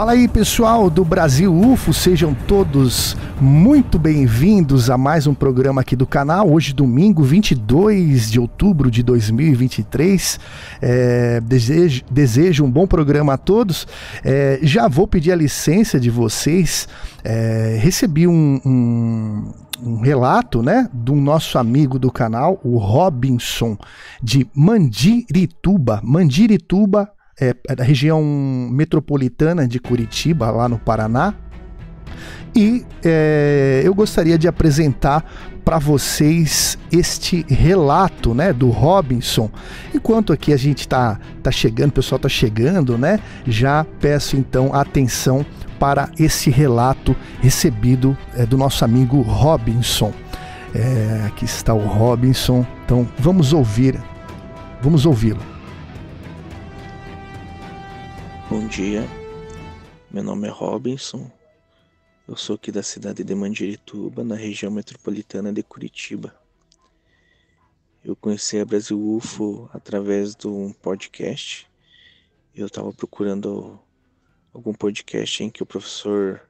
Fala aí, pessoal do Brasil UFO, sejam todos muito bem-vindos a mais um programa aqui do canal. Hoje, domingo, 22 de outubro de 2023. É, desejo, desejo um bom programa a todos. É, já vou pedir a licença de vocês. É, recebi um, um um relato, né, do nosso amigo do canal, o Robinson, de Mandirituba. Mandirituba, é, é da região metropolitana de Curitiba, lá no Paraná. E é, eu gostaria de apresentar para vocês este relato, né, do Robinson. Enquanto aqui a gente está tá chegando, o pessoal está chegando, né? Já peço então atenção para esse relato recebido é, do nosso amigo Robinson. É, aqui está o Robinson. Então vamos ouvir, vamos ouvi-lo. Bom dia, meu nome é Robinson, eu sou aqui da cidade de Mandirituba, na região metropolitana de Curitiba. Eu conheci a Brasil UFO através de um podcast. Eu estava procurando algum podcast em que o professor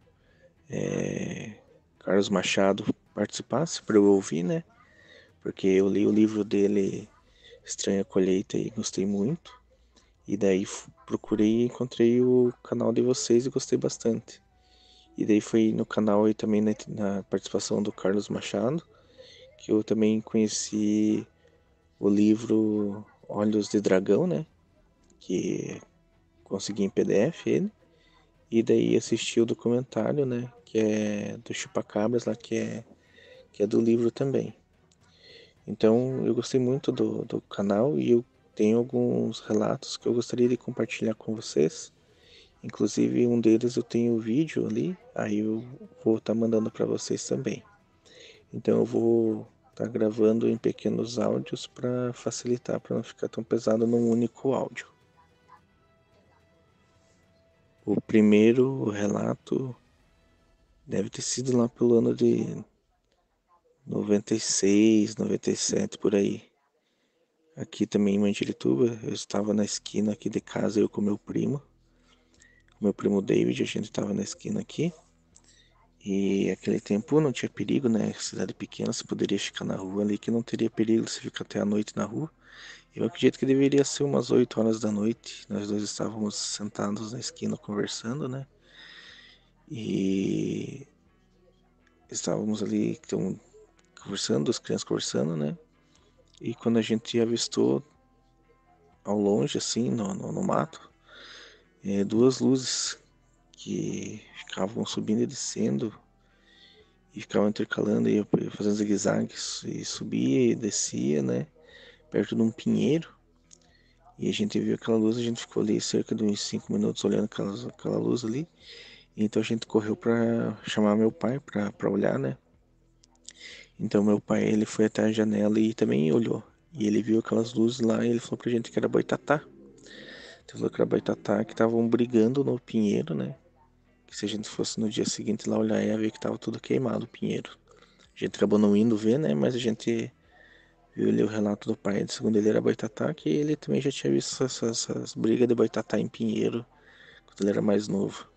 é, Carlos Machado participasse para eu ouvir, né? Porque eu li o livro dele, Estranha Colheita, e gostei muito. E daí procurei e encontrei o canal de vocês e gostei bastante. E daí foi no canal e também na, na participação do Carlos Machado que eu também conheci o livro Olhos de Dragão, né? Que consegui em PDF ele. E daí assisti o documentário, né? Que é do Chupacabras lá, que é, que é do livro também. Então eu gostei muito do, do canal e eu tenho alguns relatos que eu gostaria de compartilhar com vocês. Inclusive um deles eu tenho o vídeo ali, aí eu vou estar tá mandando para vocês também. Então eu vou estar tá gravando em pequenos áudios para facilitar, para não ficar tão pesado num único áudio. O primeiro relato deve ter sido lá pelo ano de 96, 97 por aí. Aqui também em Mandirituba, eu estava na esquina aqui de casa, eu com meu primo. Meu primo David, a gente estava na esquina aqui. E aquele tempo não tinha perigo, né? Cidade pequena, você poderia ficar na rua ali, que não teria perigo se ficar até a noite na rua. Eu acredito que deveria ser umas 8 horas da noite. Nós dois estávamos sentados na esquina conversando, né? E estávamos ali então, conversando, as crianças conversando, né? E quando a gente avistou ao longe, assim, no, no, no mato, é, duas luzes que ficavam subindo e descendo e ficavam intercalando e fazendo zigue-zagues e subia e descia, né? Perto de um pinheiro. E a gente viu aquela luz, a gente ficou ali cerca de uns 5 minutos olhando aquela, aquela luz ali. Então a gente correu para chamar meu pai para olhar, né? Então meu pai ele foi até a janela e também olhou. E ele viu aquelas luzes lá e ele falou pra gente que era boitatá. Ele falou que era boitatá que estavam brigando no pinheiro, né? Que se a gente fosse no dia seguinte lá olhar ia ver que tava tudo queimado o pinheiro. A gente acabou não indo ver, né? Mas a gente viu ali o relato do pai, segundo ele era boitatá, que ele também já tinha visto essas, essas brigas de boitatá em pinheiro quando ele era mais novo.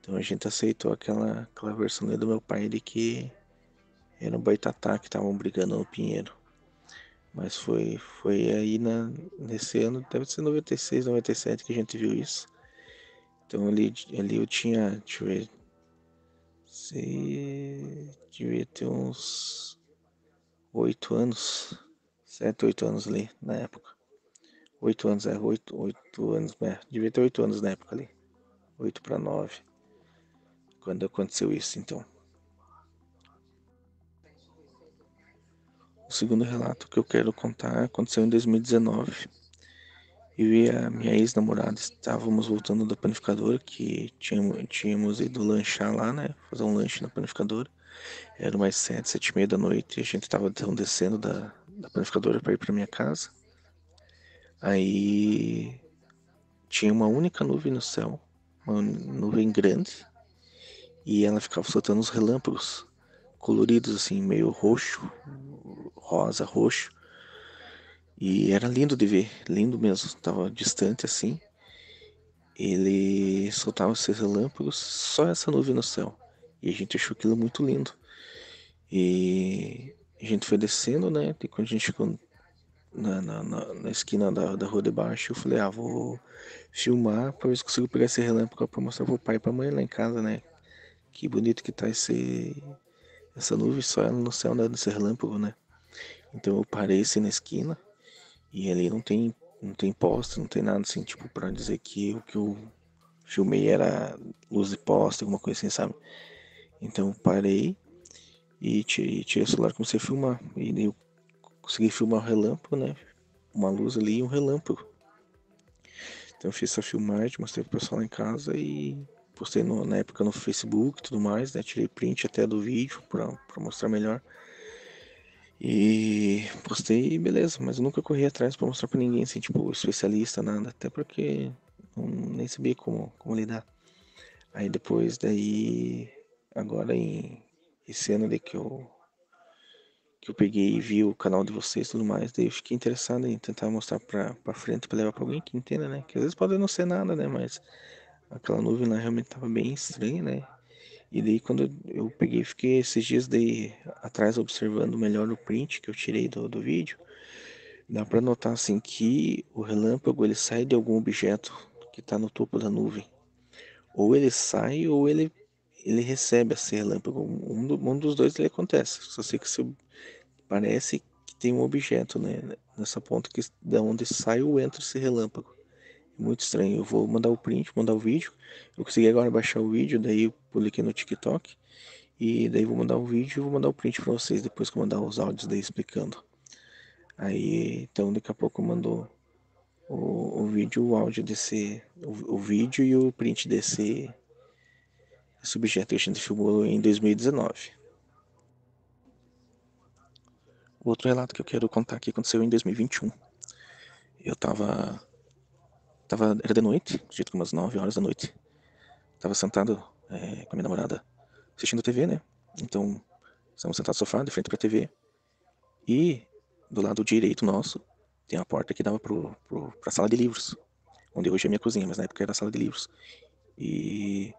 Então a gente aceitou aquela, aquela versão do meu pai de que era um Boitatá que estavam brigando no Pinheiro. Mas foi, foi aí na, nesse ano, deve ser 96, 97 que a gente viu isso. Então ali, ali eu tinha, deixa eu ver, se devia ter uns oito anos, sete, oito anos ali na época. Oito anos, é, oito, oito anos, é, devia ter oito anos na época ali. Oito para nove. Quando aconteceu isso, então. O segundo relato que eu quero contar aconteceu em 2019. Eu e a minha ex-namorada estávamos voltando da panificadora, que tínhamos, tínhamos ido lanchar lá, né? Fazer um lanche na panificadora. Era mais sete, sete e meia da noite e a gente estava então descendo da, da panificadora para ir para minha casa. Aí tinha uma única nuvem no céu, uma nuvem grande, e ela ficava soltando os relâmpagos coloridos assim, meio roxo, rosa, roxo. E era lindo de ver, lindo mesmo. Tava distante assim. ele soltava esses relâmpagos, só essa nuvem no céu. E a gente achou aquilo muito lindo. E a gente foi descendo, né? E quando a gente chegou na, na, na, na esquina da, da rua de baixo, eu falei, ah, vou filmar pra ver se consigo pegar esse relâmpago pra mostrar pro pai e pra mãe lá em casa, né? Que bonito que tá esse, essa nuvem só ela no céu dando esse relâmpago, né? Então eu parei assim na esquina e ali não tem não tem poste, não tem nada assim, tipo, pra dizer que o que eu filmei era luz de poste, alguma coisa assim, sabe? Então eu parei e tirei, tirei o celular e comecei a filmar. E eu consegui filmar o relâmpago, né? Uma luz ali e um relâmpago. Então eu fiz essa filmagem, mostrei pro pessoal lá em casa e postei no, na época no Facebook e tudo mais, né? Tirei print até do vídeo pra, pra mostrar melhor. E postei e beleza, mas eu nunca corri atrás para mostrar para ninguém, assim, tipo, especialista, nada, até porque não, nem sabia como, como lidar. Aí depois daí, agora em esse ano ali que eu que eu peguei e vi o canal de vocês e tudo mais, daí eu fiquei interessado em tentar mostrar pra, pra frente, pra levar pra alguém que entenda, né? Que às vezes pode não ser nada, né? Mas aquela nuvem lá realmente tava bem estranha, né? E daí quando eu peguei, fiquei esses dias daí atrás observando melhor o print que eu tirei do, do vídeo, dá para notar assim que o relâmpago ele sai de algum objeto que está no topo da nuvem. Ou ele sai ou ele ele recebe esse relâmpago. Um, do, um dos dois ele acontece. Só sei que se, parece que tem um objeto né, nessa ponta que da onde sai ou entra esse relâmpago muito estranho. Eu vou mandar o print, mandar o vídeo. Eu consegui agora baixar o vídeo, daí eu publiquei no TikTok. E daí vou mandar o vídeo e vou mandar o print para vocês depois que eu mandar os áudios daí explicando. Aí, então daqui a pouco eu mando o, o vídeo, o áudio desse, o, o, vídeo e o print desse esse objeto que a gente filmou em 2019. O outro relato que eu quero contar aqui aconteceu em 2021. Eu tava Tava, era de noite, jeito umas 9 horas da noite. Tava sentado é, com a minha namorada assistindo TV, né? Então, estamos sentados no sofá, de frente pra TV. E do lado direito nosso tem uma porta que dava pro, pro, pra sala de livros. Onde hoje é minha cozinha, mas na época era a sala de livros. E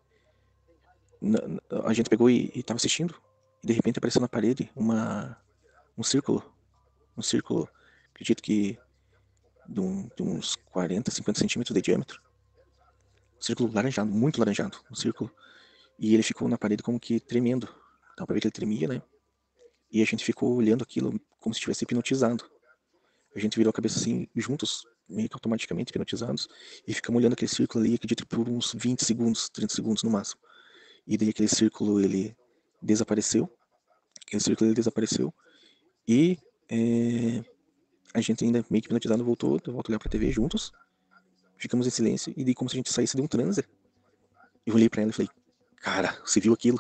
a gente pegou e, e tava assistindo. E de repente apareceu na parede uma, um círculo. Um círculo, acredito que de, um, de uns 40, 50 centímetros de diâmetro. Um círculo laranjado, muito laranjado, um círculo. E ele ficou na parede como que tremendo. Dá pra ver que ele tremia, né? E a gente ficou olhando aquilo como se estivesse hipnotizado. A gente virou a cabeça assim, juntos, meio que automaticamente hipnotizados, e ficamos olhando aquele círculo ali, acredito por uns 20 segundos, 30 segundos no máximo. E daí aquele círculo ele desapareceu. Aquele círculo ele desapareceu. E é, a gente ainda meio que hipnotizado voltou, eu volto a olhar pra TV juntos. Ficamos em silêncio e daí como se a gente saísse de um transe. Eu olhei pra ela e falei, cara, você viu aquilo?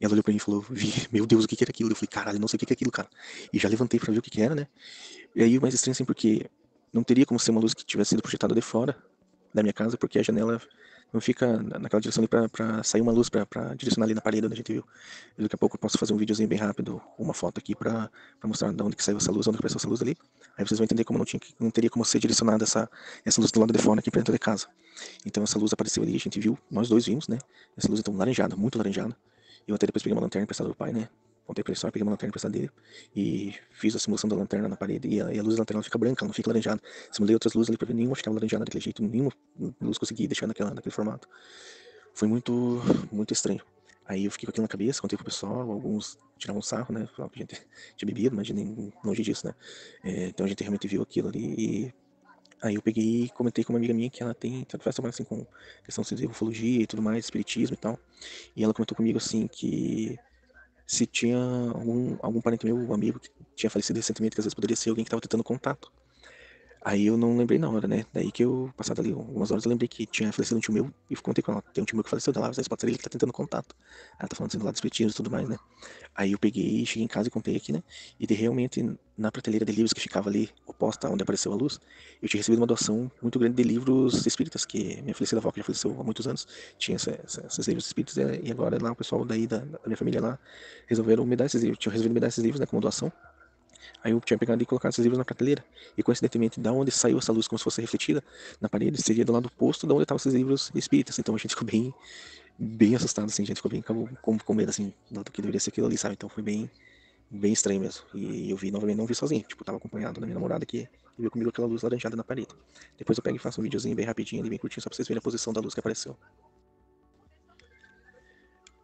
Ela olhou pra mim e falou, Vi, meu Deus, o que, que era aquilo? Eu falei, caralho, não sei o que, que é aquilo, cara. E já levantei pra ver o que, que era, né? E aí o mais estranho assim, porque não teria como ser uma luz que tivesse sido projetada de fora da minha casa, porque a janela não fica naquela direção ali pra sair uma luz pra direcionar ali na parede onde a gente viu. E daqui a pouco eu posso fazer um videozinho bem rápido, uma foto aqui pra mostrar de onde que saiu essa luz, onde que apareceu essa luz ali. Aí vocês vão entender como não, tinha, não teria como ser direcionada essa, essa luz do lado de fora aqui pra dentro de casa. Então essa luz apareceu ali, a gente viu, nós dois vimos, né? Essa luz então laranjada, muito laranjada. Eu até depois peguei uma lanterna emprestada do pai, né? Pra ele só, peguei uma lanterna emprestada dele e fiz a simulação da lanterna na parede. E a, e a luz da lanterna fica branca, ela não fica laranjada. Simulei outras luzes ali pra ver, nenhuma ficava laranjada daquele jeito, nenhuma luz consegui deixar naquela, naquele formato. Foi muito, muito estranho. Aí eu fiquei com aquilo na cabeça, contei pro pessoal, alguns tiravam sarro, né? Falavam que a gente tinha bebido, mas nem longe disso, né? É, então a gente realmente viu aquilo ali e aí eu peguei e comentei com uma amiga minha que ela tem, faz trabalho assim com questão de ufologia e tudo mais, espiritismo e tal. E ela comentou comigo assim que se tinha algum, algum parente meu, amigo que tinha falecido recentemente, que às vezes poderia ser alguém que estava tentando contato. Aí eu não lembrei na hora, né? Daí que eu, passado ali algumas horas, eu lembrei que tinha falecido um tio meu e contei com ela. Tem um tio meu que faleceu dela, vezes pode ser ele que tá tentando contato. Ela tá falando assim do lado dos espiritismo e tudo mais, né? Aí eu peguei, cheguei em casa e contei aqui, né? E de realmente, na prateleira de livros que ficava ali, oposta onde apareceu a luz, eu tinha recebido uma doação muito grande de livros espíritas, que minha falecida avó, que já faleceu há muitos anos, tinha esses livros espíritas, e agora lá o pessoal daí da, da minha família lá resolveram me dar esses livros, tinham resolvido me dar esses livros, né, como doação. Aí eu tinha pegado e colocado esses livros na prateleira. E coincidentemente, da onde saiu essa luz como se fosse refletida na parede, seria do lado oposto da onde estavam esses livros espíritas. Então a gente ficou bem, bem assustado, assim, a gente ficou bem com, com medo, assim, do que deveria ser aquilo ali, sabe? Então foi bem, bem estranho mesmo. E eu vi novamente, não vi sozinho, tipo, tava acompanhado da minha namorada que viu comigo aquela luz laranjada na parede. Depois eu pego e faço um videozinho bem rapidinho ali, bem curtinho, só pra vocês verem a posição da luz que apareceu.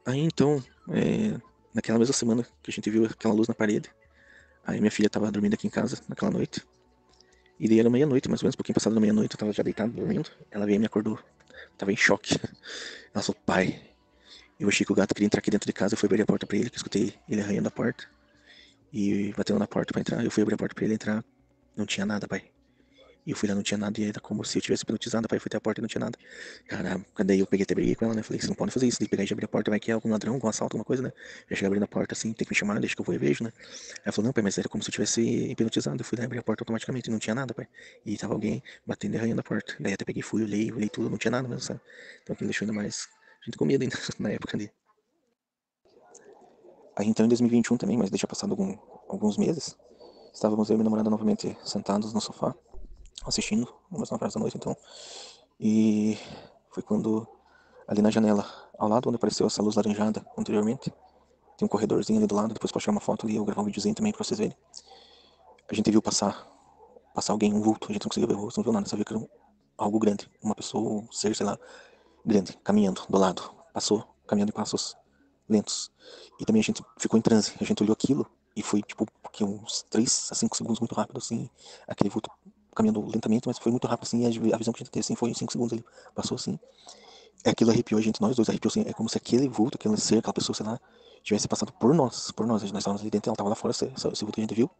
Aí então, é, naquela mesma semana que a gente viu aquela luz na parede, aí minha filha tava dormindo aqui em casa naquela noite. E daí era meia-noite, mais ou menos, um pouquinho passado da meia-noite, eu tava já deitado, dormindo. Ela veio e me acordou. tava em choque. Ela falou, pai, eu achei que o gato queria entrar aqui dentro de casa, eu fui abrir a porta pra ele, que eu escutei ele arranhando a porta. E batendo na porta pra entrar, eu fui abrir a porta pra ele entrar, não tinha nada, pai. E eu fui lá, não tinha nada, e era como se eu tivesse hipnotizado, pai, fui até a porta e não tinha nada. Cara, daí eu peguei até briguei com ela, né? Falei, você não pode fazer isso, de pegar e abrir a porta, vai que é algum ladrão, algum assalto, alguma coisa, né? Já cheguei abrindo a porta assim, tem que me chamar, deixa que eu vou e vejo, né? Ela falou, não, pai, mas era como se eu tivesse hipnotizado. Eu fui lá abrir a porta automaticamente, não tinha nada, pai. E tava alguém batendo e arranhando a porta. Daí até peguei, fui, olhei, olhei tudo, não tinha nada mesmo, sabe? Então aquilo deixou ainda mais a gente com medo ainda na época ali. Aí então em 2021 também, mas deixa passado algum, alguns meses, estávamos eu e minha namorada novamente sentados no sofá assistindo, umas 9 horas da noite então. E foi quando ali na janela, ao lado onde apareceu essa luz laranjada anteriormente, tem um corredorzinho ali do lado, depois posso tirar uma foto ali, eu gravar um videozinho também pra vocês verem. A gente viu passar, passar alguém, um vulto, a gente não conseguiu ver o rosto, não viu nada, só viu que era um, algo grande, uma pessoa, um ser, sei lá, grande, caminhando do lado, passou, caminhando em passos lentos. E também a gente ficou em transe, a gente olhou aquilo e foi tipo uns 3 a 5 segundos muito rápido assim, aquele vulto caminhando lentamente, mas foi muito rápido assim, a visão que a gente teve assim foi em 5 segundos ali, passou assim. É aquilo arrepiou a gente, nós dois arrepiou assim, é como se aquele vulto, aquele ser, aquela pessoa, sei lá, tivesse passado por nós, por nós, nós estávamos ali dentro, ela tava lá fora, esse, esse vulto que a gente viu.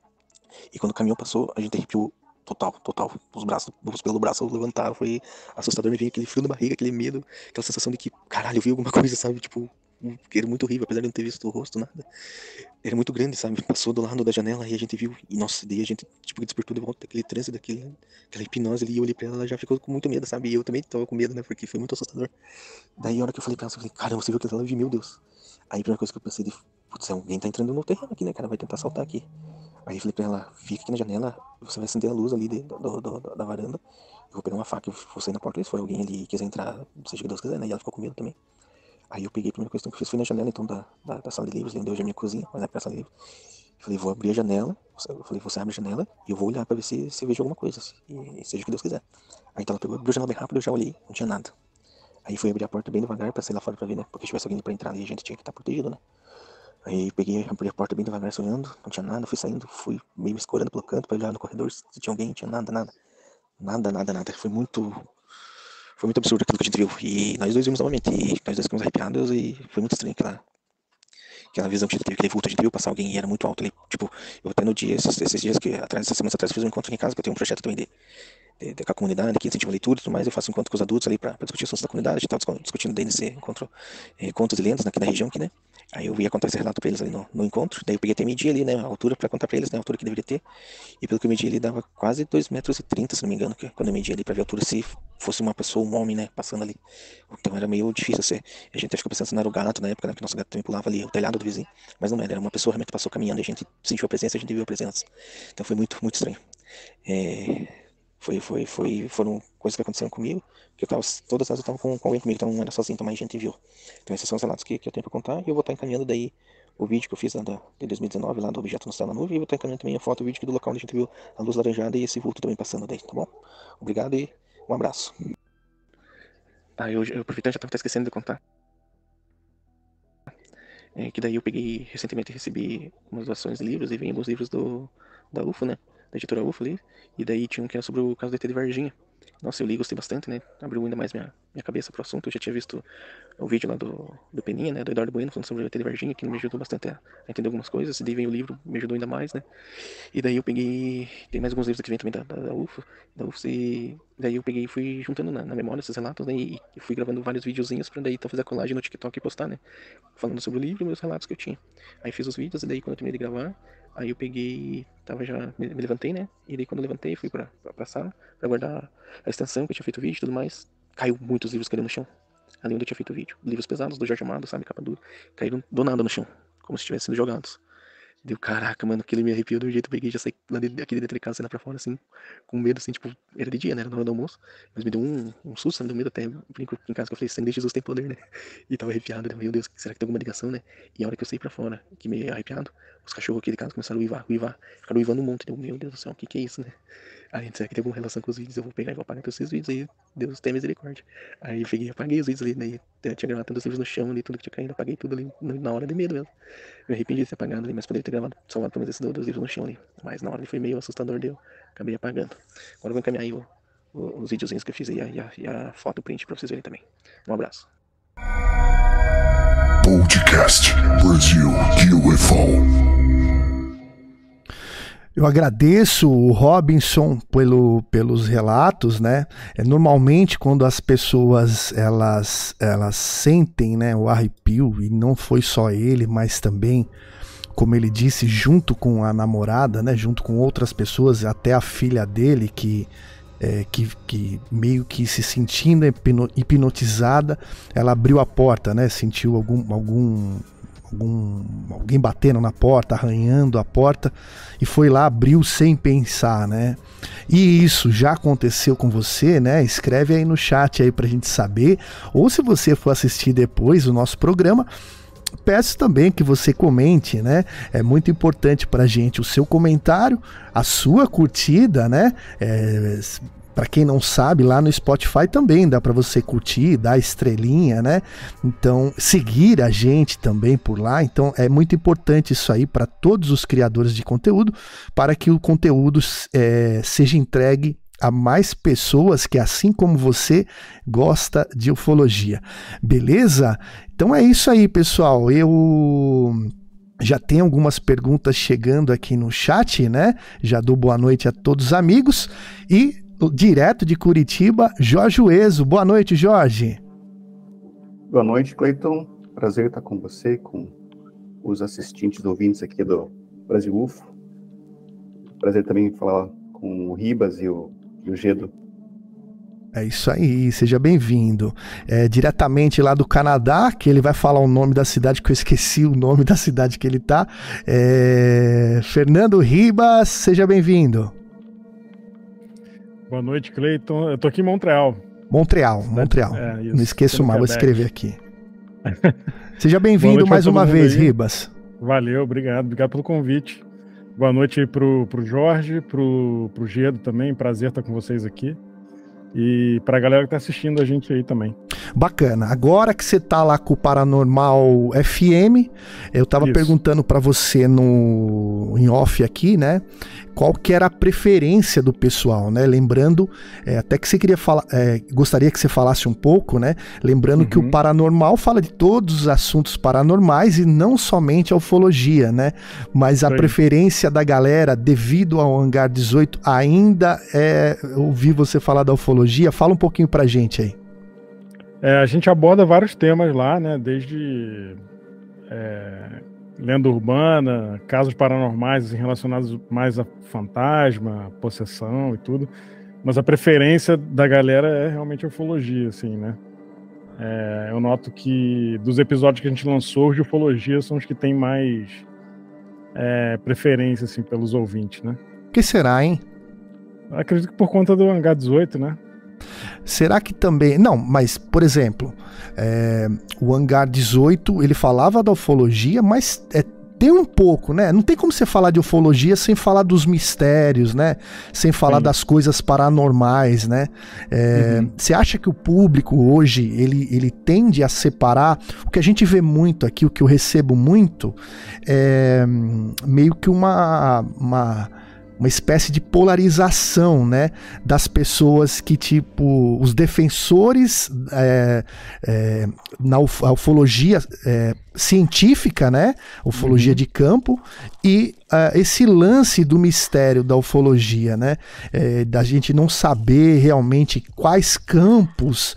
E quando o caminhão passou, a gente arrepiou total, total. Os braços, os pelos braços levantaram, foi assustador, me veio aquele frio na barriga, aquele medo, aquela sensação de que, caralho, eu vi alguma coisa, sabe? Tipo, era muito horrível, apesar de não ter visto o rosto, nada. Era muito grande, sabe? Passou do lado da janela e a gente viu, e nossa, daí a gente, tipo, despertou de volta daquele trânsito, daquele, aquela hipnose ali, eu olhei pra ela, ela já ficou com muito medo, sabe? E eu também tava com medo, né? Porque foi muito assustador. Daí a hora que eu falei pra ela, eu falei, caramba, você viu aquilo? Ela vi, meu Deus. Aí a primeira coisa que eu pensei, de, putz, alguém tá entrando no terreno aqui, né, cara? Vai tentar saltar aqui. Aí eu falei pra ela, fica aqui na janela, você vai acender a luz ali de, do, do, da varanda. Eu vou pegar uma faca, eu vou sair na porta, se for alguém ali quiser entrar, seja que Deus quiser, né? E ela ficou com medo também. Aí eu peguei a primeira coisa que eu fiz foi na janela então da, da, da sala de livros, onde hoje é a minha cozinha, mas é pra sala de livros. Falei, vou abrir a janela. Eu falei, você abre a janela e eu vou olhar pra ver se, se vejo alguma coisa. E seja o que Deus quiser. Aí então ela pegou, abriu a janela bem rápido, eu já olhei, não tinha nada. Aí fui abrir a porta bem devagar pra sair lá fora pra ver, né? Porque se tivesse alguém pra entrar ali, a gente tinha que estar protegido, né? Aí peguei, abri a porta bem devagar, sonhando, não tinha nada, fui saindo, fui meio me escorando pelo canto pra olhar no corredor se tinha alguém, não tinha nada, nada. Nada, nada, nada. Foi muito foi muito absurdo aquilo que a gente viu. E nós dois vimos novamente. E nós dois ficamos arrepiados e foi muito estranho aquela, aquela visão que a gente teve, aquele vulto. A gente viu passar alguém e era muito alto ali. Tipo, eu até no dia, esses, esses dias que atrás, essas semanas atrás, fiz um encontro em casa, que eu tenho um projeto também de, de, de, com a comunidade, que incentiva a leitura e tudo mais. Eu faço um encontro com os adultos ali para discutir assuntos da comunidade. A gente estava discutindo daí nesse encontro eh, contos e lendas aqui da região aqui, né? Aí eu ia contar esse relato para eles ali no, no, encontro. Daí eu peguei até medir ali, né? A altura para contar para eles, né? A altura que deveria ter. E pelo que eu medi, ele dava quase 2,30 metros, 30, se não me engano, que quando eu medi ali para ver a altura, se fosse uma pessoa, um homem, né? Passando ali. Então era meio difícil ser. A gente até ficou pensando se não era o gato na época, né? Porque nosso gato também pulava ali, o telhado do vizinho. Mas não era, era uma pessoa realmente passou caminhando. A gente sentiu a presença, a gente viu a presença. Então foi muito, muito estranho. É foi, foi, foi, foram coisas que aconteceram comigo, que eu tava, todas elas eu tava com, com alguém comigo, então não era sozinho, então mais gente viu. Então esses são os relatos que, que eu tenho pra contar, e eu vou estar encaminhando daí o vídeo que eu fiz lá da, de 2019, lá do objeto no céu na nuvem, e vou estar encaminhando também a foto, o vídeo do local onde a gente viu a luz laranjada e esse vulto também passando daí, tá bom? Obrigado e um abraço. Ah, eu, eu aproveitando, já tava até esquecendo de contar. É, que daí eu peguei, recentemente recebi umas doações de livros, e vem alguns livros do, da UFO, né? Da editora UFO ali, e daí tinha um que era sobre o caso do ET de Varginha. Nossa, eu li, gostei bastante, né? Abriu ainda mais minha, minha cabeça pro assunto. Eu já tinha visto o vídeo lá do, do Peninha, né? Do Eduardo Bueno, falando sobre o ET de Varginha, que me ajudou bastante a, a entender algumas coisas. Daí veio o livro, me ajudou ainda mais, né? E daí eu peguei. Tem mais alguns livros que vem também da, da, da UFO, da UFO, e daí eu peguei e fui juntando na, na memória esses relatos, né? E, e fui gravando vários videozinhos pra daí então fazer a colagem no TikTok e postar, né? Falando sobre o livro e meus relatos que eu tinha. Aí fiz os vídeos, e daí quando eu terminei de gravar, Aí eu peguei, tava já, me, levantei, né? E daí quando eu levantei, fui pra, pra, pra sala pra guardar a extensão que eu tinha feito vídeo e tudo mais. Caiu muitos livros caíram no chão. Ali onde eu tinha feito vídeo. Livros pesados do Jorge Amado, sabe? Capa dura. Caíram do nada no chão. Como se tivessem sido jogados. Deu, caraca, mano, aquele me arrepiou do jeito, eu peguei já saí lá de, aqui dentro de casa, saí pra fora, assim, com medo, assim, tipo, era de dia, né? Era na hora do almoço. Mas me deu um, um susto, me deu medo até. Brinco em casa que eu falei, sangue de Jesus tem poder, né? E tava arrepiado, meu Deus, será que tem alguma ligação, né? E a hora que eu saí pra fora, que meio arrepiado, os cachorros aqui de casa começaram a uivar, uivar, ficaram uivando um monte. Meu Deus do céu, o que que é isso, né? Aí, será que tem alguma relação com os vídeos? Eu vou pegar e vou apagar esses vídeos aí, Deus tem misericórdia. Aí peguei e apaguei os vídeos ali? Eu tinha gravado tantos vídeos no chão ali, tudo que tinha caído, apaguei tudo ali na hora de medo mesmo. Me arrependi de ter apagado ali, mas poderia ter gravado, salvado pelo menos esses dois livros no chão ali. Mas na hora ele foi meio assustador, deu. Acabei apagando. Agora eu vou encaminhar aí o, o, os videozinhos que eu fiz aí e a, e a foto print pra vocês verem também. Um abraço. Podcast Brasil UFO. Eu agradeço o Robinson pelo, pelos relatos, né? É, normalmente quando as pessoas elas elas sentem, né, o arrepio e não foi só ele, mas também como ele disse, junto com a namorada, né, junto com outras pessoas, até a filha dele que é, que, que, meio que se sentindo hipnotizada, ela abriu a porta, né? Sentiu algum, algum algum, alguém batendo na porta, arranhando a porta, e foi lá, abriu sem pensar, né? E isso já aconteceu com você, né? Escreve aí no chat aí pra gente saber, ou se você for assistir depois o nosso programa, peço também que você comente, né? É muito importante pra gente o seu comentário, a sua curtida, né? É, para quem não sabe, lá no Spotify também dá para você curtir, dar estrelinha, né? Então, seguir a gente também por lá. Então, é muito importante isso aí para todos os criadores de conteúdo, para que o conteúdo é, seja entregue a mais pessoas que, assim como você, gosta de ufologia. Beleza? Então é isso aí, pessoal. Eu já tem algumas perguntas chegando aqui no chat, né? Já dou boa noite a todos os amigos e direto de Curitiba, Jorge Ueso. Boa noite, Jorge. Boa noite, Cleiton. Prazer estar com você, com os assistentes ouvintes aqui do Brasil UFO. Prazer também falar com o Ribas e o Gedo. É isso aí, seja bem-vindo. É, diretamente lá do Canadá, que ele vai falar o nome da cidade, que eu esqueci o nome da cidade que ele tá. É... Fernando Ribas, seja bem-vindo. Boa noite, Cleiton. Eu tô aqui em Montreal. Montreal, Montreal. É, Não esqueço mais, vou escrever aqui. Seja bem-vindo mais uma vez, aí. Ribas. Valeu, obrigado. Obrigado pelo convite. Boa noite pro, pro Jorge, pro, pro Gedo também. Prazer estar com vocês aqui. E pra galera que tá assistindo a gente aí também. Bacana. Agora que você tá lá com o Paranormal FM, eu tava Isso. perguntando para você no em off aqui, né? qual que era a preferência do pessoal, né? Lembrando, é, até que você queria falar, é, gostaria que você falasse um pouco, né? Lembrando uhum. que o uhum. paranormal fala de todos os assuntos paranormais e não somente a ufologia, né? Mas a preferência da galera, devido ao Hangar 18, ainda é ouvir você falar da ufologia. Fala um pouquinho pra gente aí. É, a gente aborda vários temas lá, né? Desde é, lenda urbana, casos paranormais relacionados mais a fantasma, possessão e tudo. Mas a preferência da galera é realmente a ufologia, assim, né? É, eu noto que dos episódios que a gente lançou, de ufologia são os que têm mais é, preferência, assim, pelos ouvintes, né? O que será, hein? Acredito que por conta do Hangar 18, né? Será que também. Não, mas, por exemplo, é, o Hangar 18 ele falava da ufologia, mas é, tem um pouco, né? Não tem como você falar de ufologia sem falar dos mistérios, né? Sem falar Sim. das coisas paranormais, né? É, uhum. Você acha que o público hoje ele, ele tende a separar o que a gente vê muito aqui, o que eu recebo muito, é meio que uma, uma uma espécie de polarização, né, das pessoas que tipo os defensores é, é, na ufologia é, científica, né, ufologia uhum. de campo e uh, esse lance do mistério da ufologia, né, da gente não saber realmente quais campos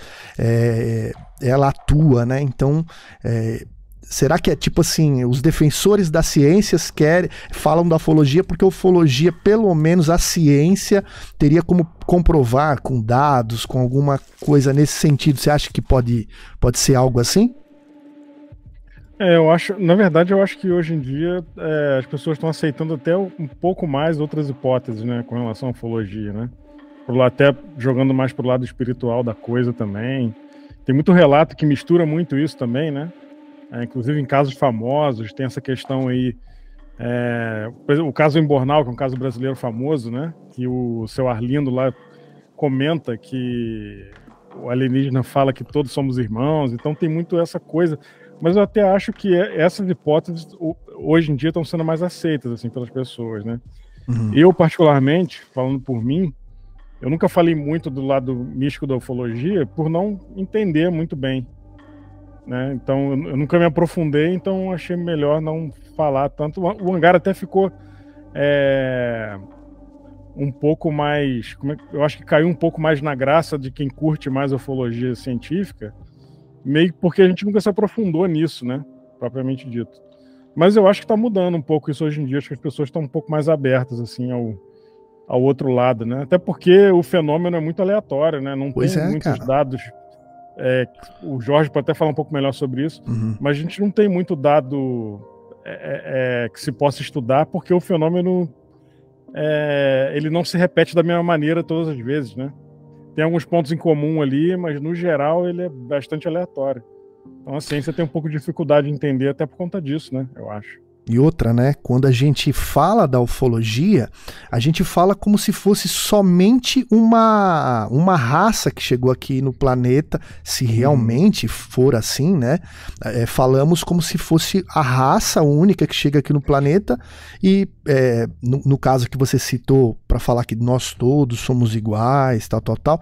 ela atua, né, então é, Será que é tipo assim, os defensores das ciências querem, falam da ufologia porque a ufologia, pelo menos a ciência, teria como comprovar com dados, com alguma coisa nesse sentido. Você acha que pode, pode ser algo assim? É, eu acho, na verdade, eu acho que hoje em dia é, as pessoas estão aceitando até um pouco mais outras hipóteses, né, com relação à ufologia, né? Por até jogando mais pro lado espiritual da coisa também. Tem muito relato que mistura muito isso também, né? É, inclusive em casos famosos, tem essa questão aí. É, o caso Embornal, que é um caso brasileiro famoso, né? Que o seu Arlindo lá comenta que o alienígena fala que todos somos irmãos, então tem muito essa coisa. Mas eu até acho que é, essas hipóteses hoje em dia estão sendo mais aceitas assim pelas pessoas, né? Uhum. Eu particularmente, falando por mim, eu nunca falei muito do lado místico da ufologia por não entender muito bem, né? Então eu nunca me aprofundei, então achei melhor não falar tanto. O hangar até ficou é, um pouco mais, é, eu acho que caiu um pouco mais na graça de quem curte mais ufologia científica meio porque a gente nunca se aprofundou nisso, né? Propriamente dito. Mas eu acho que está mudando um pouco isso hoje em dia. Acho que as pessoas estão um pouco mais abertas assim ao, ao outro lado, né? Até porque o fenômeno é muito aleatório, né? Não pois tem é, muitos cara. dados. É, o Jorge pode até falar um pouco melhor sobre isso, uhum. mas a gente não tem muito dado é, é, é que se possa estudar, porque o fenômeno é, ele não se repete da mesma maneira todas as vezes, né? tem alguns pontos em comum ali, mas no geral ele é bastante aleatório. Então a ciência tem um pouco de dificuldade de entender até por conta disso, né? Eu acho. E outra, né? Quando a gente fala da ufologia, a gente fala como se fosse somente uma, uma raça que chegou aqui no planeta, se uhum. realmente for assim, né? É, falamos como se fosse a raça única que chega aqui no planeta, e é, no, no caso que você citou, para falar que nós todos somos iguais, tal, tal, tal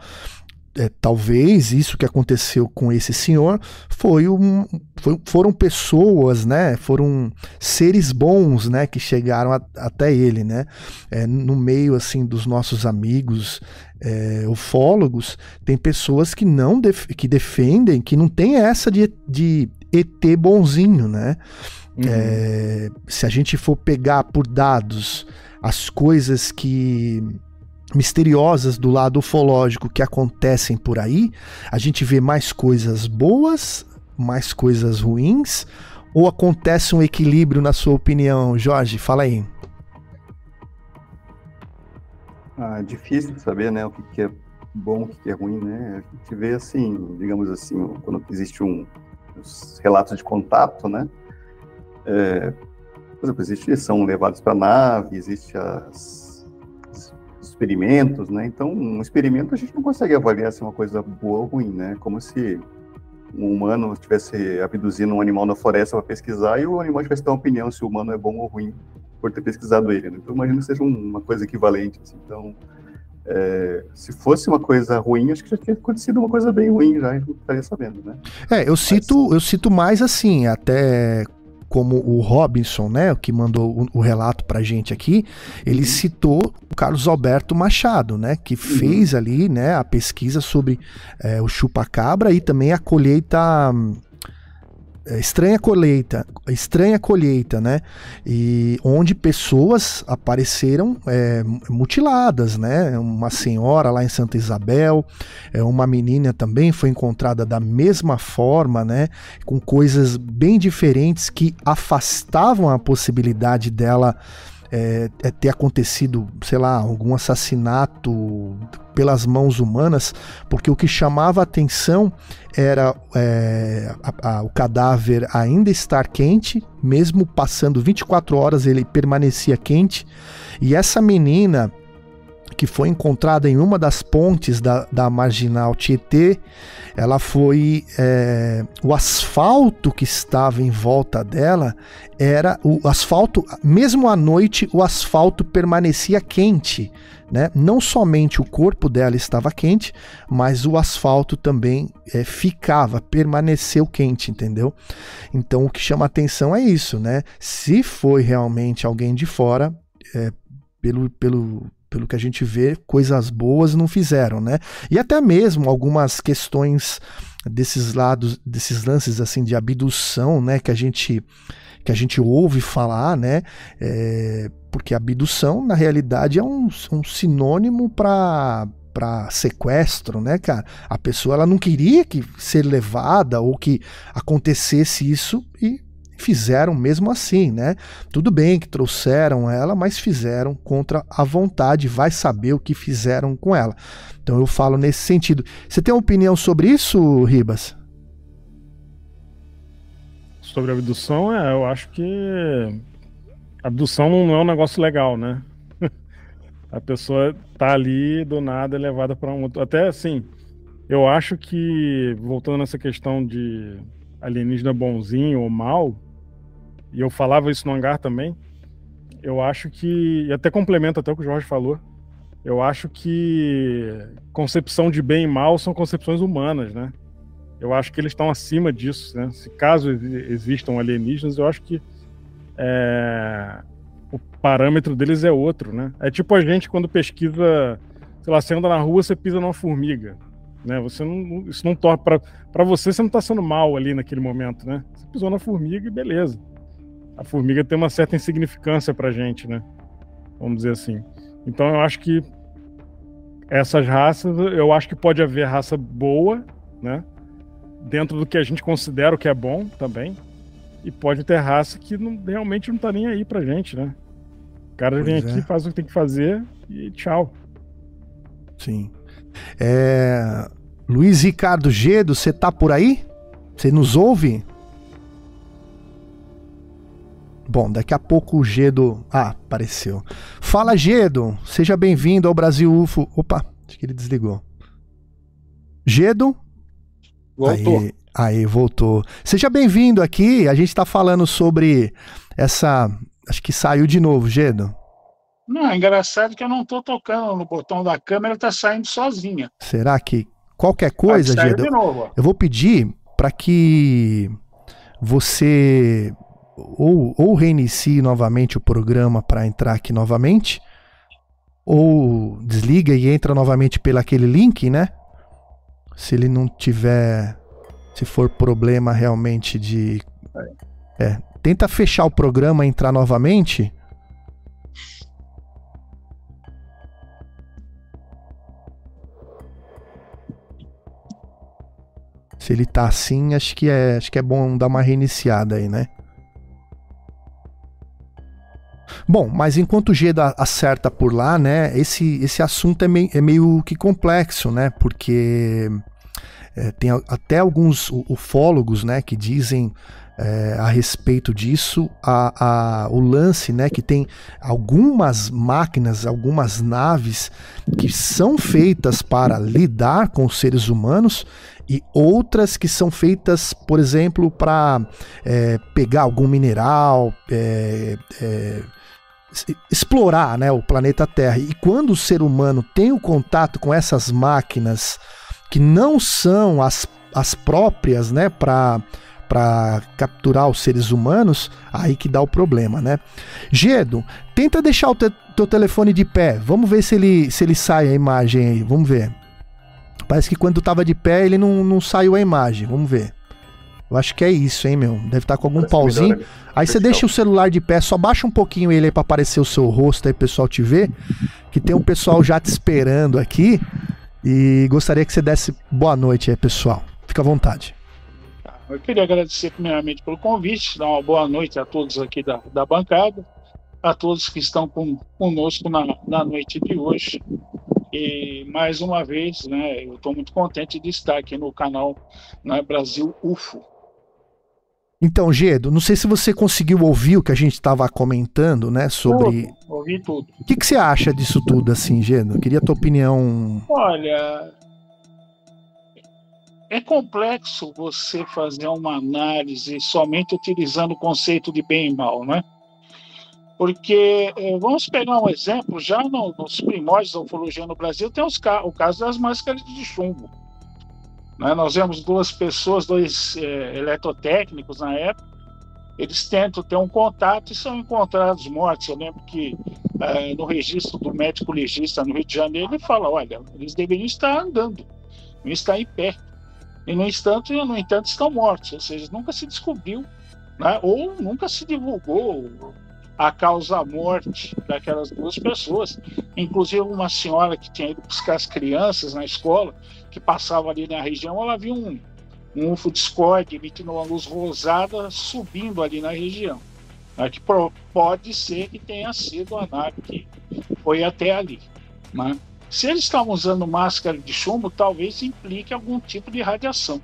é, talvez isso que aconteceu com esse senhor foi um, foi, foram pessoas, né? Foram seres bons, né? Que chegaram a, até ele, né? É, no meio assim dos nossos amigos é, ufólogos, tem pessoas que não def, que defendem que não tem essa de, de ET bonzinho, né? Uhum. É, se a gente for pegar por dados as coisas que misteriosas do lado ufológico que acontecem por aí, a gente vê mais coisas boas, mais coisas ruins, ou acontece um equilíbrio na sua opinião, Jorge? Fala aí. Ah, difícil saber, né, o que é bom, o que é ruim, né? A gente vê assim, digamos assim, quando existe um os relatos de contato, né? É, por exemplo, existe, são levados para nave, existe as experimentos, né? Então, um experimento a gente não consegue avaliar se é uma coisa boa ou ruim, né? Como se um humano estivesse abduzindo um animal na floresta para pesquisar e o animal tivesse uma opinião se o humano é bom ou ruim por ter pesquisado ele. Né? Então, imagino que seja uma coisa equivalente. Assim. Então, é, se fosse uma coisa ruim, acho que já tinha acontecido uma coisa bem ruim já, a gente não estaria sabendo, né? É, eu cito, Mas... eu cito mais assim, até como o Robinson, né, que mandou o, o relato pra gente aqui, ele uhum. citou o Carlos Alberto Machado, né, que uhum. fez ali, né, a pesquisa sobre é, o chupacabra e também a colheita é, estranha colheita, estranha colheita, né? E onde pessoas apareceram é, mutiladas, né? Uma senhora lá em Santa Isabel, é, uma menina também foi encontrada da mesma forma, né? Com coisas bem diferentes que afastavam a possibilidade dela é, é, ter acontecido, sei lá, algum assassinato pelas mãos humanas, porque o que chamava a atenção era é, a, a, o cadáver ainda estar quente, mesmo passando 24 horas ele permanecia quente, e essa menina que foi encontrada em uma das pontes da, da marginal Tietê, ela foi. É, o asfalto que estava em volta dela era. O asfalto, mesmo à noite, o asfalto permanecia quente. Né? Não somente o corpo dela estava quente, mas o asfalto também é, ficava, permaneceu quente, entendeu? Então o que chama atenção é isso, né? Se foi realmente alguém de fora, é, pelo, pelo, pelo que a gente vê, coisas boas não fizeram, né? E até mesmo algumas questões desses lados, desses lances assim de abdução, né, que a gente que a gente ouve falar, né? É, porque abdução, na realidade, é um, um sinônimo para para sequestro, né, cara? A pessoa ela não queria que ser levada ou que acontecesse isso e fizeram mesmo assim, né? Tudo bem que trouxeram ela, mas fizeram contra a vontade, vai saber o que fizeram com ela. Então eu falo nesse sentido. Você tem uma opinião sobre isso, Ribas? Sobre a abdução, é, eu acho que abdução não é um negócio legal, né? a pessoa tá ali do nada é levada para um outro. Até assim, eu acho que voltando nessa questão de alienígena bonzinho ou mal, e eu falava isso no hangar também, eu acho que, e até complemento até o que o Jorge falou, eu acho que concepção de bem e mal são concepções humanas, né? Eu acho que eles estão acima disso, né? Se caso existam alienígenas, eu acho que é, o parâmetro deles é outro, né? É tipo a gente quando pesquisa, sei lá, você anda na rua, você pisa numa formiga, né? Você não, isso não torna para você, você não está sendo mal ali naquele momento, né? Você pisou na formiga e beleza. A formiga tem uma certa insignificância para gente, né? Vamos dizer assim. Então eu acho que essas raças, eu acho que pode haver raça boa, né? Dentro do que a gente considera o que é bom também. E pode ter raça que não, realmente não tá nem aí pra gente, né? O cara pois vem é. aqui, faz o que tem que fazer e tchau. Sim. É... Luiz Ricardo Gedo, você tá por aí? Você nos ouve? Bom, daqui a pouco o Gedo. Ah, apareceu. Fala, Gedo! Seja bem-vindo ao Brasil UFO. Opa, acho que ele desligou. Gedo? Voltou. Aí, aí voltou. Seja bem-vindo aqui. A gente está falando sobre essa. Acho que saiu de novo, Gedo. Não, é engraçado que eu não estou tocando no botão da câmera, está saindo sozinha. Será que qualquer coisa, Gedo? Eu vou pedir para que você ou, ou reinicie novamente o programa para entrar aqui novamente, ou desliga e entra novamente pelo aquele link, né? Se ele não tiver, se for problema realmente de, é, tenta fechar o programa, entrar novamente. Se ele tá assim, acho que é, acho que é bom dar uma reiniciada aí, né? Bom, mas enquanto o Geda acerta por lá, né, esse, esse assunto é meio, é meio que complexo, né, porque é, tem até alguns ufólogos, né, que dizem é, a respeito disso, a, a, o lance, né, que tem algumas máquinas, algumas naves que são feitas para lidar com os seres humanos e outras que são feitas, por exemplo, para é, pegar algum mineral, é, é, explorar né, o planeta Terra. E quando o ser humano tem o contato com essas máquinas que não são as, as próprias né, para para capturar os seres humanos, aí que dá o problema, né? Gedo, tenta deixar o te teu telefone de pé. Vamos ver se ele, se ele sai a imagem aí. Vamos ver. Parece que quando tava de pé ele não, não saiu a imagem. Vamos ver. Eu acho que é isso, hein, meu? Deve estar tá com algum Parece pauzinho. Aí você deixa o celular de pé, só baixa um pouquinho ele aí pra aparecer o seu rosto aí, pessoal te ver. Que tem um pessoal já te esperando aqui. E gostaria que você desse boa noite aí, pessoal. Fica à vontade. Eu queria agradecer primeiramente pelo convite, dar uma boa noite a todos aqui da, da bancada, a todos que estão com, conosco na, na noite de hoje. E mais uma vez, né, eu estou muito contente de estar aqui no canal né, Brasil UFO. Então, Gedo, não sei se você conseguiu ouvir o que a gente estava comentando, né, sobre... Tudo, ouvi tudo. O que, que você acha disso tudo, assim, Gedo? Queria a tua opinião... Olha, é complexo você fazer uma análise somente utilizando o conceito de bem e mal, né? Porque, eh, vamos pegar um exemplo, já no, nos primórdios da ufologia no Brasil, tem os, o caso das máscaras de chumbo. Né? Nós vemos duas pessoas, dois é, eletrotécnicos na época, eles tentam ter um contato e são encontrados mortos. Eu lembro que é, no registro do médico legista no Rio de Janeiro, ele fala: olha, eles deveriam estar andando, não estar em pé. E, no entanto, no entanto, estão mortos, ou seja, nunca se descobriu, né? ou nunca se divulgou a causa morte daquelas duas pessoas. Inclusive, uma senhora que tinha ido buscar as crianças na escola, que passava ali na região, ela viu um, um UFO discorde emitindo uma luz rosada subindo ali na região. Né, que pode ser que tenha sido a nave que foi até ali. Né? Se eles estavam usando máscara de chumbo, talvez implique algum tipo de radiação.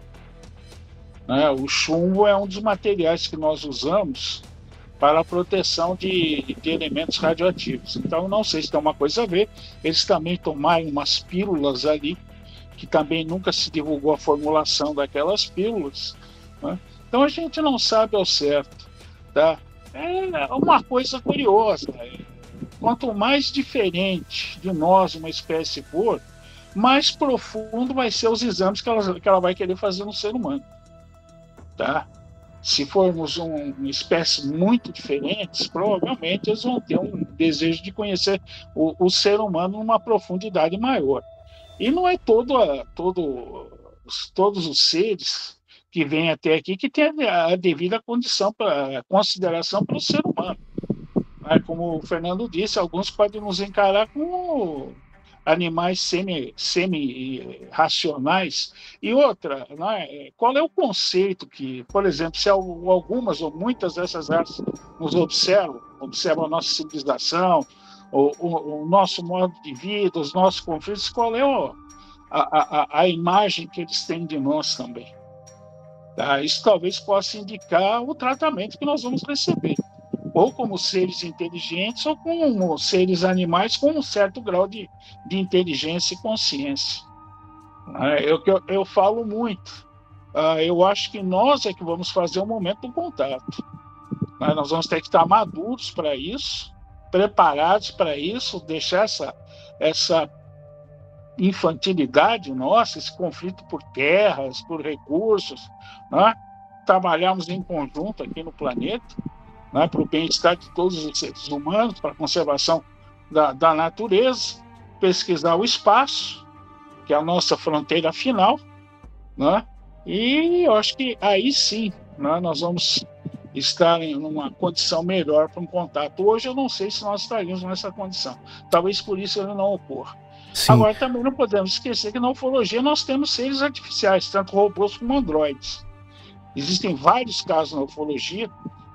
Né? O chumbo é um dos materiais que nós usamos para a proteção de, de, elementos radioativos. Então, não sei se tem uma coisa a ver. Eles também tomaram umas pílulas ali, que também nunca se divulgou a formulação daquelas pílulas. Né? Então, a gente não sabe ao certo. Tá? É uma coisa curiosa. Quanto mais diferente de nós uma espécie for, mais profundo vai ser os exames que ela, que ela vai querer fazer no ser humano. Tá? Se formos um, uma espécie muito diferentes, provavelmente eles vão ter um desejo de conhecer o, o ser humano numa profundidade maior. E não é todo, todo todos os seres que vêm até aqui que têm a, devida condição para consideração para o ser humano. Como o Fernando disse, alguns podem nos encarar como animais semi-racionais. Semi e outra, né, qual é o conceito que, por exemplo, se algumas ou muitas dessas raças nos observam, observam a nossa civilização, o, o, o nosso modo de vida, os nossos conflitos, qual é o, a, a, a imagem que eles têm de nós também? Tá? Isso talvez possa indicar o tratamento que nós vamos receber ou como seres inteligentes, ou como seres animais com um certo grau de, de inteligência e consciência. É, eu, eu, falo muito. Uh, eu acho que nós é que vamos fazer o momento do contato. Uh, nós vamos ter que estar maduros para isso, preparados para isso, deixar essa, essa infantilidade nossa, esse conflito por terras, por recursos, né? trabalharmos em conjunto aqui no planeta né, para o bem-estar de todos os seres humanos, para a conservação da, da natureza, pesquisar o espaço, que é a nossa fronteira final, né? e eu acho que aí sim né, nós vamos estar em uma condição melhor para um contato. Hoje eu não sei se nós estaríamos nessa condição. Talvez por isso ele não ocorra. Sim. Agora também não podemos esquecer que na ufologia nós temos seres artificiais, tanto robôs como androides. Existem vários casos na ufologia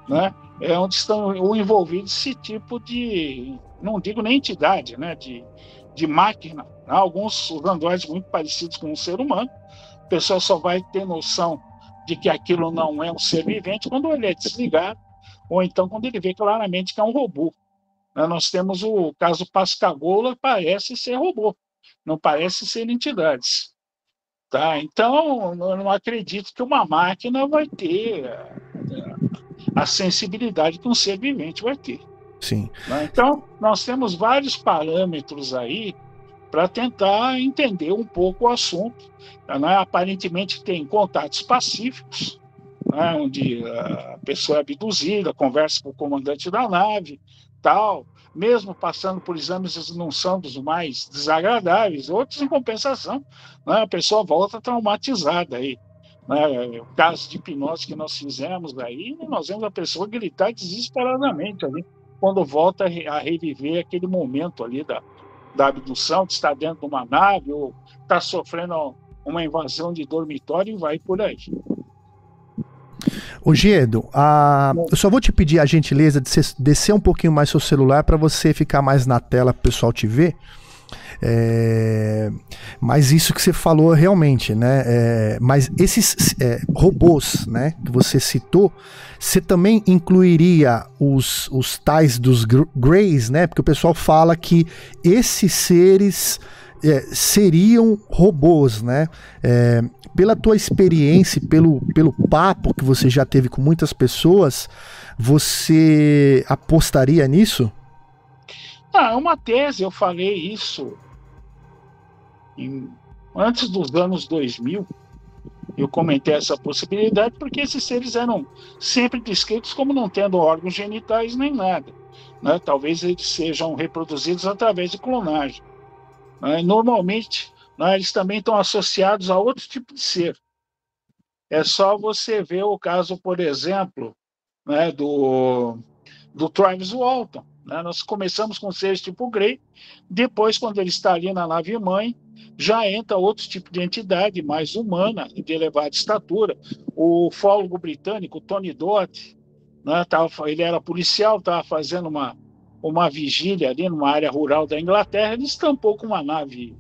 né, é onde estão envolvidos esse tipo de, não digo nem entidade, né, de, de máquina. Né, alguns androides muito parecidos com um ser humano. O pessoal só vai ter noção de que aquilo não é um ser vivente quando ele é desligado, ou então quando ele vê claramente que é um robô. Né, nós temos o caso Pascagoula, parece ser robô, não parece ser entidades. Tá? Então, eu não acredito que uma máquina vai ter a sensibilidade que um ser vivente vai ter. Sim. Né? Então, nós temos vários parâmetros aí para tentar entender um pouco o assunto. Né? Aparentemente tem contatos pacíficos, né? onde a pessoa é abduzida, conversa com o comandante da nave, tal, mesmo passando por exames não são dos mais desagradáveis, outros em compensação, né? a pessoa volta traumatizada aí. Né? O caso de hipnose que nós fizemos aí, nós vemos a pessoa gritar desesperadamente ali, quando volta a reviver aquele momento ali da, da abdução, de estar dentro de uma nave ou está sofrendo uma invasão de dormitório e vai por aí. Ô Gedo, a... eu só vou te pedir a gentileza de descer um pouquinho mais seu celular para você ficar mais na tela para o pessoal te ver. É, mas isso que você falou realmente, né? É, mas esses é, robôs, né, que você citou, você também incluiria os, os tais dos Greys, né? Porque o pessoal fala que esses seres é, seriam robôs, né? É, pela tua experiência, pelo, pelo papo que você já teve com muitas pessoas, você apostaria nisso? Ah, uma tese, eu falei isso em, antes dos anos 2000, eu comentei essa possibilidade porque esses seres eram sempre descritos como não tendo órgãos genitais nem nada. Né? Talvez eles sejam reproduzidos através de clonagem. Né? Normalmente, né, eles também estão associados a outro tipo de ser. É só você ver o caso, por exemplo, né, do, do Travis Walton. Né? Nós começamos com seres tipo Grey, depois, quando ele está ali na nave mãe, já entra outro tipo de entidade mais humana, de elevada estatura. O fólogo britânico Tony Dodd, né, tava, ele era policial, estava fazendo uma, uma vigília ali numa área rural da Inglaterra, ele estampou com uma nave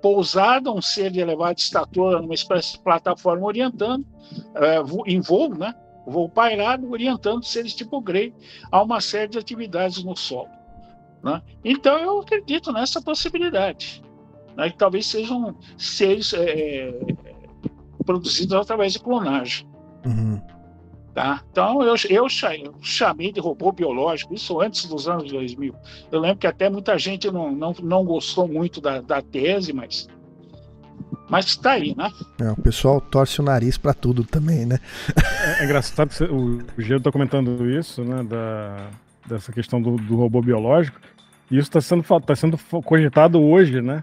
pousada, um ser de elevada estatura, numa espécie de plataforma orientando, é, em voo, né? Voo pairado, orientando seres tipo Grey a uma série de atividades no solo. Né? Então eu acredito nessa possibilidade, né? que talvez sejam seres é, produzidos através de clonagem. Uhum. Tá? Então, eu, eu chamei de robô biológico, isso antes dos anos 2000. Eu lembro que até muita gente não, não, não gostou muito da, da tese, mas mas está aí, né? É, o pessoal torce o nariz para tudo também, né? É, é engraçado que o, o Gelo está comentando isso, né? Da, dessa questão do, do robô biológico. E isso está sendo, tá sendo cogitado hoje, né?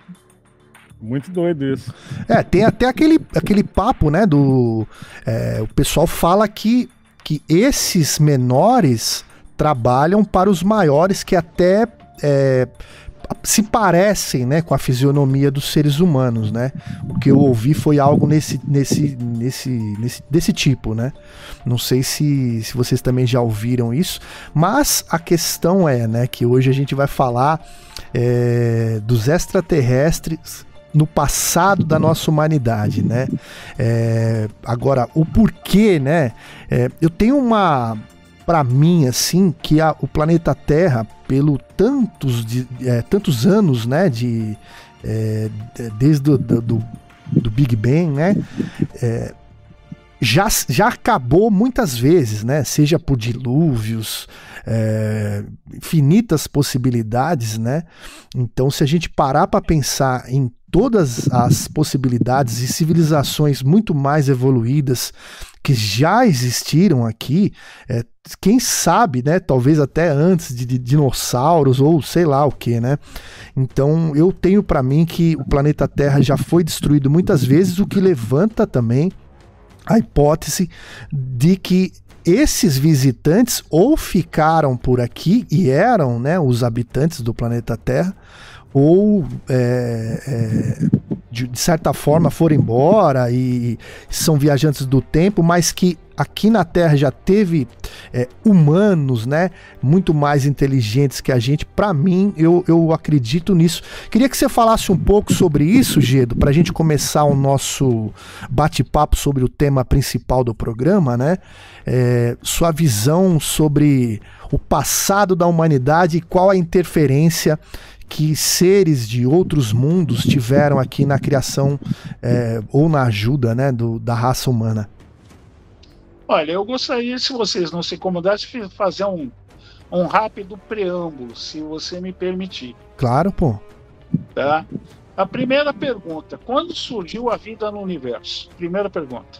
Muito doido isso. É, tem até aquele, aquele papo, né? Do. É, o pessoal fala que que esses menores trabalham para os maiores que até é, se parecem né, com a fisionomia dos seres humanos, né? O que eu ouvi foi algo nesse, nesse, nesse, nesse desse tipo, né? Não sei se, se vocês também já ouviram isso, mas a questão é, né, que hoje a gente vai falar é, dos extraterrestres no passado da nossa humanidade, né? É, agora, o porquê, né? É, eu tenho uma para mim assim que a, o planeta Terra pelo tantos de, é, tantos anos né de é, desde do, do, do, Big Bang né é, já, já acabou muitas vezes né seja por dilúvios é, infinitas possibilidades né então se a gente parar para pensar em todas as possibilidades e civilizações muito mais evoluídas que já existiram aqui, é, quem sabe, né, talvez até antes de, de, dinossauros ou sei lá o que, né? Então eu tenho para mim que o planeta Terra já foi destruído muitas vezes, o que levanta também a hipótese de que esses visitantes ou ficaram por aqui e eram, né, os habitantes do planeta Terra, ou é, é, de, de, certa forma foram embora e são viajantes do tempo, mas que aqui na Terra já teve é, humanos, né, muito mais inteligentes que a gente. Para mim, eu, eu acredito nisso. Queria que você falasse um pouco sobre isso, Gedo, para a gente começar o nosso bate-papo sobre o tema principal do programa, né? É, sua visão sobre o passado da humanidade e qual a interferência que seres de outros mundos tiveram aqui na criação é, ou na ajuda né, do, da raça humana? Olha, eu gostaria, se vocês não se incomodassem, de fazer um, um rápido preâmbulo, se você me permitir. Claro, pô. Tá? A primeira pergunta: quando surgiu a vida no universo? Primeira pergunta.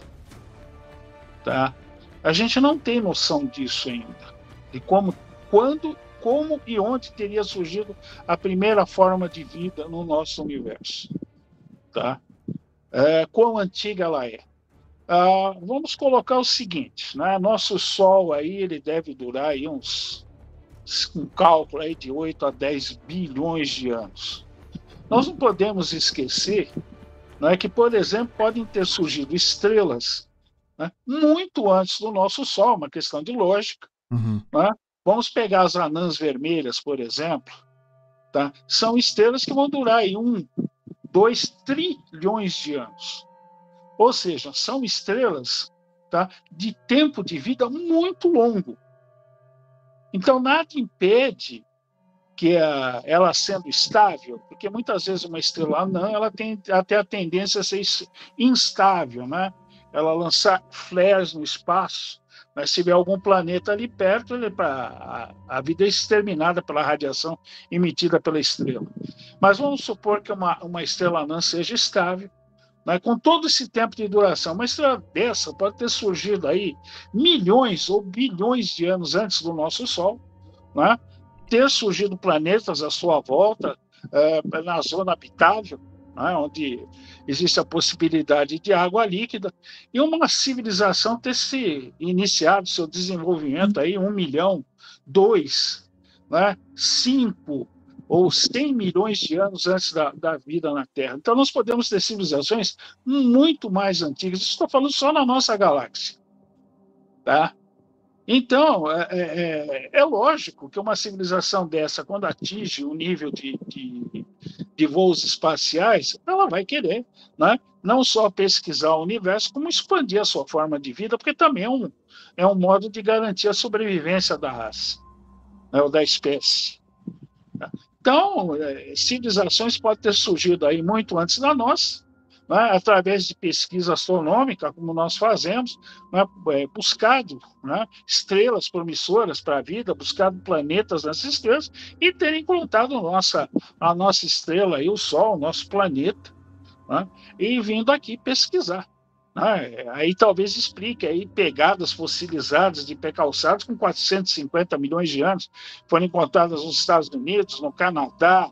Tá? A gente não tem noção disso ainda. De como, quando como e onde teria surgido a primeira forma de vida no nosso universo. Tá? É, quão antiga ela é? Ah, vamos colocar o seguinte, né? Nosso Sol aí ele deve durar aí uns um cálculo aí de 8 a 10 bilhões de anos. Nós não podemos esquecer né, que, por exemplo, podem ter surgido estrelas né, muito antes do nosso Sol, uma questão de lógica, uhum. né, Vamos pegar as anãs vermelhas, por exemplo. Tá? São estrelas que vão durar aí um, dois trilhões de anos. Ou seja, são estrelas tá, de tempo de vida muito longo. Então, nada impede que a, ela sendo estável, porque muitas vezes uma estrela anã ela tem até a tendência a ser instável, né? Ela lançar flares no espaço mas se tiver algum planeta ali perto, ele, pra, a, a vida é exterminada pela radiação emitida pela estrela. Mas vamos supor que uma, uma estrela anã seja estável, né, com todo esse tempo de duração. Uma estrela dessa pode ter surgido aí milhões ou bilhões de anos antes do nosso Sol, né, ter surgido planetas à sua volta, é, na zona habitável, né, onde existe a possibilidade de água líquida, e uma civilização ter se iniciado seu desenvolvimento aí um milhão, dois, né, 5 ou 100 milhões de anos antes da, da vida na Terra. Então, nós podemos ter civilizações muito mais antigas. Estou falando só na nossa galáxia. Tá? Então, é, é, é, é, lógico que uma civilização dessa, quando atinge o nível de, de, de, voos espaciais, ela vai querer né? não só pesquisar o universo, como expandir a sua forma de vida, porque também é um, é um modo de garantir a sobrevivência da raça, né? ou da espécie. Então, é, civilizações podem ter surgido aí muito antes da nossa, né, através de pesquisa astronômica, como nós fazemos, né, é, buscado né, estrelas promissoras para a vida, buscado planetas nessas estrelas e ter encontrado nossa, a nossa estrela, aí, o Sol, o nosso planeta, né, e vindo aqui pesquisar. Né. Aí talvez explique aí pegadas fossilizadas de pé calçados com 450 milhões de anos, foram encontradas nos Estados Unidos, no Canadá,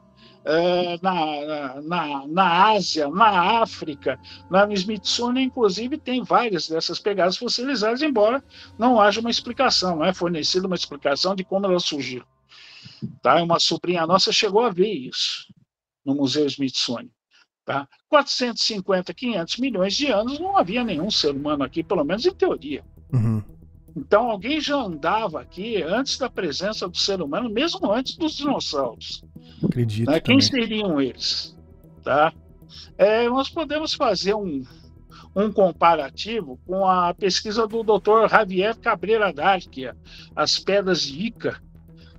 na, na, na Ásia, na África, no Smithsonian, inclusive, tem várias dessas pegadas fossilizadas, embora não haja uma explicação, não é fornecida uma explicação de como elas surgiram. Tá? Uma sobrinha nossa chegou a ver isso no Museu Smithsonian. Tá? 450, 500 milhões de anos não havia nenhum ser humano aqui, pelo menos em teoria. Uhum. Então alguém já andava aqui antes da presença do ser humano, mesmo antes dos dinossauros. Acredito. Né? Quem seriam eles? Tá? É, nós podemos fazer um, um comparativo com a pesquisa do Dr. Javier Cabreira Darquia, as pedras de Ica,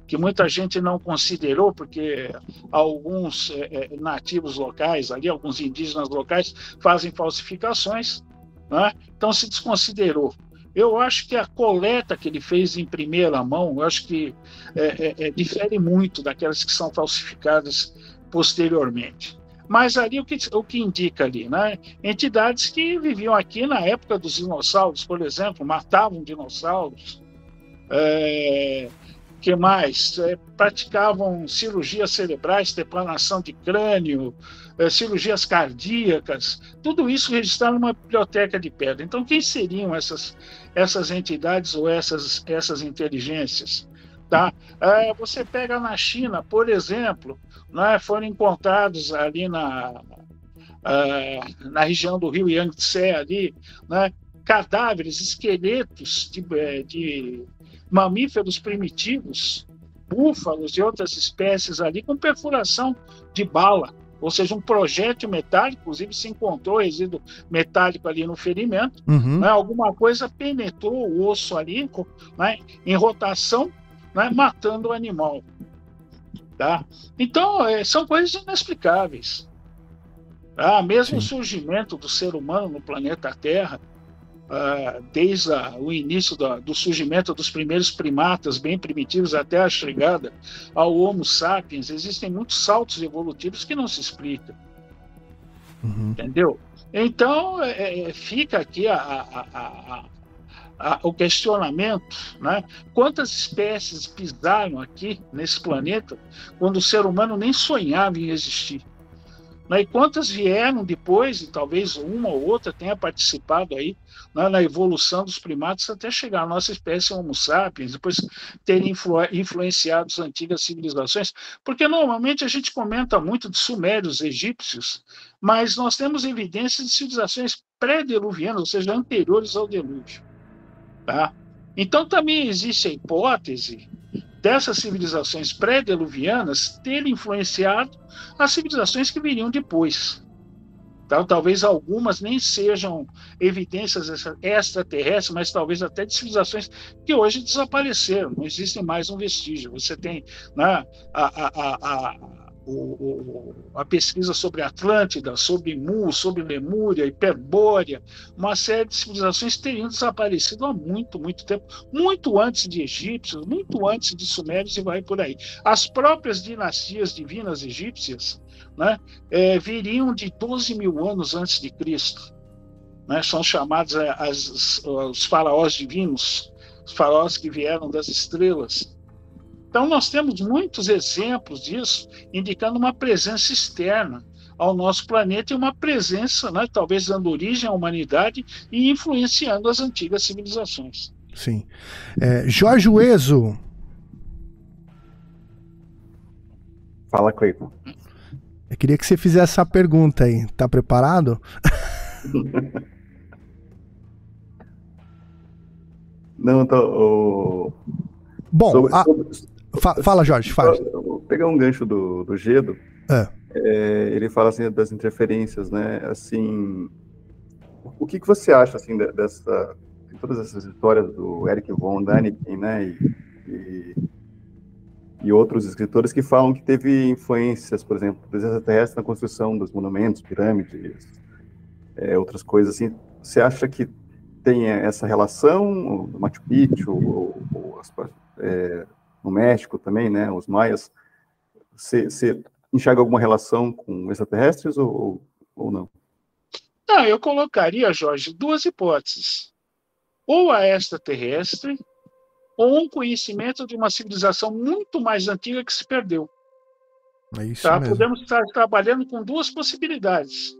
que muita gente não considerou, porque alguns é, é, nativos locais, ali, alguns indígenas locais, fazem falsificações, né? então se desconsiderou. Eu acho que a coleta que ele fez em primeira mão, eu acho que é, é, é, difere muito daquelas que são falsificadas posteriormente. Mas ali o que, o que indica ali, né? Entidades que viviam aqui na época dos dinossauros, por exemplo, matavam dinossauros. É, que mais? É, praticavam cirurgias cerebrais, deplanação de crânio, cirurgias cardíacas, tudo isso registrado numa biblioteca de pedra. Então, quem seriam essas, essas entidades ou essas, essas inteligências? Tá? É, você pega na China, por exemplo, né, foram encontrados ali na, é, na região do rio Yangtze, ali, né, cadáveres, esqueletos de, de mamíferos primitivos, búfalos e outras espécies ali com perfuração de bala, ou seja, um projétil metálico, inclusive se encontrou resíduo metálico ali no ferimento, uhum. né, alguma coisa penetrou o osso ali né, em rotação, né, matando o animal. Tá? Então, é, são coisas inexplicáveis. Tá? Mesmo Sim. o surgimento do ser humano no planeta Terra, desde a, o início do, do, surgimento dos primeiros primatas bem primitivos até a chegada ao Homo sapiens, existem muitos saltos evolutivos que não se explicam. Uhum. Entendeu? Então, é, é fica aqui a, a, a, o questionamento, né? Quantas espécies pisaram aqui nesse planeta quando o ser humano nem sonhava em existir? Né? E quantas vieram depois, e talvez uma ou outra tenha participado aí né, na evolução dos primatas até chegar à nossa espécie Homo sapiens, depois terem influ influenciado as antigas civilizações, porque normalmente a gente comenta muito de sumérios egípcios, mas nós temos evidências de civilizações pré-diluvianas, ou seja, anteriores ao dilúvio. Tá? Então também existe a hipótese dessas civilizações pré-diluvianas terem influenciado as civilizações que viriam depois. Então, talvez algumas nem sejam evidências extraterrestres, mas talvez até de civilizações que hoje desapareceram, não existem mais um vestígio. Você tem né, a, a, a, o, a pesquisa sobre Atlântida, sobre Mu, sobre Lemúria, Hiperbórea, uma série de civilizações teriam desaparecido há muito, muito tempo, muito antes de egípcios, muito antes de sumérios e vai por aí. As próprias dinastias divinas egípcias né, é, viriam de 12 mil anos antes de Cristo. Né, são chamados é, as, os faraós divinos, os faraós que vieram das estrelas. Então, nós temos muitos exemplos disso, indicando uma presença externa ao nosso planeta e uma presença, né, talvez dando origem à humanidade e influenciando as antigas civilizações. Sim. É, Jorge Ueso. Fala, Cleiton. Eu queria que você fizesse essa pergunta aí. Tá preparado? Não, tô. Bom, sobre, a... sobre, fa fala, Jorge, faz. Vou pegar um gancho do, do Gedo. É. É, ele fala assim das interferências, né? Assim, o que, que você acha assim dessa, de todas essas histórias do Eric von Däniken, né? E, e, e, outros escritores que falam que teve influências, por exemplo, dos extraterrestres na construção dos monumentos, pirâmides, é, outras coisas assim. Você acha que tem essa relação no Machu Picchu ou, ou é, no México também, né? Os maias. Você, você enxerga alguma relação com extraterrestres ou, ou não? Não, eu colocaria, Jorge, duas hipóteses. Ou a extraterrestre, ou um conhecimento de uma civilização muito mais antiga que se perdeu. É isso tá? mesmo. Podemos estar trabalhando com duas possibilidades.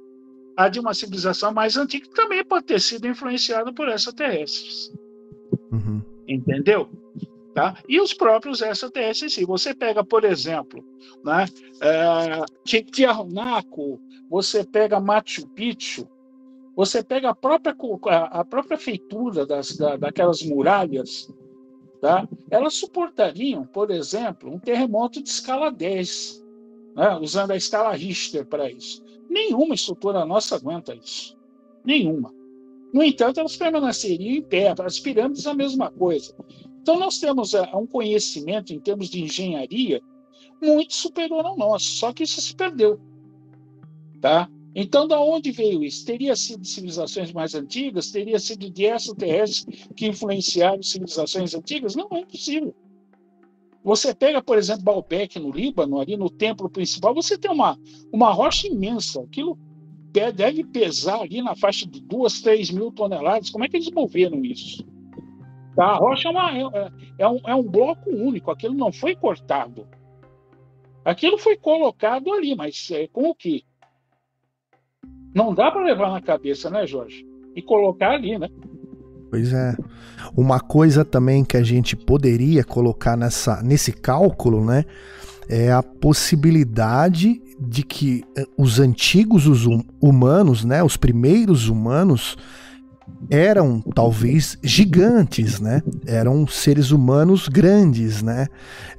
A de uma civilização mais antiga que também pode ter sido influenciada por extraterrestres. Uhum. Entendeu? Tá? E os próprios extraterrestres, sim. Você pega, por exemplo, né, é, Tiahuanaco, você pega Machu Picchu, você pega a própria, a própria feitura das, da, daquelas muralhas, tá? elas suportariam, por exemplo, um terremoto de escala 10, né? usando a escala Richter para isso. Nenhuma estrutura nossa aguenta isso. Nenhuma. No entanto, elas permaneceriam em pé. As pirâmides, a mesma coisa. Então, nós temos é, um conhecimento em termos de engenharia muito superior ao nosso, só que isso se perdeu. Tá? Então, da onde veio isso? Teria sido de civilizações mais antigas? Teria sido de extraterrestres que influenciaram civilizações antigas? Não, é impossível. Você pega, por exemplo, Baalbek no Líbano, ali no templo principal, você tem uma, uma rocha imensa. Aquilo deve pesar ali na faixa de duas, três mil toneladas. Como é que eles moveram isso? Tá? A rocha é, uma, é, é, um, é um bloco único, aquilo não foi cortado. Aquilo foi colocado ali, mas é, com o quê? Não dá para levar na cabeça, né, Jorge? E colocar ali, né? Pois é. Uma coisa também que a gente poderia colocar nessa, nesse cálculo, né? É a possibilidade de que eh, os antigos os hum, humanos, né? Os primeiros humanos eram talvez gigantes, né? Eram seres humanos grandes, né?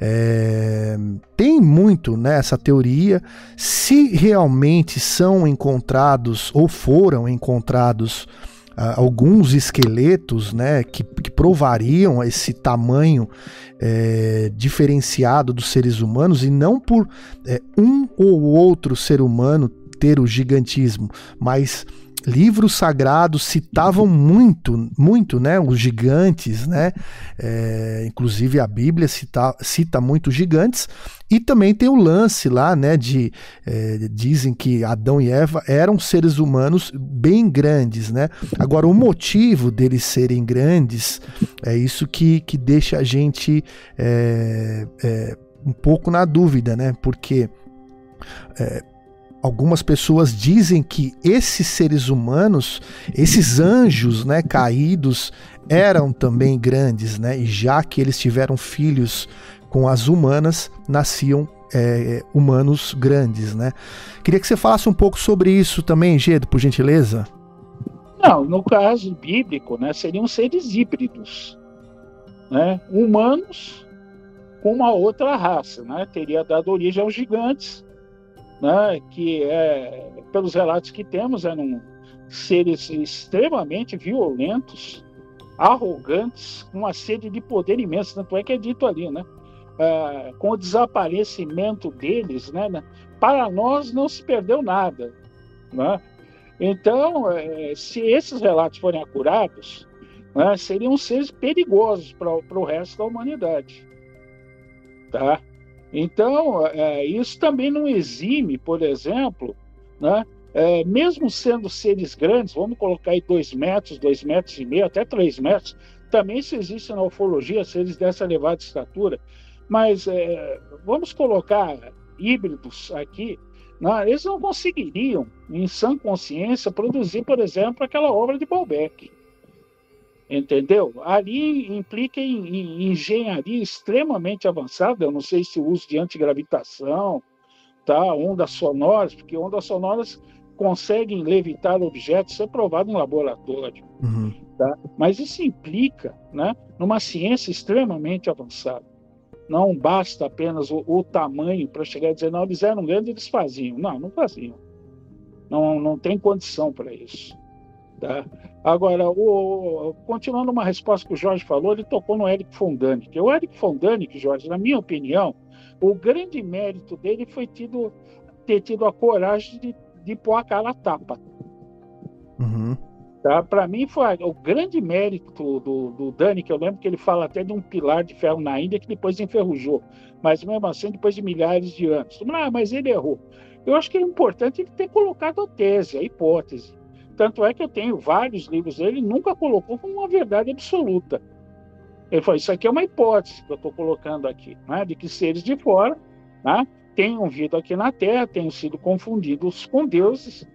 É, tem muito nessa né, teoria. Se realmente são encontrados ou foram encontrados uh, alguns esqueletos, né, que, que provariam esse tamanho é, diferenciado dos seres humanos e não por é, um ou outro ser humano ter o gigantismo, mas livros sagrados citavam muito, muito, né, os gigantes, né, é, inclusive a Bíblia cita, cita muito gigantes, e também tem o lance lá, né, de é, dizem que Adão e Eva eram seres humanos bem grandes, né. Agora o motivo deles serem grandes é isso que, que deixa a gente é, é um pouco na dúvida, né, porque é, algumas pessoas dizem que esses seres humanos, esses anjos, né, caídos, eram também grandes, né? E já que eles tiveram filhos com as humanas, nasciam é, humanos grandes, né? Queria que você falasse um pouco sobre isso também, Gedo, por gentileza. Não, no caso bíblico, né, seriam seres híbridos, né? Humanos com uma outra raça, né? Teria dado origem aos gigantes né, que é, pelos relatos que temos eram seres extremamente violentos, arrogantes, com uma sede de poder imenso, tanto é que é dito ali, né? É, com o desaparecimento deles, né, né, para nós não se perdeu nada, né? Então, é, se esses relatos forem acurados, né, seriam seres perigosos para o resto da humanidade, tá? Então, é, isso também não exime, por exemplo, né, é, mesmo sendo seres grandes, vamos colocar aí dois metros, dois metros e meio, até três metros, também se existe na ufologia seres dessa elevada estatura, mas é, vamos colocar híbridos aqui, né, eles não conseguiriam, em sã consciência, produzir, por exemplo, aquela obra de Balbec. Entendeu? Ali implica em, em, engenharia extremamente avançada, eu não sei se o uso de antigravitação tá? Ondas sonoras, porque ondas sonoras conseguem levitar objetos, isso é provado em laboratório. Uhum. Tá? Mas isso implica né, numa ciência extremamente avançada. Não basta apenas o, o tamanho para chegar a dizer, não, eles eram grandes, eles faziam. Não, não faziam. Não, não tem condição para isso. Tá? Agora, o, continuando uma resposta que o Jorge falou, ele tocou no Eric von Däniken. O Eric von Däniken, Jorge, na minha opinião, o grande mérito dele foi tido, ter tido a coragem de, de pôr a cara a tapa. Uhum. Tá? Para mim, foi o grande mérito do, do, do Dani, que eu lembro que ele fala até de um pilar de ferro na Índia que depois enferrujou. Mas mesmo assim, depois de milhares de anos. Ah, mas ele errou. Eu acho que é importante ele ter colocado a tese, a hipótese. Tanto é que eu tenho vários livros dele, nunca colocou como uma verdade absoluta. Ele falou: Isso aqui é uma hipótese que eu estou colocando aqui, né, de que seres de fora né, tenham vindo aqui na Terra, tenham sido confundidos com deuses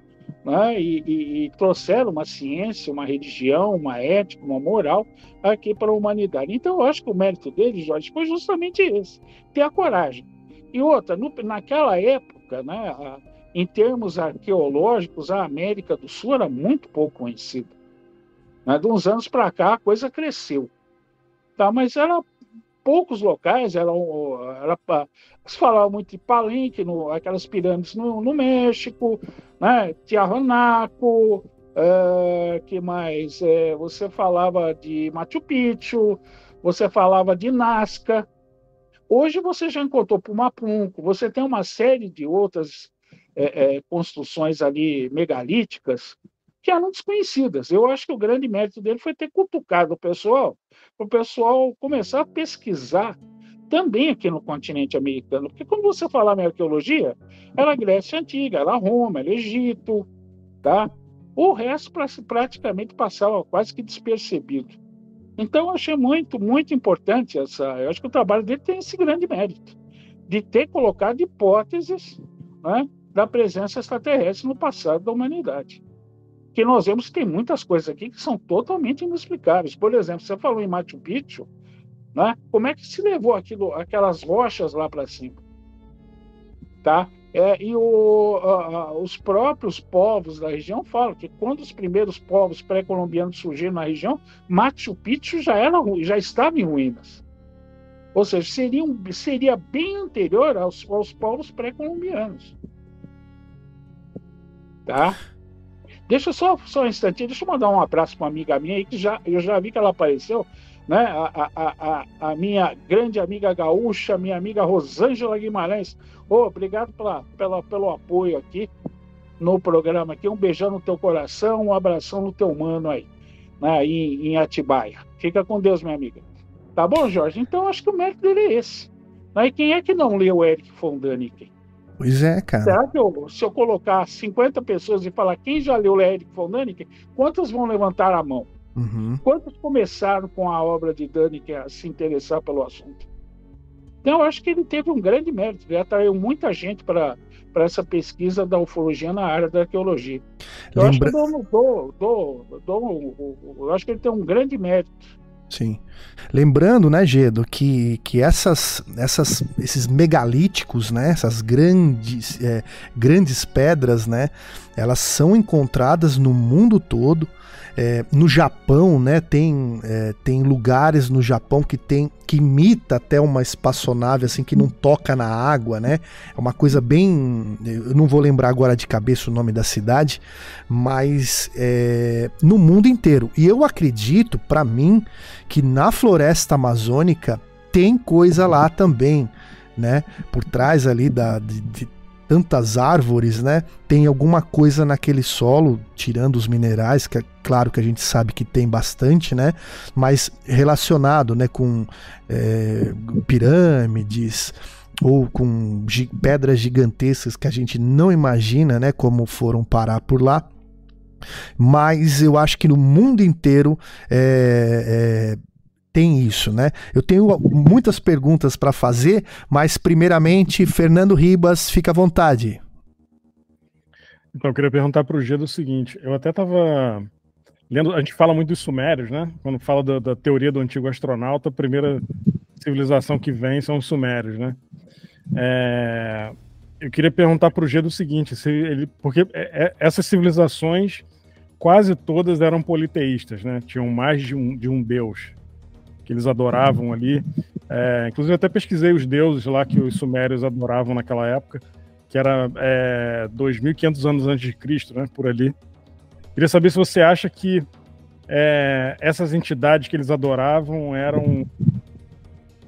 né, e, e, e, trouxeram uma ciência, uma religião, uma ética, uma moral aqui para a humanidade. Então, eu acho que o mérito dele, Jorge, foi justamente esse: ter a coragem. E outra, no, naquela época, né, a, em termos arqueológicos, a América do Sul era muito pouco conhecida. Né? De uns anos para cá, a coisa cresceu. Tá? Mas era poucos locais, eram, era, se falava muito de Palenque, no, aquelas pirâmides no, no México, né? Tiahuanaco, é, que mais? É, você falava de Machu Picchu, você falava de Nazca. Hoje você já encontrou Pumapunco, você tem uma série de outras é, é, construções ali megalíticas que eram desconhecidas. Eu acho que o grande mérito dele foi ter cutucado o pessoal, para o pessoal começar a pesquisar também aqui no continente americano. Porque quando você fala em arqueologia, era Grécia Antiga, era Roma, era Egito, tá? O resto praticamente passava quase que despercebido. Então, eu achei muito, muito importante essa. Eu acho que o trabalho dele tem esse grande mérito de ter colocado hipóteses né, da presença extraterrestre no passado da humanidade. Que nós vemos que tem muitas coisas aqui que são totalmente inexplicáveis. Por exemplo, você falou em Machu Picchu, né? como é que se levou aquilo, aquelas rochas lá para cima? Tá? É, e o, a, os próprios povos da região falam que quando os primeiros povos pré-colombianos surgiram na região, Machu Picchu já, era, já estava em ruínas. Ou seja, seria, um, seria bem anterior aos, aos povos pré-colombianos. Tá? Deixa só, só um instantinho, deixa eu mandar um abraço para uma amiga minha aí, que já, eu já vi que ela apareceu, né? A, a, a, a minha grande amiga gaúcha, minha amiga Rosângela Guimarães. Oh, obrigado pela, pela, pelo apoio aqui no programa aqui. Um beijão no teu coração, um abração no teu mano aí, né? em, em Atibaia. Fica com Deus, minha amiga. Tá bom, Jorge? Então acho que o mérito dele é esse. Né? E quem é que não leu Eric von Däniken? Pois é, cara. Será que eu, se eu colocar 50 pessoas e falar quem já leu Eric von Däniken, quantas vão levantar a mão? Uhum. Quantos começaram com a obra de Däniken a se interessar pelo assunto? Então, eu acho que ele teve um grande mérito, ele atraiu muita gente para essa pesquisa da ufologia na área da arqueologia. Eu Lembra... acho que eu, dou, dou, dou, eu acho que ele tem um grande mérito. Sim. Lembrando, né, Gedo, que, que essas, essas, esses megalíticos, né, essas grandes, é, grandes pedras, né, elas são encontradas no mundo todo. É, no Japão, né, tem, é, tem lugares no Japão que tem que imita até uma espaçonave assim que não toca na água, né? É uma coisa bem, eu não vou lembrar agora de cabeça o nome da cidade, mas é, no mundo inteiro. E eu acredito, para mim, que na floresta amazônica tem coisa lá também, né? Por trás ali da de, de tantas árvores, né? Tem alguma coisa naquele solo, tirando os minerais, que é claro que a gente sabe que tem bastante, né? Mas relacionado, né, com é, pirâmides ou com pedras gigantescas que a gente não imagina, né, como foram parar por lá. Mas eu acho que no mundo inteiro é, é tem isso, né? Eu tenho muitas perguntas para fazer, mas primeiramente, Fernando Ribas, fica à vontade. Então, eu queria perguntar para o G do seguinte: eu até estava lendo, a gente fala muito dos Sumérios, né? Quando fala da, da, teoria do antigo astronauta, a primeira civilização que vem são os Sumérios, né? É, eu queria perguntar para o G do seguinte, se ele, porque é, é, essas civilizações quase todas eram politeístas, né? Tinham mais de um, de um deus que eles adoravam ali. É, inclusive, até pesquisei os deuses lá que os sumérios adoravam naquela época, que era é, 2.500 anos antes de Cristo, né? Por ali. Queria saber se você acha que é, essas entidades que eles adoravam eram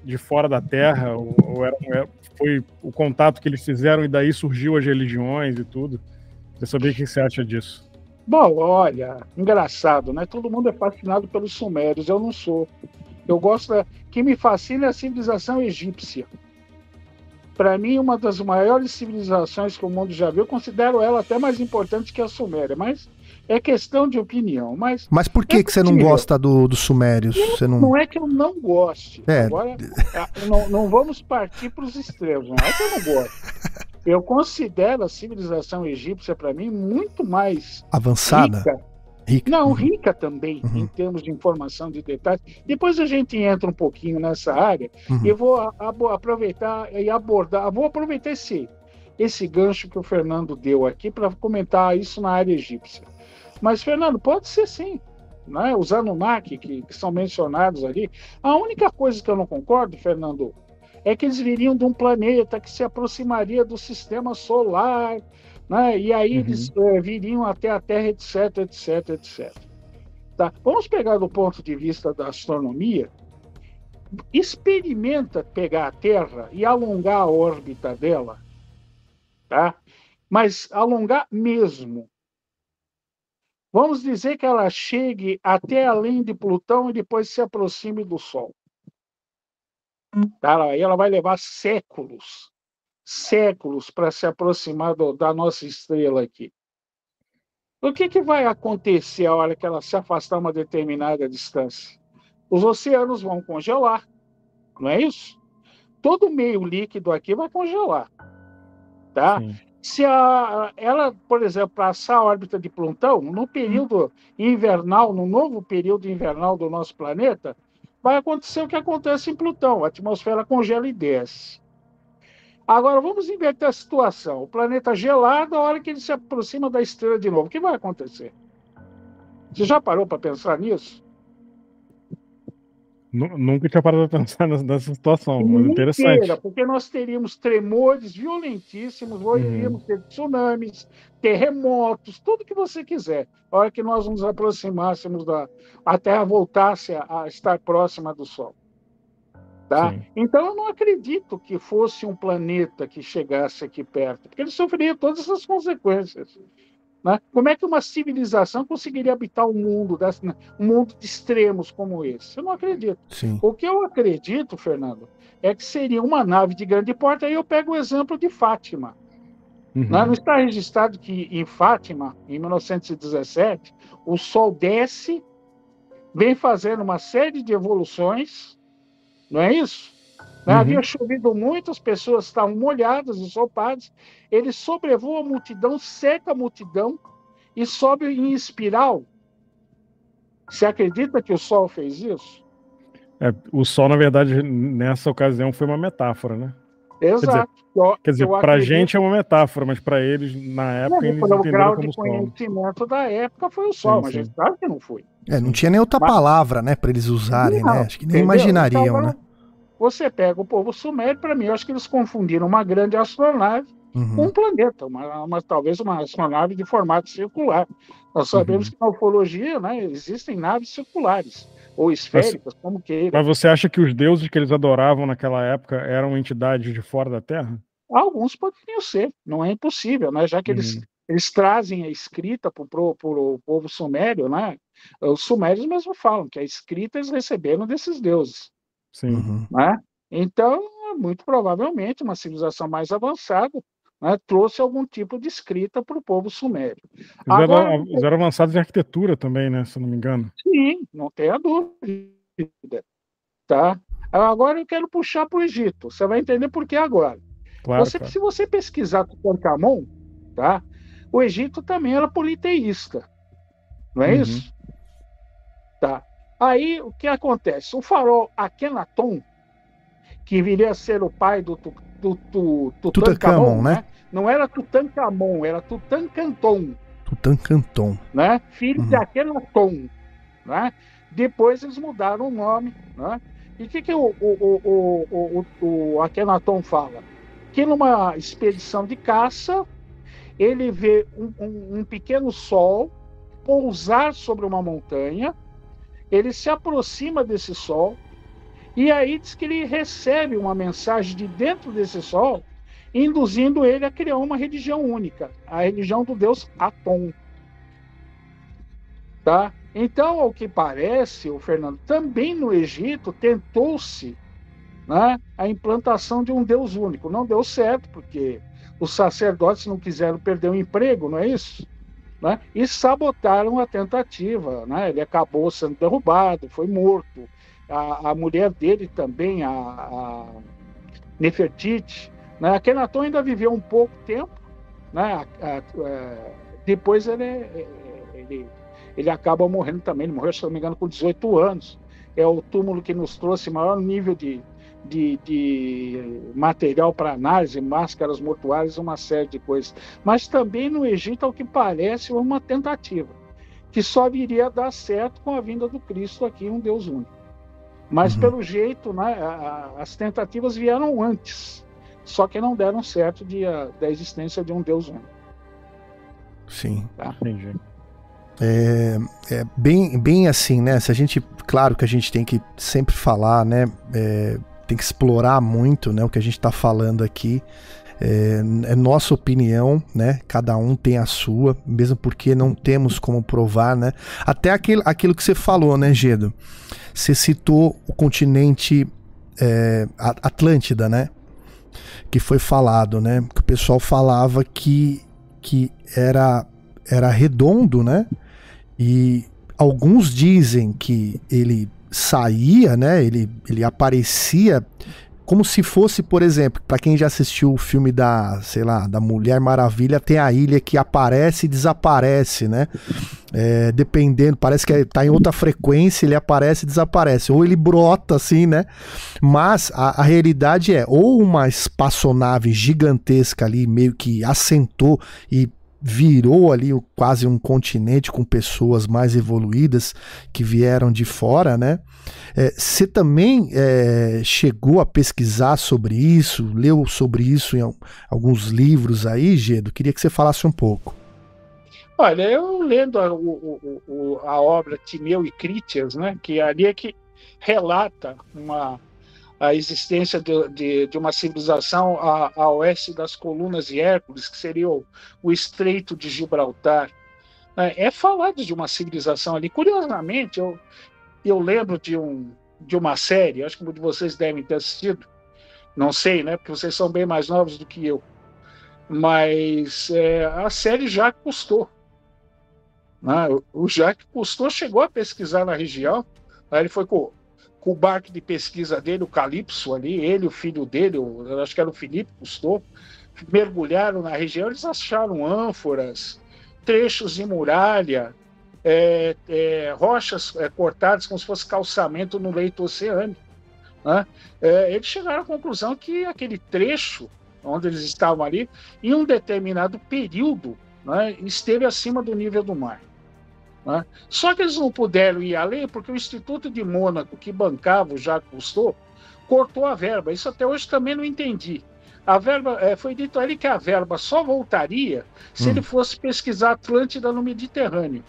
de fora da Terra, ou, ou eram, é, foi o contato que eles fizeram e daí surgiu as religiões e tudo. Queria saber o que você acha disso. Bom, olha, engraçado, né? Todo mundo é fascinado pelos sumérios, eu não sou. Eu gosto da... que me fascina é a civilização egípcia. Para mim, uma das maiores civilizações que o mundo já viu, eu considero ela até mais importante que a Suméria, mas é questão de opinião. Mas, mas por que, é que você não gosta dos do Sumérios? Não, você não... não é que eu não goste. É. Agora, não, não vamos partir para os extremos. Não é que eu não gosto. Eu considero a civilização egípcia, para mim, muito mais avançada. Rica. Rica. Não, uhum. rica também, uhum. em termos de informação, de detalhes. Depois a gente entra um pouquinho nessa área uhum. e vou aproveitar e abordar. Vou aproveitar esse, esse gancho que o Fernando deu aqui para comentar isso na área egípcia. Mas, Fernando, pode ser sim. Né? Os Anunnaki, que, que são mencionados ali. A única coisa que eu não concordo, Fernando, é que eles viriam de um planeta que se aproximaria do sistema solar, né? e aí uhum. eles é, viriam até a Terra, etc, etc, etc. Tá? Vamos pegar do ponto de vista da astronomia. Experimenta pegar a Terra e alongar a órbita dela, tá? mas alongar mesmo. Vamos dizer que ela chegue até além de Plutão e depois se aproxime do Sol. Tá? Aí ela vai levar séculos, séculos para se aproximar do, da nossa estrela aqui. O que, que vai acontecer a hora que ela se afastar uma determinada distância? Os oceanos vão congelar, não é isso? Todo meio líquido aqui vai congelar, tá? Sim. Se a, ela, por exemplo, passar a órbita de Plutão, no período invernal, no novo período invernal do nosso planeta, vai acontecer o que acontece em Plutão: a atmosfera congela e desce. Agora, vamos inverter a situação. O planeta gelado, a hora que ele se aproxima da estrela de novo, o que vai acontecer? Você já parou para pensar nisso? Nunca tinha parado para pensar nessa situação, mas interessante. Porque nós teríamos tremores violentíssimos, iríamos uhum. ter tsunamis, terremotos, tudo que você quiser. A hora que nós nos aproximássemos da. a Terra voltasse a estar próxima do Sol. Tá? Então eu não acredito que fosse um planeta que chegasse aqui perto, porque ele sofreria todas essas consequências. Né? Como é que uma civilização conseguiria habitar um mundo, né? um mundo de extremos como esse? Eu não acredito. Sim. O que eu acredito, Fernando, é que seria uma nave de grande porte. Aí eu pego o exemplo de Fátima. Uhum. Né? Não está registrado que em Fátima, em 1917, o Sol desce, vem fazendo uma série de evoluções, não é isso? Né? Uhum. Havia chovido muito, as pessoas estavam molhadas, ensopadas. Ele sobrevoa a multidão, seca a multidão e sobe em espiral. Você acredita que o Sol fez isso? É, o Sol, na verdade, nessa ocasião foi uma metáfora, né? Exato. Quer dizer, para a gente é uma metáfora, mas para eles, na época, não, eles o grau de conhecimento sol. da época foi o Sol, sim, mas sim. a gente sabe que não foi. É, não tinha nem outra mas... palavra, né, para eles usarem, não, né? Acho que nem entendeu? imaginariam, então, né? Você pega o povo sumério, para mim, eu acho que eles confundiram uma grande astronave uhum. com um planeta, uma, uma, talvez uma astronave de formato circular. Nós sabemos uhum. que na ufologia né, existem naves circulares ou esféricas, mas, como queira. Mas você acha que os deuses que eles adoravam naquela época eram entidades de fora da Terra? Alguns poderiam ser, não é impossível, né? já que uhum. eles, eles trazem a escrita para o povo sumério, né? os sumérios mesmo falam que a escrita eles receberam desses deuses. Sim. Uhum. Né? Então, muito provavelmente, uma civilização mais avançada né, trouxe algum tipo de escrita para o povo sumério. Eles, Agora, eram, eles eram avançados em arquitetura também, né, se não me engano. Sim, não tenha dúvida. Tá? Agora eu quero puxar para o Egito. Você vai entender por que agora. Claro, você, Se você pesquisar Tutankhamon, tá? o Egito também era politeísta. Não é uhum. isso? Tá. Aí o que acontece? O farol Akhenaton, que viria a ser o pai do, do, do, do Tutankhamon, né? né? Não era Tutankhamon, era Tutankanton. Tutankanton. Né? Filho uhum. de Akhenaton. Né? Depois eles mudaram o nome. Né? E o que, que o, o, o, o Akhenaton fala? Que numa expedição de caça, ele vê um, um, um pequeno sol pousar sobre uma montanha, ele se aproxima desse sol, e aí diz que ele recebe uma mensagem de dentro desse sol induzindo ele a criar uma religião única, a religião do deus Atom. Tá? Então, ao que parece, o Fernando, também no Egito tentou-se né, a implantação de um deus único. Não deu certo, porque os sacerdotes não quiseram perder o emprego, não é isso? Né? E sabotaram a tentativa. Né? Ele acabou sendo derrubado, foi morto. A, a mulher dele também, a, a Nefertiti, né? Akhenaton ainda viveu um pouco tempo, né? A, a, a, é, depois ele, ele, ele acaba morrendo também. Ele morreu, se não me engano, com 18 anos. É o túmulo que nos trouxe maior nível de, de, de material para análise, máscaras mortuárias, uma série de coisas. Mas também no Egito, ao que parece, uma tentativa, que só viria a dar certo com a vinda do Cristo aqui, um Deus único. Mas, uhum. pelo jeito, né, as tentativas vieram antes só que não deram certo de, a, da existência de um Deus único. Sim. Tá? Entendi. É, é, bem, bem assim, né? Se a gente, claro que a gente tem que sempre falar, né? É, tem que explorar muito, né? O que a gente está falando aqui. É, é, nossa opinião, né? Cada um tem a sua, mesmo porque não temos como provar, né? Até aquilo, aquilo que você falou, né, Gedo? Você citou o continente é, Atlântida, né? que foi falado, né? Que o pessoal falava que, que era, era redondo, né? E alguns dizem que ele saía, né? Ele, ele aparecia como se fosse, por exemplo, para quem já assistiu o filme da, sei lá, da Mulher Maravilha, tem a ilha que aparece e desaparece, né? É, dependendo, parece que tá em outra frequência, ele aparece e desaparece, ou ele brota assim, né? Mas a, a realidade é ou uma espaçonave gigantesca ali, meio que assentou e virou ali quase um continente com pessoas mais evoluídas que vieram de fora, né? É, você também é, chegou a pesquisar sobre isso, leu sobre isso em alguns livros aí, Gedo? Queria que você falasse um pouco. Olha, eu lendo a, o, o, a obra Timeu e Critias, né, que ali é que relata uma, a existência de, de, de uma civilização a, a, oeste das colunas de Hércules, que seria o, o Estreito de Gibraltar. É, é falado de uma civilização ali. Curiosamente, eu, eu lembro de, um, de uma série, acho que muitos de vocês devem ter assistido, não sei, né? Porque vocês são bem mais novos do que eu. Mas é, a série Jacques Cousteau. Né? O Jacques Cousteau chegou a pesquisar na região. Aí ele foi com o barco de pesquisa dele, o Calypso ali, ele, o filho dele, eu acho que era o Felipe Cousteau, mergulharam na região, eles acharam ânforas, trechos de muralha, é, é, rochas é, cortadas como se fosse calçamento no leito oceânico. Né? É, eles chegaram à conclusão que aquele trecho onde eles estavam ali, em um determinado período, né, esteve acima do nível do mar. Né? Só que eles não puderam ir além porque o Instituto de Mônaco, que bancava o Jacques Cousteau, cortou a verba. Isso até hoje também não entendi. A verba é, foi dito ali que a verba só voltaria se hum. ele fosse pesquisar Atlântida no Mediterrâneo.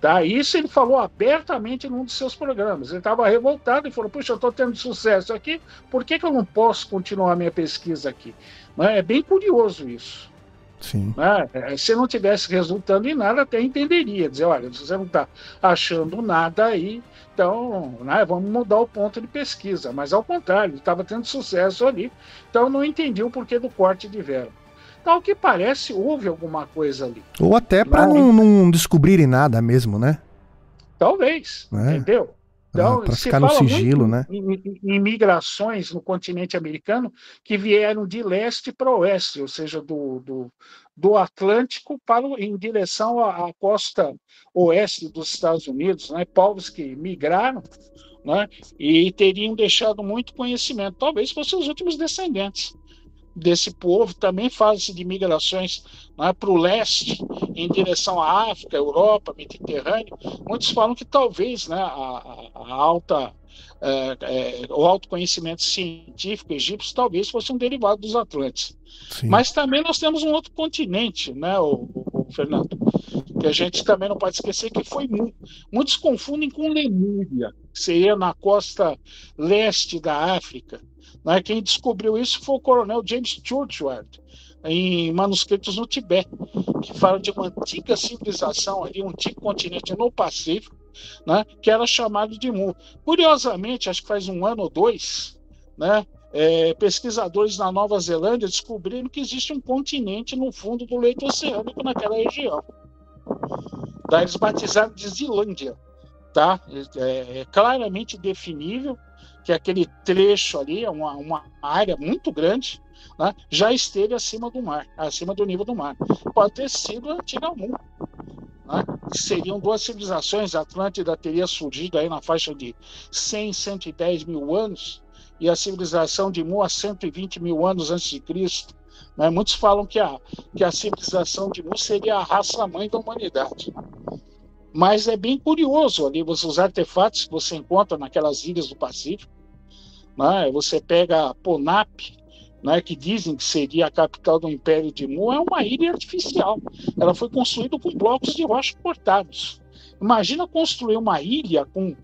Tá? Isso ele falou abertamente num dos seus programas. Ele estava revoltado e falou: Puxa, eu estou tendo sucesso aqui, por que, que eu não posso continuar minha pesquisa aqui? É bem curioso isso. Sim. Né? Se não tivesse resultando em nada, até entenderia. Dizer, olha, você não está achando nada aí, então né, vamos mudar o ponto de pesquisa. Mas ao contrário, estava tendo sucesso ali, então não entendi o porquê do corte de verbo. Então, ao que parece, houve alguma coisa ali. Ou até para não, não descobrirem nada mesmo, né? Talvez, é. entendeu? Então, para ficar no sigilo, né? Em, em, migrações no continente americano que vieram de leste para oeste, ou seja, do, do, do Atlântico para em direção à, à, costa oeste dos Estados Unidos, né? Povos que migraram né? e teriam deixado muito conhecimento. Talvez fossem os últimos descendentes desse povo. Também fala-se de migrações né, para o leste, em direção à África, Europa, Mediterrâneo. Muitos falam que talvez né, a, a alta é, é, o autoconhecimento científico egípcio talvez fosse um derivado dos Atlantes. Sim. Mas também nós temos um outro continente, né, o, o, o, Fernando, que a gente também não pode esquecer que foi muito, muitos confundem com Lemúria, que seria na costa leste da África. Né? Quem descobriu isso foi o coronel James Churchward, em manuscritos no Tibete, que fala de uma antiga civilização ali, um antigo continente no Pacífico, né, que era chamado de Mu. Curiosamente, acho que faz um ano ou dois, né, é, pesquisadores na Nova Zelândia descobriram que existe um continente no fundo do leito oceânico naquela região. Daí eles batizaram de Zilândia. Tá? É, é claramente definível que aquele trecho ali é uma, uma área muito grande, né, já esteve acima do mar, acima do nível do mar. Pode ter sido a antiga Mu, né, seriam duas civilizações. A Atlântida teria surgido aí na faixa de 100, 110 mil anos, e a civilização de Mu a 120 mil anos antes de Cristo. Né? Muitos falam que a, que a civilização de Mu seria a raça-mãe da humanidade. Mas é bem curioso ali os artefatos que você encontra naquelas ilhas do Pacífico. Né? Você pega Ponap, né, que dizem que seria a capital do Império de Mu, é uma ilha artificial. Ela foi construída com blocos de rocha cortados. Imagina construir uma ilha com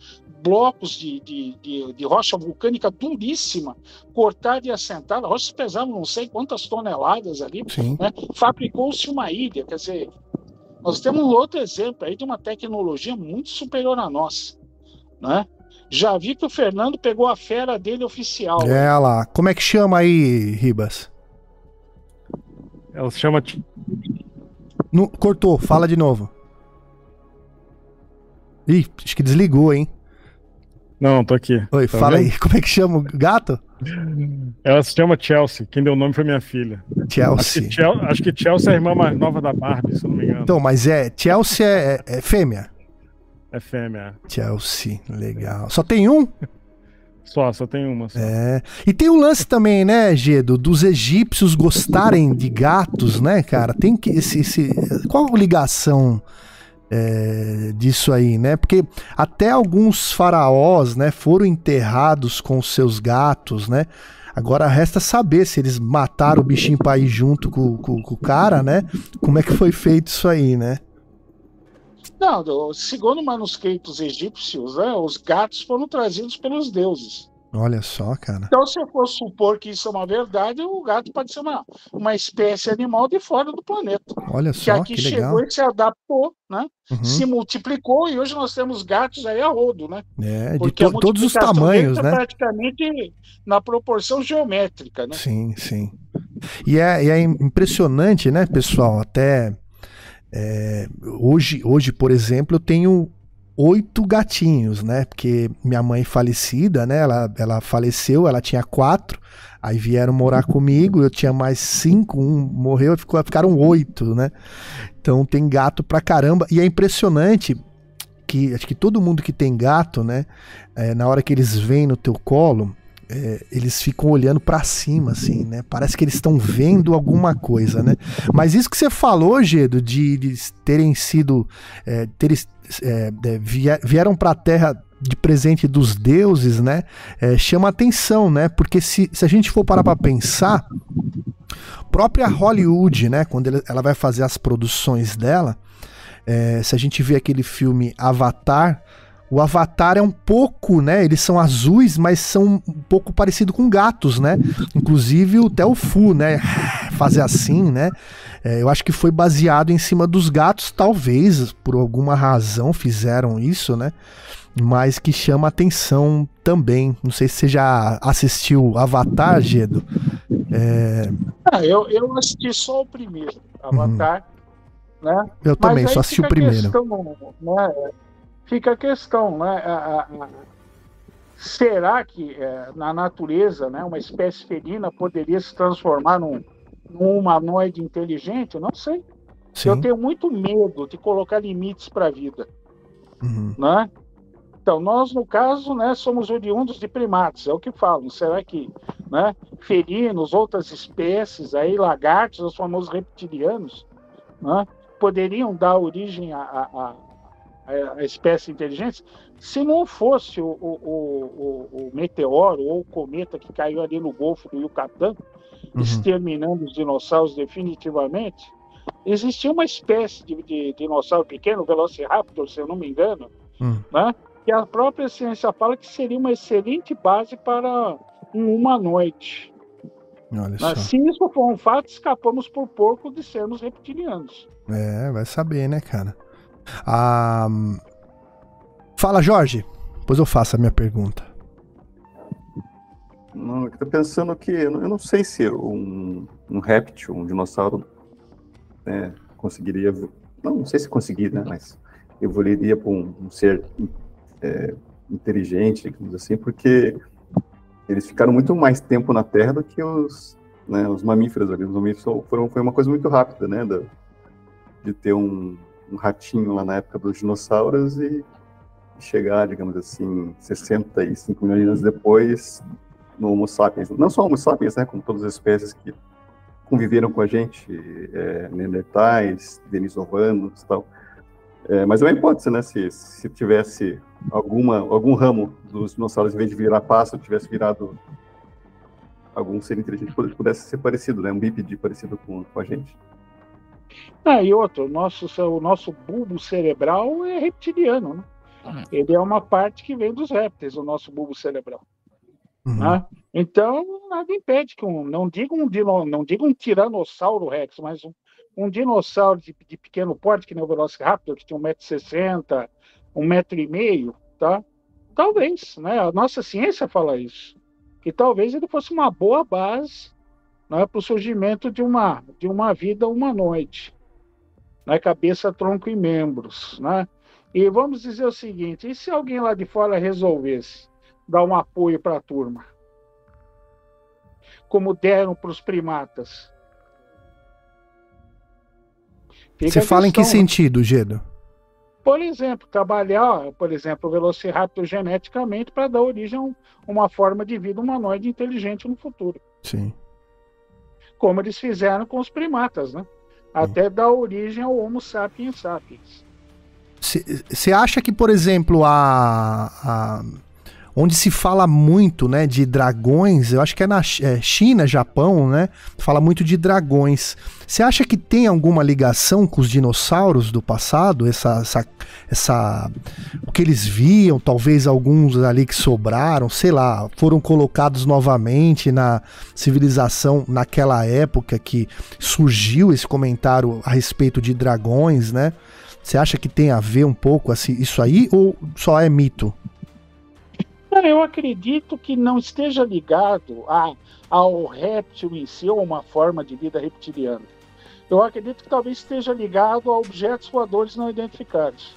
blocos de, de, de, de rocha vulcânica duríssima, cortada e assentada. Rochas pesavam não sei quantas toneladas ali. Né? Fabricou-se uma ilha. Quer dizer, nós temos um outro exemplo aí de uma tecnologia muito superior à nossa. Né? Já vi que o Fernando pegou a fera dele oficial. É lá. Como é que chama aí, Ribas? Ela se chama. No, cortou, fala de novo. Ih, acho que desligou, hein? Não, tô aqui. Oi, tá fala vendo? aí, como é que chama o gato? Ela se chama Chelsea. Quem deu o nome foi minha filha. Chelsea. Acho que, Chelsea, acho que Chelsea é a irmã mais nova da Barbie, se não me engano. Então, mas é. Chelsea é, é, é fêmea. É fêmea. Chelsea, legal. Só tem um? Só, só tem uma. Só. É. E tem o lance também, né, Gedo, dos egípcios gostarem de gatos, né, cara? Tem que esse, esse qual a ligação é, disso aí, né? Porque até alguns faraós, né, foram enterrados com seus gatos, né? Agora resta saber se eles mataram o bichinho pra ir junto com, com, com o cara, né? Como é que foi feito isso aí, né? Não, segundo manuscritos egípcios, né, os gatos foram trazidos pelos deuses. Olha só, cara. Então, se eu for supor que isso é uma verdade, o gato pode ser uma, uma espécie animal de fora do planeta. Olha só, que aqui que chegou legal. e se adaptou, né? Uhum. Se multiplicou e hoje nós temos gatos aí a rodo, né? É, de to todos os tamanhos, é né? praticamente na proporção geométrica, né? Sim, sim. E é, e é impressionante, né, pessoal? Até é, hoje, hoje, por exemplo, eu tenho oito gatinhos, né? Porque minha mãe falecida, né? Ela, ela faleceu, ela tinha quatro, aí vieram morar comigo, eu tinha mais cinco, um morreu, ficou, ficaram oito, né? Então tem gato pra caramba, e é impressionante que acho que todo mundo que tem gato, né? É, na hora que eles vêm no teu colo, é, eles ficam olhando para cima, assim, né? Parece que eles estão vendo alguma coisa, né? Mas isso que você falou, Gedo, de, de terem sido. É, terem, é, vieram para a Terra de presente dos deuses, né? É, chama atenção, né? Porque se, se a gente for parar para pensar, própria Hollywood, né? Quando ela vai fazer as produções dela, é, se a gente vê aquele filme Avatar o Avatar é um pouco, né? Eles são azuis, mas são um pouco parecido com gatos, né? Inclusive o Telfu, né? Fazer assim, né? É, eu acho que foi baseado em cima dos gatos, talvez por alguma razão fizeram isso, né? Mas que chama atenção também. Não sei se você já assistiu Avatar, Gedo. É... Ah, eu, eu assisti só o primeiro, Avatar. Uhum. Né? Eu também, só assisti o primeiro. Questão, né? Fica a questão, né? A, a, será que é, na natureza, né, uma espécie felina poderia se transformar num, num humanoide inteligente? Não sei. Sim. Eu tenho muito medo de colocar limites para a vida, uhum. né? Então, nós, no caso, né, somos oriundos de primatas, é o que falam. Será que né, felinos, outras espécies, aí, lagartos, os famosos reptilianos, né, poderiam dar origem a, a, a, a espécies inteligentes? Se não fosse o, o, o, o, meteoro ou o cometa que caiu ali no Golfo do Yucatán, uhum. exterminando os dinossauros definitivamente, existia uma espécie de, de dinossauro pequeno, Velociraptor, se eu não me engano, uhum. né? que a própria ciência fala que seria uma excelente base para um humanoide. Mas se isso for um fato, escapamos por pouco de sermos reptilianos. É, vai saber, né, cara? Ah, Fala, Jorge. Depois eu faço a minha pergunta. Não, eu tô pensando que eu não sei se um, um réptil, um dinossauro, né, conseguiria. Não, não sei se conseguir, né, mas evoluiria para um, um, ser é, inteligente, digamos assim, porque eles ficaram muito mais tempo na Terra do que os, né, os mamíferos ali. Os mamíferos foram, foi uma coisa muito rápida, né, da, de ter um, um ratinho lá na época dos dinossauros e chegar, digamos assim, 65 milhões de anos depois no Homo sapiens. Não só Homo sapiens, né, como todas as espécies que conviveram com a gente, é, Neandertais, Denisovanos e tal. É, mas é uma hipótese, né, se, se tivesse alguma, algum ramo dos dinossauros, em vez de virar pássaro, tivesse virado algum ser inteligente pudesse ser parecido, né, um bípede parecido com, com a gente. Ah, e outro, o nosso, o nosso bulbo cerebral é reptiliano, né? Ele é uma parte que vem dos répteis, o nosso bulbo cerebral. Uhum. Né? Então, nada impede que um, não diga um, não diga um tiranossauro rex, mas um, um dinossauro de, de, pequeno porte, que nem o Velociraptor, que tinha 1,60m, 1,5m, tá? Talvez, né? A nossa ciência fala isso. Que talvez ele fosse uma boa base né, para o surgimento de uma, de uma vida humanoide. Né, cabeça, tronco e membros. Né? E vamos dizer o seguinte: e se alguém lá de fora resolvesse dar um apoio para a turma? Como deram para os primatas? Fica Você fala questão, em que sentido, Gedo? Por exemplo, trabalhar, por exemplo, o Velociraptor geneticamente para dar origem a uma forma de vida humanoide inteligente no futuro. Sim. Como eles fizeram com os primatas, né? Até dar origem ao Homo sapiens sapiens. Você acha que, por exemplo, a, a, onde se fala muito, né, de dragões, eu acho que é na é, China, Japão, né, fala muito de dragões. Você acha que tem alguma ligação com os dinossauros do passado? Essa, essa, essa, o que eles viam, talvez alguns ali que sobraram, sei lá, foram colocados novamente na civilização naquela época que surgiu esse comentário a respeito de dragões, né? Você acha que tem a ver um pouco assim, isso aí ou só é mito? Eu acredito que não esteja ligado a, ao réptil em si ou uma forma de vida reptiliana. Eu acredito que talvez esteja ligado a objetos voadores não identificados.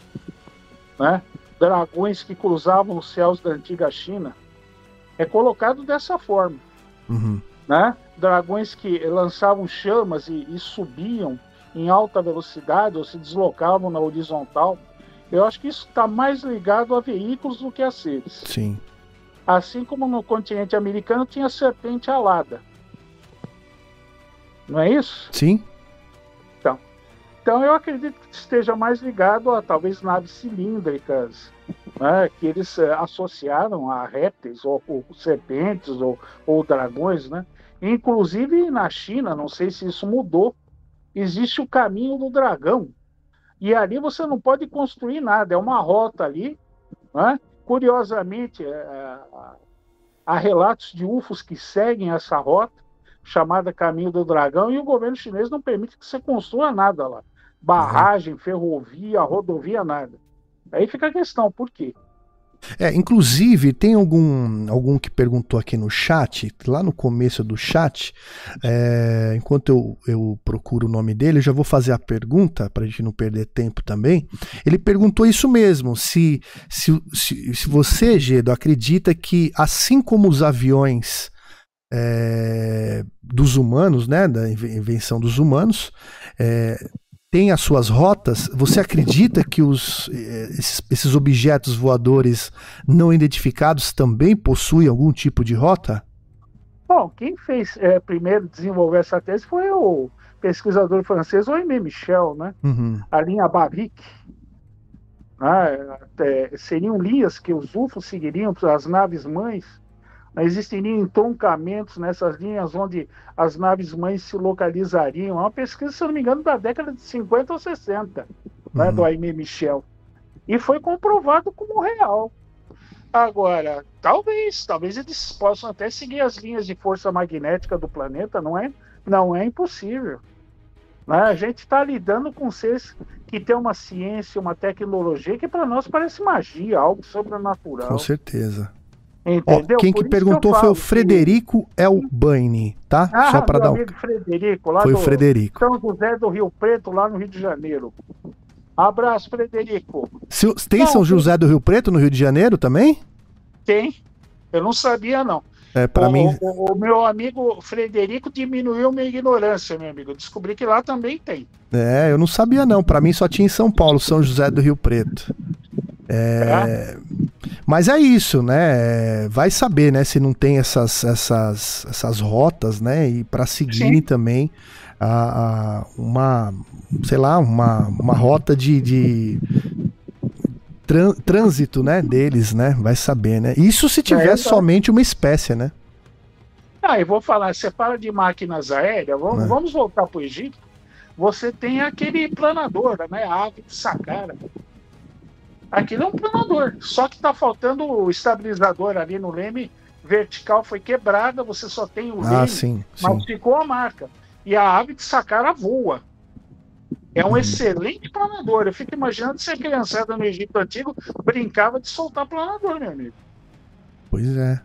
Né? Dragões que cruzavam os céus da antiga China. É colocado dessa forma. Uhum. Né? Dragões que lançavam chamas e, e subiam em alta velocidade ou se deslocavam na horizontal. Eu acho que isso está mais ligado a veículos do que a seres. Sim. Assim como no continente americano tinha serpente alada. Não é isso? Sim. Então, então eu acredito que esteja mais ligado a talvez naves cilíndricas, né, que eles eh, associaram a répteis, ou, ou serpentes, ou, ou dragões, né? Inclusive na China, não sei se isso mudou, existe o caminho do dragão. E ali você não pode construir nada, é uma rota ali. Né? Curiosamente, é, é há relatos de UFOs que seguem essa rota, chamada Caminho do Dragão, e o governo chinês não permite que você construa nada lá. Barragem, ferrovia, rodovia, nada. Aí fica a questão, por quê? É, inclusive, tem algum, algum que perguntou aqui no chat, lá no começo do chat, é, enquanto eu, eu procuro o nome dele, eu já vou fazer a pergunta, para a gente não perder tempo também. Ele perguntou isso mesmo: se, se, se, se você, Gedo, acredita que, assim como os aviões é, dos humanos, né, da invenção dos humanos, é, tem as suas rotas, você acredita que os, eh, esses, esses objetos voadores não identificados também possuem algum tipo de rota? Bom, quem fez é, primeiro desenvolver essa tese foi o pesquisador francês Aimé Michel, né? Uhum. A linha Bavic. Né? Seriam linhas que os UFOs seguiriam para as naves mães. Né? Existiriam entroncamentos nessas linhas onde as naves mães se localizariam. É uma pesquisa, se não me engano, da década de 50 ou 60, né? Uhum. do Aimé Michel. E foi comprovado como real. Agora, talvez, talvez eles possam até seguir as linhas de força magnética do planeta, não é? Não é impossível. Né? A gente está lidando com seres que têm uma ciência, uma tecnologia que para nós parece magia, algo sobrenatural. Com certeza. Entendeu? Ó, quem Por que perguntou eu foi o falo que- Frederico Elbaini, tá? Ah, Só para dar um... Frederico, lá Foi o Frederico. São José do Rio Preto, lá no Rio de Janeiro. Abraço, Frederico. Se- Tem Não, São José do Rio Preto no Rio de Janeiro também? Tem? Eu não sabia, não. É, para o, mim, o, o meu amigo Frederico diminuiu minha ignorância, meu amigo. Eu descobri que lá também tem. é, eu não sabia não. Para mim só tinha em São Paulo, São José do Rio Preto. É, Mas é isso, né? É, Vai saber, né? Se não tem essas, essas, essas rotas, né? E para seguirem Sim. também a, a- uma, sei lá, uma, uma rota de, de trânsito, né? Deles, né? Vai saber, né? Isso se tiver exato. somente uma espécie, né? Ah, eu vou falar, você fala de máquinas aéreas, vamos, É. vamos voltar para o Egito. Você tem aquele planador, né? A ave de Saqqara. Aquilo é um planador, só que está faltando o estabilizador ali no leme vertical, foi quebrada, você só tem o Ah, leme, sim, mas sim. ficou a marca. E a ave de Saqqara voa. É um Uhum. excelente planador. Eu fico imaginando se a criançada no Egito Antigo brincava de soltar planador, meu amigo. Pois é.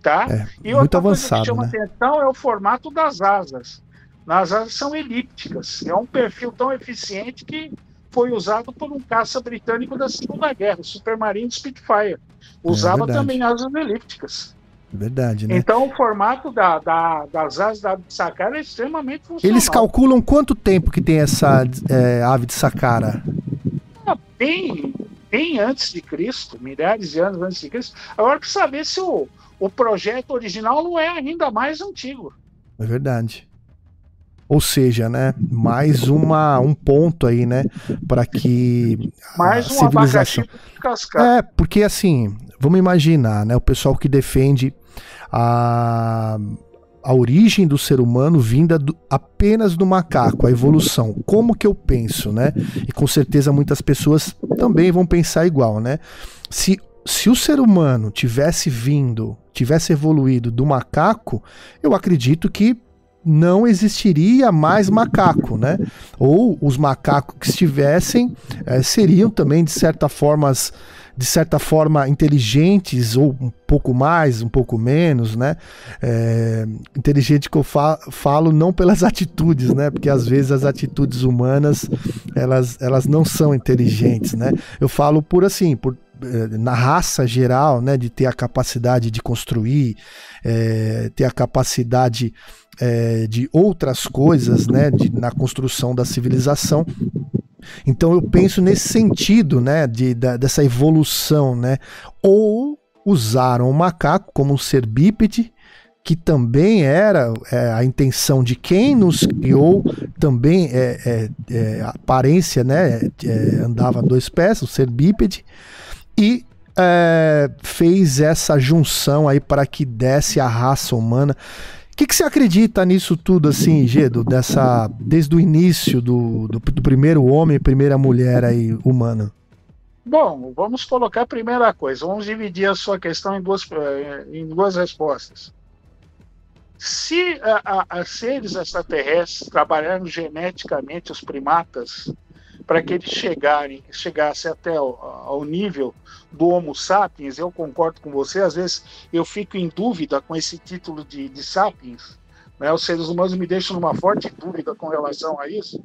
Tá? É, E muito outra avançado, coisa que chama né? atenção é o formato das asas. As asas são elípticas. É um perfil tão eficiente que foi usado por um caça britânico da Segunda Guerra, o Supermarine Spitfire. Usava É também asas elípticas. Verdade, né? Então o formato da, da- das asas da ave de Saqqara é extremamente funcional. Eles calculam quanto tempo que tem essa é, ave de Saqqara? bem, bem antes de Cristo, milhares de anos antes de Cristo. Agora que saber se o, o projeto original não é ainda mais antigo. É verdade. Ou seja, né? Mais uma, um ponto aí, né? Para que Mais a um civilização. É, porque assim, vamos imaginar, né? O pessoal que defende a, a origem do ser humano vinda do- apenas do macaco, a evolução. Como que eu penso, né? E com certeza muitas pessoas também vão pensar igual, né? Se, se o ser humano tivesse vindo, tivesse evoluído do macaco, eu acredito que não existiria mais macaco, né? Ou os macacos que estivessem eh, seriam também de certa formas de certa forma inteligentes ou um pouco mais, um pouco menos, né? É, inteligente que eu fa falo não pelas atitudes, né? Porque às vezes as atitudes humanas elas, elas não são inteligentes, né? Eu falo por assim, por eh, na raça geral, né? De ter a capacidade de construir, eh, ter a capacidade eh, de outras coisas, né? De, na construção da civilização. Então eu penso nesse sentido, né, de, da- dessa evolução, né, ou usaram o macaco como um ser bípede, que também era é, a intenção de quem nos criou, também é, é, é, aparência, né, é, andava dois pés, um ser bípede, e é, fez essa junção aí para que desse a raça humana. O que, que você acredita nisso tudo, assim, Gedo, dessa, desde o início do, do, do primeiro homem, primeira mulher aí humana? Bom, vamos colocar a primeira coisa. Vamos dividir a sua questão em duas, eh, em duas respostas. Se a, a- a seres extraterrestres trabalharam geneticamente os primatas para que eles chegarem, chegassem até o- ao nível do Homo sapiens, eu concordo com você. Às vezes eu fico em dúvida com esse título de, de sapiens. Né? Os seres humanos me deixam numa forte dúvida com relação a isso.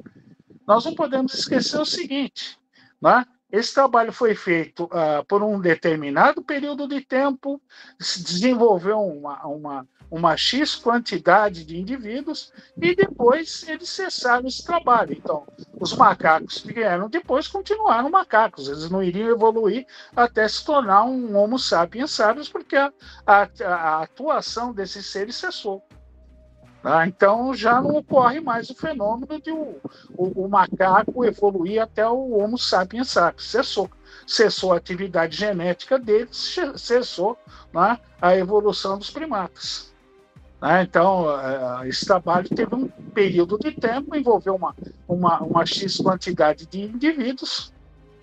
Nós não podemos esquecer o seguinte, né? esse trabalho foi feito uh, por um determinado período de tempo, se desenvolveu uma, uma, uma X quantidade de indivíduos e depois eles cessaram esse trabalho. Então, os macacos que vieram depois continuaram macacos, eles não iriam evoluir até se tornar um Homo sapiens sapiens, porque a, a, a atuação desses seres cessou. Ah, então já não ocorre mais o fenômeno de o, o, o, macaco evoluir até o Homo sapiens sapiens. Cessou. Cessou a atividade genética dele, cessou né, a evolução dos primatas. Né? Então, é, esse trabalho teve um período de tempo, envolveu uma, uma, uma X quantidade de indivíduos.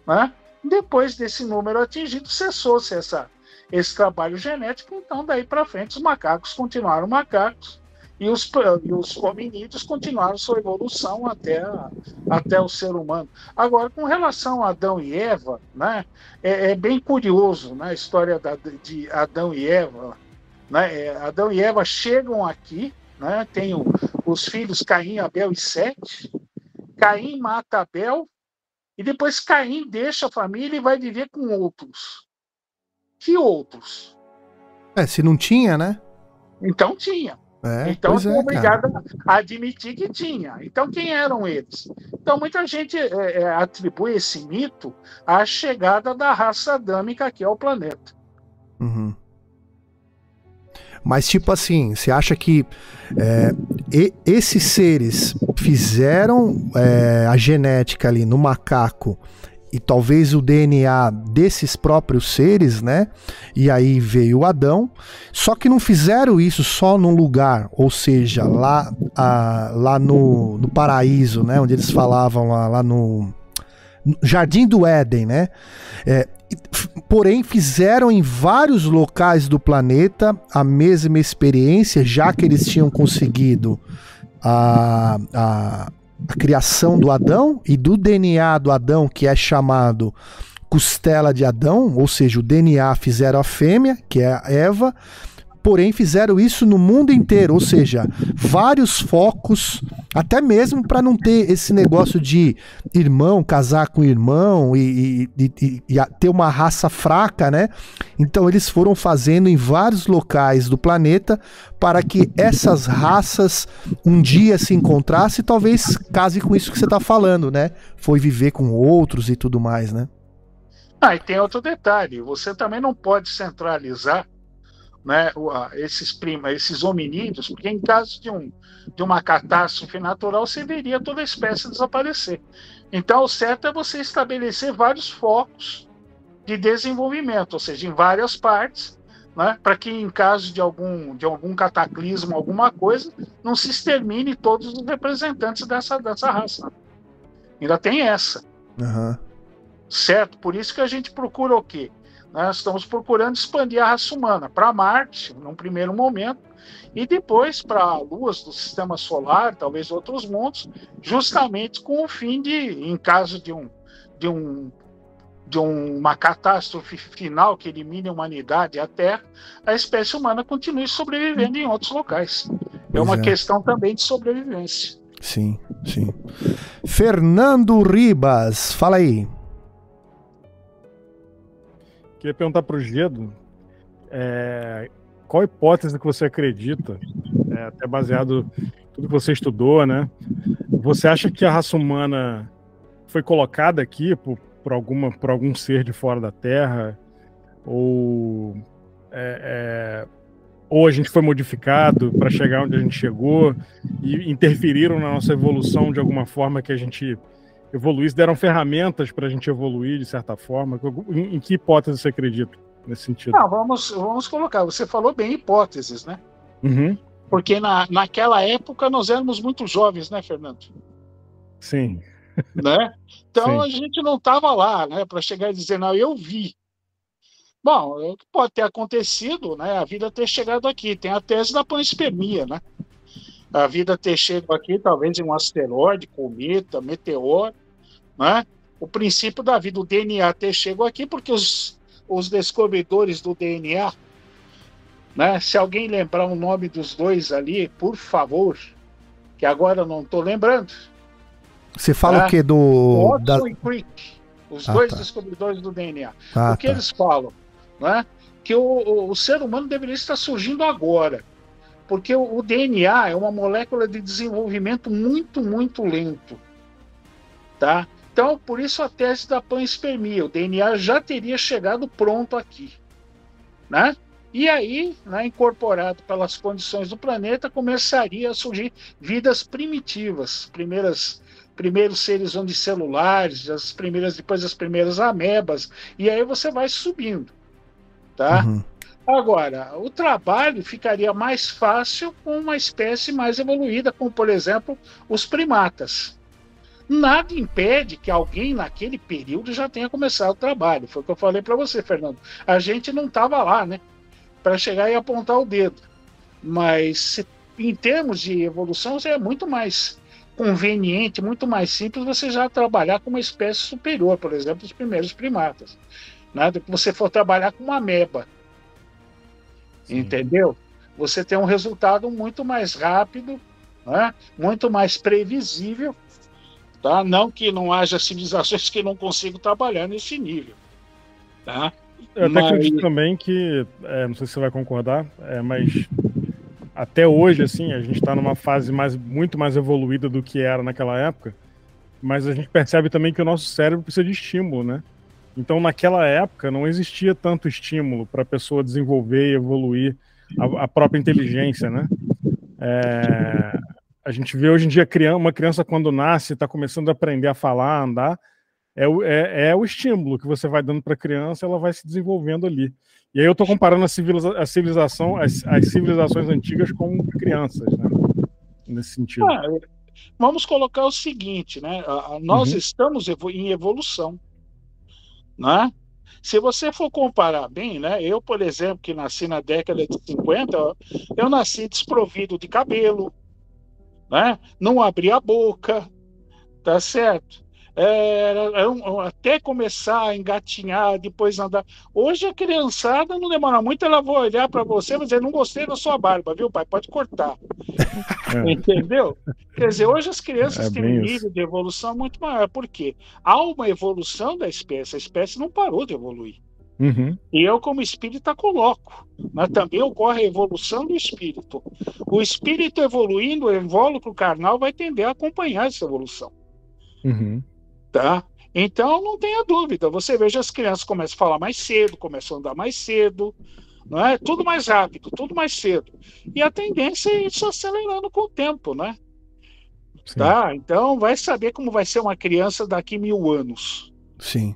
Né? Depois desse número atingido, cessou-se essa, esse trabalho genético. Então, daí para frente, os macacos continuaram macacos e os, e os hominídeos continuaram sua evolução até, até o ser humano. Agora, com relação a Adão e Eva, né, é, é bem curioso né, a história da, de Adão e Eva. Né, é, Adão e Eva chegam aqui, né, tem o, os filhos Caim, Abel e Sete. Caim mata Abel e depois Caim deixa a família e vai viver com outros. Que outros? É, se não tinha, né? Então tinha. É, então, é, obrigado a admitir que tinha. Então, quem eram eles? Então, muita gente é, é, atribui esse mito à chegada da raça adâmica aqui ao planeta. Uhum. Mas, tipo assim, você acha que é, e, esses seres fizeram é, a genética ali no macaco e talvez o DNA desses próprios seres, né? E aí veio Adão. Só que não fizeram isso só num lugar, ou seja, lá, a, lá no, no paraíso, né? Onde eles falavam lá, lá no, Jardim do Éden, né? É, porém, fizeram em vários locais do planeta a mesma experiência, já que eles tinham conseguido a, a a criação do Adão e do DNA do Adão, que é chamado costela de Adão, ou seja, o DNA fizeram a fêmea, que é a Eva, porém fizeram isso no mundo inteiro, ou seja, vários focos, até mesmo para não ter esse negócio de irmão casar com irmão e, e, e, e, ter uma raça fraca, né? Então eles foram fazendo em vários locais do planeta para que essas raças um dia se encontrassem e talvez case com isso que você está falando, né? Foi viver com outros e tudo mais, né? Ah, e tem outro detalhe: você também não pode centralizar né, esses prima, esses hominídeos, porque em caso de, um, de uma catástrofe natural, você veria toda a espécie desaparecer. Então, o certo é você estabelecer vários focos de desenvolvimento, ou seja, em várias partes, né, para que em caso de algum, de algum cataclismo, alguma coisa, não se extermine todos os representantes dessa, dessa raça. Ainda tem essa. Uhum. Certo? Por isso que a gente procura o quê? Nós estamos procurando expandir a raça humana para Marte, num primeiro momento, e depois para luas do sistema solar, talvez outros mundos, justamente com o fim de, em caso de um, de um de uma catástrofe final que elimine a humanidade e a Terra, a espécie humana continue sobrevivendo em outros locais. É uma é. questão também de sobrevivência. Sim, sim. Fernando Ribas, fala aí. Queria perguntar para o Gedo é, qual hipótese que você acredita, é, até baseado em tudo que você estudou, né? Você acha que a raça humana foi colocada aqui por, por, alguma, por algum ser de fora da Terra? Ou, é, é ou a gente foi modificado para chegar onde a gente chegou e interferiram na nossa evolução de alguma forma que a gente evoluir, deram ferramentas para a gente evoluir de certa forma. Em, em, que hipótese você acredita nesse sentido? Não, vamos, vamos colocar. Você falou bem hipóteses, né? Uhum. Porque na, naquela época nós éramos muito jovens, né, Fernando? Sim. Né? Então Sim. a gente não estava lá, né, para chegar e dizer, não, eu vi. Bom, é pode ter acontecido, né, a vida ter chegado aqui. Tem a tese da panspermia, né? A vida ter chegado aqui, talvez em um asteroide, cometa, meteoro, né? O princípio da vida, o DNA ter chegou aqui porque os, os descobridores do DNA, né? Se alguém lembrar o nome dos dois ali, por favor, que agora não estou lembrando. Você fala né? o que do Watson da... e Crick, os ah, dois tá. descobridores do DNA. Ah, o que tá. eles falam? Né? Que o, o, o, ser humano deveria estar surgindo agora. Porque o, o DNA é uma molécula de desenvolvimento muito, muito lento. Tá? Então, por isso a tese da panspermia. O DNA já teria chegado pronto aqui. Né? E aí, né, incorporado pelas condições do planeta, começaria a surgir vidas primitivas, primeiras primeiros seres unicelulares, as primeiras depois as primeiras amebas, e aí você vai subindo, tá? Uhum. Agora, o trabalho ficaria mais fácil com uma espécie mais evoluída, como por exemplo os primatas. Nada impede que alguém naquele período já tenha começado o trabalho. Foi o que eu falei para você, Fernando. A gente não estava lá, né? Para chegar e apontar o dedo. Mas em termos de evolução, é muito mais conveniente, muito mais simples você já trabalhar com uma espécie superior, por exemplo, os primeiros primatas. Né? Se você for trabalhar com uma ameba, Sim. entendeu? Você tem um resultado muito mais rápido, né? muito mais previsível. Tá? Não que não haja civilizações que não consigam trabalhar nesse nível. Tá? Eu até mas... acredito também que, é, não sei se você vai concordar, é, mas até hoje, assim, a gente está numa fase mais, muito mais evoluída do que era naquela época, mas a gente percebe também que o nosso cérebro precisa de estímulo, né? Então, naquela época, não existia tanto estímulo para a pessoa desenvolver e evoluir a, a própria inteligência, né? É, a gente vê hoje em dia uma criança quando nasce, está começando a aprender a falar, a andar, é o, é, é o estímulo que você vai dando para a criança, ela vai se desenvolvendo ali. E aí eu estou comparando a, civiliza a civilização, as, as, civilizações antigas com crianças, né? Nesse sentido. Ah, vamos colocar o seguinte, né? Nós uhum. estamos em evolução, né? Se você for comparar bem, né? Eu, por exemplo, que nasci na década de 50, eu nasci desprovido de cabelo, né? Não abri a boca, tá certo? É, até começar a engatinhar, depois andar. Hoje a criançada não demora muito, ela vai olhar para você e dizer: Não gostei da sua barba, viu, pai? Pode cortar. É. Entendeu? Quer dizer, hoje as crianças é têm um nível de evolução muito maior. Por quê? Há uma evolução da espécie, a espécie não parou de evoluir. Uhum. E eu, como espírita, coloco. Mas também ocorre a evolução do espírito. O espírito evoluindo, o invólucro carnal vai tender a acompanhar essa evolução. Uhum. Tá? Então, não tenha dúvida. Você veja as crianças começam a falar mais cedo, começam a andar mais cedo, não é? Tudo mais rápido, tudo mais cedo. E a tendência é isso acelerando com o tempo, né? Sim. Tá? Então, vai saber como vai ser uma criança daqui mil anos. Sim.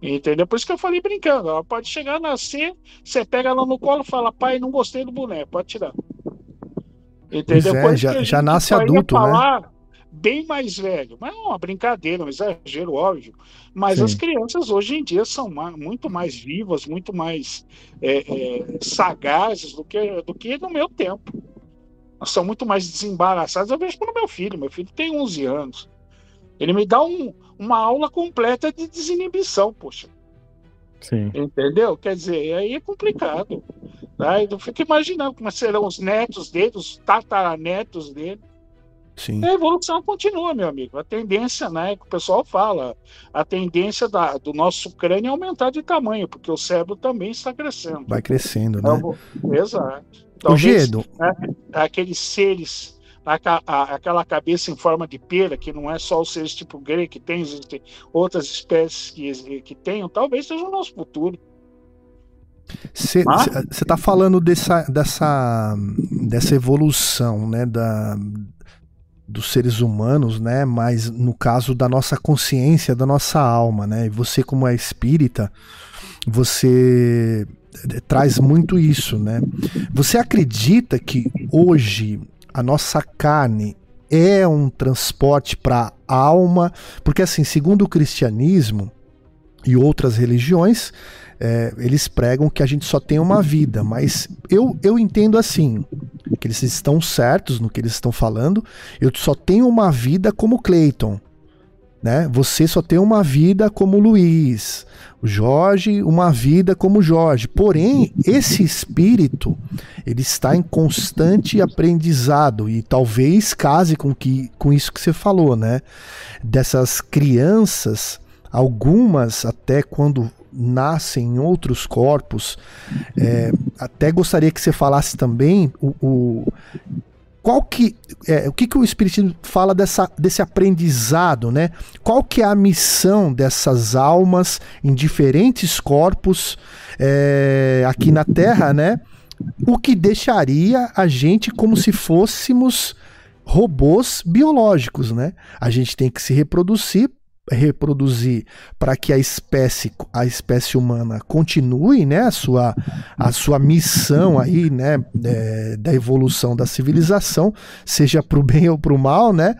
Entendeu? Por isso que eu falei brincando. Ela pode chegar a nascer, você pega ela no colo e fala, pai, não gostei do boneco, pode tirar. Entendeu? É, já, já nasce adulto, né? falar, né? bem mais velho. Mas é uma brincadeira, um exagero, óbvio. Mas Sim. as crianças hoje em dia são muito mais vivas, muito mais é, é, sagazes do que, do que no meu tempo. São muito mais desembaraçadas. Eu vejo pelo meu filho. Meu filho tem 11 anos. Ele me dá um, uma aula completa de desinibição, poxa. Sim. Entendeu? Quer dizer, aí é complicado. Tá? Eu fico imaginando como serão os netos dele, os tataranetos dele. Sim. A evolução continua, meu amigo. A tendência, né, que o pessoal fala, a tendência da, do nosso crânio é aumentar de tamanho, porque o cérebro também está crescendo. Vai crescendo, né? Então, exato. Talvez, o Gedo. Né, aqueles seres, a, a, aquela cabeça em forma de pera, que não é só os seres tipo grego que tem, existem outras espécies que, que tenham, talvez seja o nosso futuro. Você está falando dessa, dessa, dessa evolução, né, da, dos seres humanos, né? Mas no caso da nossa consciência, da nossa alma, né? E você como é espírita, você eh, traz muito isso, né? Você acredita que hoje a nossa carne é um transporte para a alma? Porque assim, segundo o cristianismo e outras religiões, é, eles pregam que a gente só tem uma vida, mas eu, eu entendo assim, que eles estão certos no que eles estão falando, eu só tenho uma vida como Clayton, né? Você só tem uma vida como Luiz, o Jorge uma vida como Jorge. Porém, esse espírito ele está em constante aprendizado e talvez case com que com isso que você falou, né? Dessas crianças algumas até quando nascem em outros corpos. É, até gostaria que você falasse também o, o qual que é, o que, que o Espiritismo fala dessa, desse aprendizado, né? Qual que é a missão dessas almas em diferentes corpos é, aqui na Terra, né? O que deixaria a gente como se fôssemos robôs biológicos, né? A gente tem que se reproduzir reproduzir para que a espécie a espécie humana continue né a sua a sua missão aí né é, da evolução da civilização seja para o bem ou para o mal né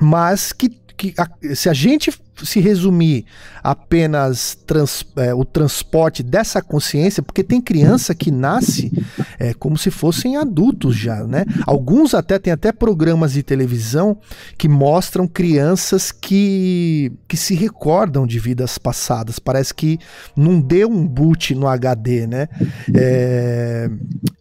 mas que, que a, se a gente se resumir apenas trans, é, o transporte dessa consciência, porque tem criança que nasce é, como se fossem adultos já, né? Alguns até têm até programas de televisão que mostram crianças que, que se recordam de vidas passadas. Parece que não deu um boot no HD, né? É,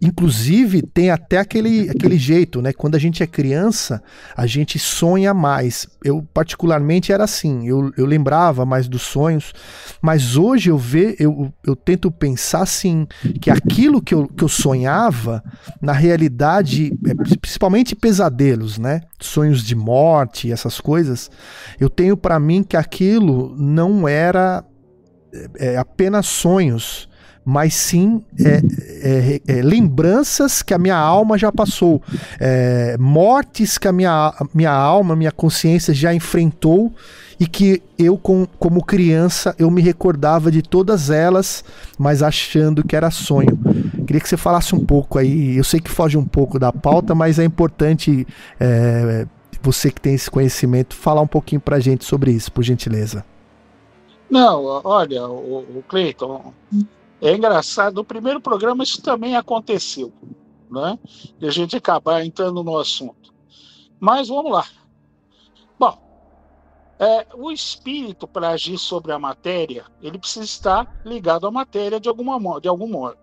inclusive tem até aquele, aquele jeito, né? Quando a gente é criança, a gente sonha mais. Eu particularmente era assim. Eu eu, lembrava mais dos sonhos, mas hoje eu ve, eu, eu tento pensar assim, que aquilo que eu, que eu sonhava, na realidade, é, principalmente pesadelos, né? Sonhos de morte, essas coisas, eu tenho para mim que aquilo não era é, é apenas sonhos, mas sim é, é, é, lembranças que a minha alma já passou, é, mortes que a minha, minha alma, minha consciência já enfrentou e que eu, com, como criança, eu me recordava de todas elas, mas achando que era sonho. Queria que você falasse um pouco aí, eu sei que foge um pouco da pauta, mas é importante é, você que tem esse conhecimento falar um pouquinho pra gente sobre isso, por gentileza. Não, olha, o, o Cleiton, é engraçado, no primeiro programa isso também aconteceu, né? E a gente acabar entrando no assunto. Mas vamos lá. Bom, é, o espírito, para agir sobre a matéria, ele precisa estar ligado à matéria de, alguma, de algum modo.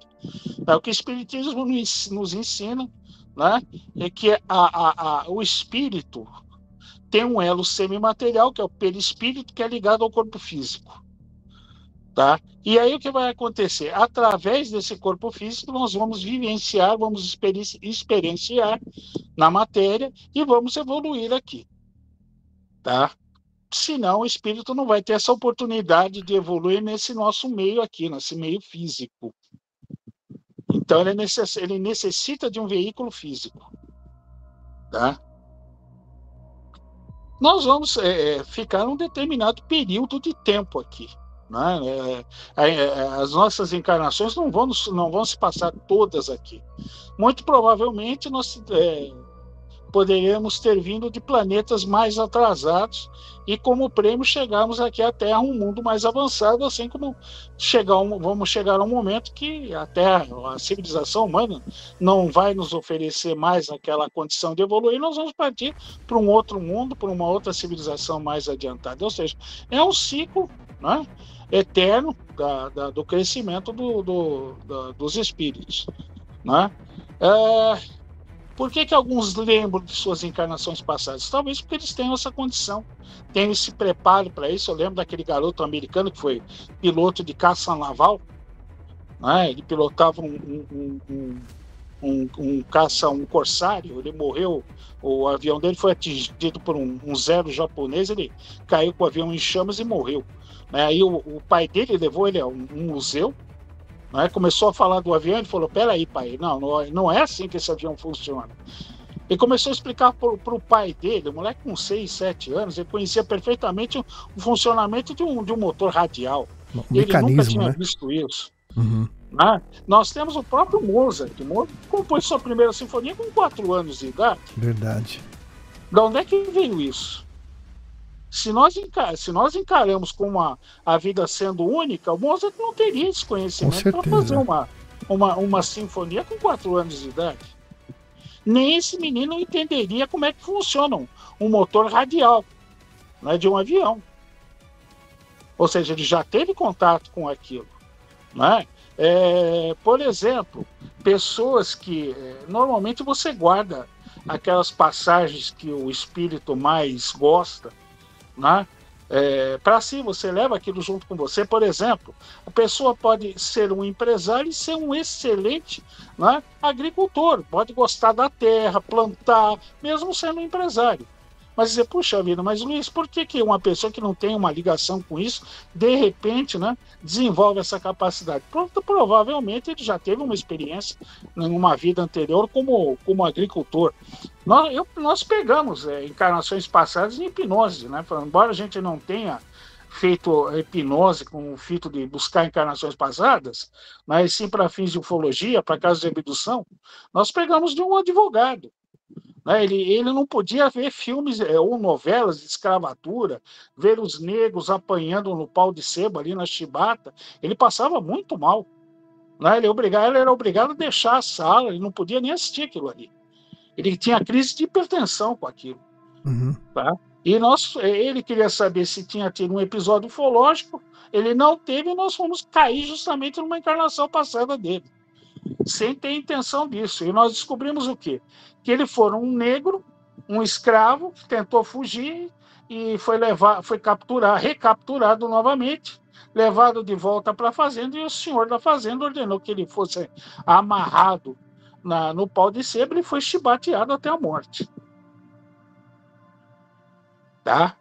É o que o Espiritismo nos ensina, né? é que a, a, a, o espírito tem um elo semimaterial, que é o perispírito, que é ligado ao corpo físico. Tá? E aí o que vai acontecer? Através desse corpo físico, nós vamos vivenciar, vamos experienciar na matéria e vamos evoluir aqui. Tá? Senão o espírito não vai ter essa oportunidade de evoluir nesse nosso meio aqui, nesse meio físico. Então ele, necess, ele necessita de um veículo físico. Tá? Nós vamos é, ficar um determinado período de tempo aqui. Né? É, é, é, as nossas encarnações não vão, não vão se passar todas aqui. Muito provavelmente nós é, poderíamos ter vindo de planetas mais atrasados e, como prêmio, chegarmos aqui à Terra, um mundo mais avançado, assim como chegar um, vamos chegar a um momento que a Terra, a civilização humana, não vai nos oferecer mais aquela condição de evoluir, nós vamos partir para um outro mundo, para uma outra civilização mais adiantada. Ou seja, é um ciclo né, eterno da, da, do crescimento do, do, da, dos espíritos. Né? É, por que, que alguns lembram de suas encarnações passadas? Talvez porque eles tenham essa condição, tenham esse preparo para isso. Eu lembro daquele garoto americano que foi piloto de caça naval, né? ele pilotava um, um, um, um, um caça, um corsário, ele morreu, o avião dele foi atingido por um, um zero japonês, ele caiu com o avião em chamas e morreu. Né? Aí o, o pai dele levou ele a um, um museu, né? começou a falar do avião, ele falou, peraí pai, não, não é assim que esse avião funciona. Ele começou a explicar para o pai dele, o moleque com 6, 7 anos, ele conhecia perfeitamente o, o funcionamento de um, de um motor radial. Um ele nunca tinha né? visto isso. Uhum. Né? Nós temos o próprio Mozart. Mozart compôs sua primeira sinfonia com 4 anos de idade. Verdade. De onde é que veio isso? Se nós, se nós encaramos como a, a vida sendo única, o Mozart não teria esse conhecimento para fazer uma, uma, uma sinfonia com 4 anos de idade. Nem esse menino entenderia como é que funciona um, um motor radial né, de um avião. Ou seja, ele já teve contato com aquilo. Né? É, por exemplo, pessoas que é, normalmente você guarda aquelas passagens que o espírito mais gosta né? é, para si, você leva aquilo junto com você. Por exemplo, a pessoa pode ser um empresário e ser um excelente né, agricultor, pode gostar da terra, plantar, mesmo sendo um empresário. Mas dizer, puxa vida, mas Luiz, por que, que uma pessoa que não tem uma ligação com isso, de repente, né, desenvolve essa capacidade? Provavelmente ele já teve uma experiência em uma vida anterior como, como agricultor. Nós, eu, nós pegamos é, encarnações passadas em hipnose, né? Embora a gente não tenha feito hipnose com o fito de buscar encarnações passadas, mas sim para fins de ufologia, para casos de abdução, nós pegamos de um advogado né? Ele, ele não podia ver filmes é, ou novelas de escravatura, ver os negros apanhando no pau de sebo ali na chibata. Ele passava muito mal. Né? Ele, obrigado, ele era obrigado a deixar a sala, ele não podia nem assistir aquilo ali. Ele tinha crise de hipertensão com aquilo. Uhum. Tá? E nós, ele queria saber se tinha tido um episódio ufológico. Ele não teve e nós fomos cair justamente numa encarnação passada dele sem ter intenção disso. E nós descobrimos o quê? Que ele foi um negro, um escravo, que tentou fugir e foi levar, foi capturar, recapturado novamente, levado de volta para a fazenda e o senhor da fazenda ordenou que ele fosse amarrado na, no pau de sebo e foi chibateado até a morte. Tá?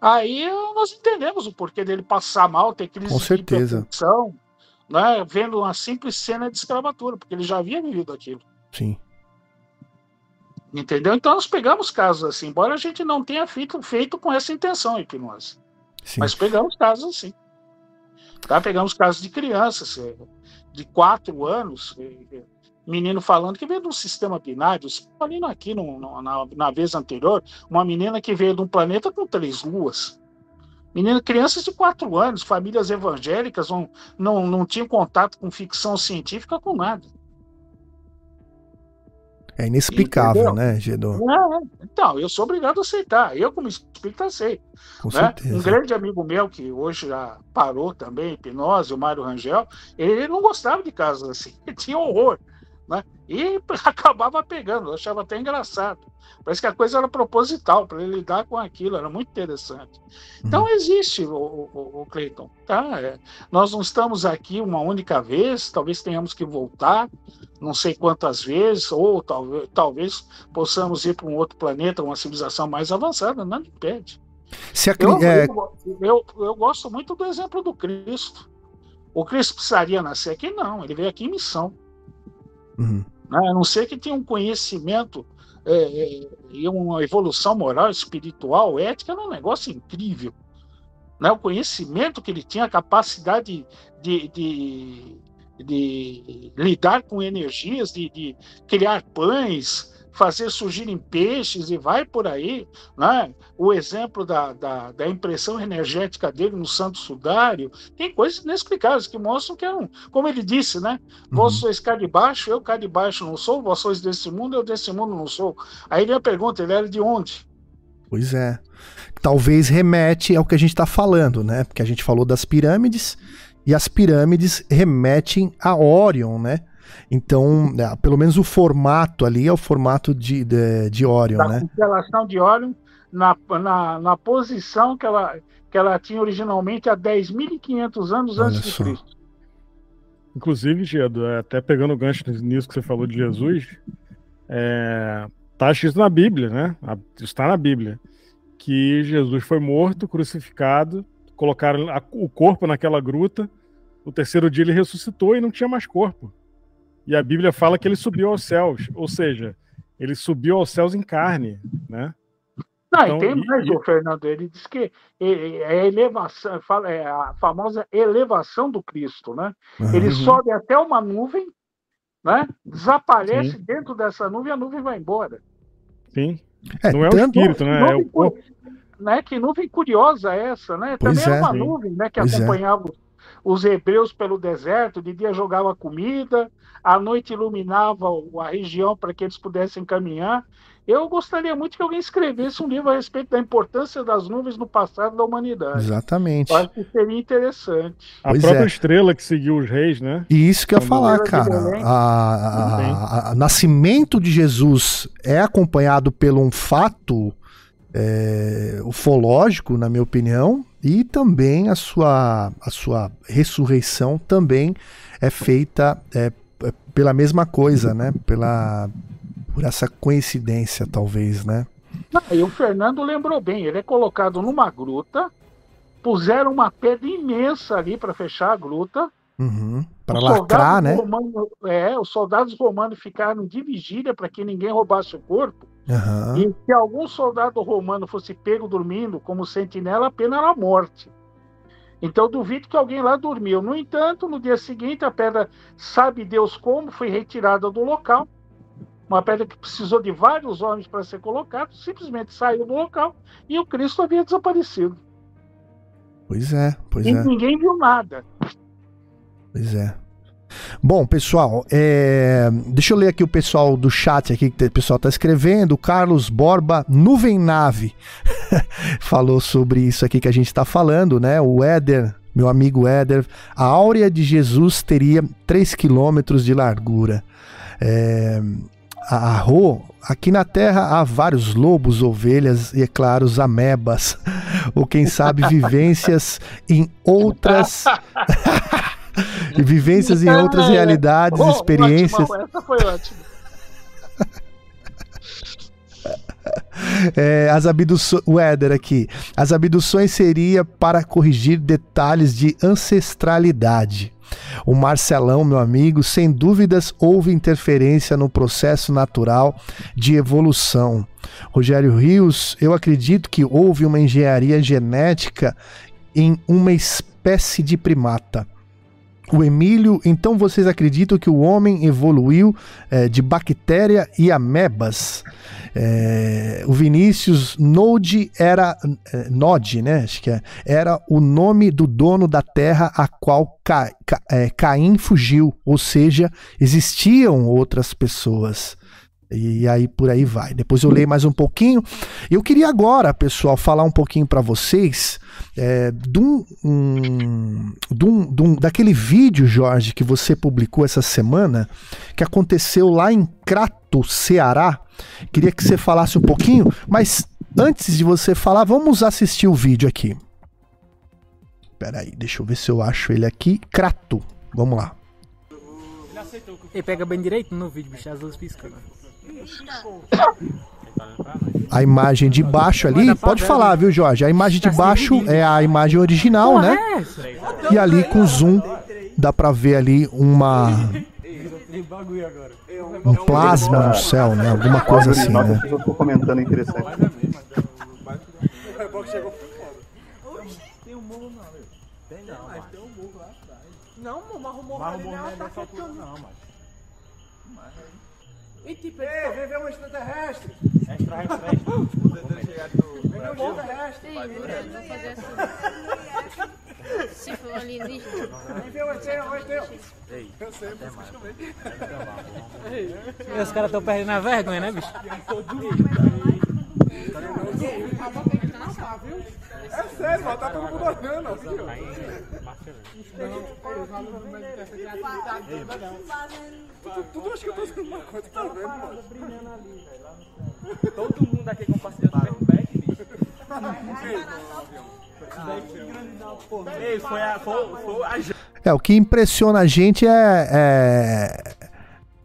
Aí nós entendemos o porquê dele passar mal, ter crise Com certeza. de né, vendo uma simples cena de escravatura, porque ele já havia vivido aquilo. Sim. Entendeu? Então nós pegamos casos assim, embora a gente não tenha feito, feito com essa intenção a hipnose. Sim. Mas pegamos casos assim. Tá? Pegamos casos de crianças eh, de quatro anos, eh, eh, menino falando que veio de um sistema binário, falando aqui no, no, na, na vez anterior, uma menina que veio de um planeta com três luas. Menina, crianças de quatro anos, famílias evangélicas, não, não, não tinham contato com ficção científica, com nada. É inexplicável, Entendeu? né, Gedor? É, então, eu sou obrigado a aceitar. Eu, como espírita, aceito. Com né? certeza. Um grande amigo meu, que hoje já parou também, hipnose, o Mário Rangel, ele não gostava de casos assim. Ele tinha horror. Né? E acabava pegando, eu achava até engraçado. Parece que a coisa era proposital para ele lidar com aquilo, era muito interessante. Então uhum. existe, o, o, o Cleiton. Tá? É, nós não estamos aqui uma única vez, talvez tenhamos que voltar, não sei quantas vezes, ou talvez, talvez possamos ir para um outro planeta, uma civilização mais avançada, nada impede. Se eu, é... eu, eu, eu gosto muito do exemplo do Cristo. O Cristo precisaria nascer aqui? Não, ele veio aqui em missão. Uhum. A não ser que tenha um conhecimento é, é, e uma evolução moral, espiritual, ética, era um negócio incrível. Né? O conhecimento que ele tinha, a capacidade de, de, de, de lidar com energias, de, de criar pães, fazer surgirem peixes e vai por aí. Né? O exemplo da, da, da, impressão energética dele no Santo Sudário, tem coisas inexplicáveis que mostram que é um, como ele disse, né? Uhum. Vós sois cá de baixo, eu cá de baixo não sou, vós sois desse mundo, eu desse mundo não sou. Aí vem a pergunta, ele era de onde? Pois é. Talvez remete ao que a gente está falando, né? Porque a gente falou das pirâmides, e as pirâmides remetem a Orion, né? Então, é, pelo menos o formato ali é o formato de, de, de Orion, da né? constelação de Orion, na, na, na posição que ela, que ela tinha originalmente há 10.500 anos Olha antes de Cristo. Inclusive, Gedo, é, até pegando o gancho nisso que você falou de Jesus, é, tá escrito na Bíblia, né? Está na Bíblia que Jesus foi morto, crucificado, colocaram o corpo naquela gruta. No terceiro dia ele ressuscitou e não tinha mais corpo. E a Bíblia fala que ele subiu aos céus, ou seja, ele subiu aos céus em carne, né? Não, então, e tem mais, e... o Fernando, ele diz que é a elevação, é a famosa elevação do Cristo, né? Uhum. Ele sobe até uma nuvem, né? Desaparece Sim. dentro dessa nuvem, a nuvem vai embora. Sim. É, não é o espírito, né? É o corpo. Né? Que nuvem curiosa é essa, né? Também é, uma sim. nuvem, né? Que pois é. acompanhava é os hebreus pelo deserto, de dia jogava comida, à noite iluminava a região para que eles pudessem caminhar. Eu gostaria muito que alguém escrevesse um livro a respeito da importância das nuvens no passado da humanidade. Exatamente. Eu acho que seria interessante. A pois própria é. estrela que seguiu os reis, né? E isso que eu ia falar, cara. A, a, a, nascimento de Jesus é acompanhado por um fato é, ufológico, na minha opinião, e também a sua, a sua ressurreição também é feita é, é pela mesma coisa, né? Pela, por essa coincidência, talvez, né? Não, e o Fernando lembrou bem, ele é colocado numa gruta, puseram uma pedra imensa ali para fechar a gruta. Uhum, para lacrar, né? Romano, é, os soldados romanos ficaram de vigília para que ninguém roubasse o corpo. Uhum. E se algum soldado romano fosse pego dormindo como sentinela, a pena era a morte. Então duvido que alguém lá dormiu. No entanto, no dia seguinte, a pedra, sabe Deus como, foi retirada do local uma pedra que precisou de vários homens para ser colocada, simplesmente saiu do local e o Cristo havia desaparecido. Pois é, pois e é. ninguém viu nada. Pois é. Bom, pessoal, é... deixa eu ler aqui o pessoal do chat aqui que o pessoal está escrevendo. O Carlos Borba, Nuvem Nave, falou sobre isso aqui que a gente está falando, né? O Éder, meu amigo Éder, a áurea de Jesus teria 3 quilômetros de largura. É a Rô, aqui na Terra há vários lobos, ovelhas e, é claro, os amebas. Ou quem sabe vivências em outras. e vivências em outras realidades, oh, experiências. Ótimo, essa foi ótima. É, as abduções, o Éder aqui. As abduções seria para corrigir detalhes de ancestralidade. O Marcelão, meu amigo, sem dúvidas houve interferência no processo natural de evolução. Rogério Rios, eu acredito que houve uma engenharia genética em uma espécie de primata. O Emílio, então vocês acreditam que o homem evoluiu é, de bactéria e amebas? É, o Vinícius Node era é, Node, né? Acho que é, era o nome do dono da terra a qual Ca, Ca, Caim fugiu, ou seja, existiam outras pessoas. E aí por aí vai. Depois eu leio mais um pouquinho. Eu queria agora, pessoal, falar um pouquinho para vocês é, um, daquele vídeo, Jorge, que você publicou essa semana, que aconteceu lá em Crato, Ceará. Queria que você falasse um pouquinho, mas antes de você falar, vamos assistir o vídeo aqui. Peraí, deixa eu ver se eu acho ele aqui. Crato, vamos lá. Ele pega bem direito no vídeo, bicho, as luzes piscando. A imagem de baixo ali, pode falar, viu, Jorge? A imagem de baixo é a imagem original, né? E ali com zoom dá pra ver ali uma um plasma no céu, né? Alguma coisa assim, né? Comentando interessante. Não, mas o morro não é dessa altura não, mas... E tipo, Ei, vem ver um extraterrestre. Extraterrestre. Vem ver um extraterrestre. Vamos fazer assim. Se for alienígena. Vem ver o ET, o ET. Eu sei, eu. E os caras estão perdendo a vergonha, né, bicho? É sério, mano, tá todo mundo olhando, ó. Tudo acho que eu tô fazendo uma coisa, tá vendo, mano? Todo mundo aqui compartilhando o back, bicho. Ei, foi a, foi a É, o que impressiona a gente é, é,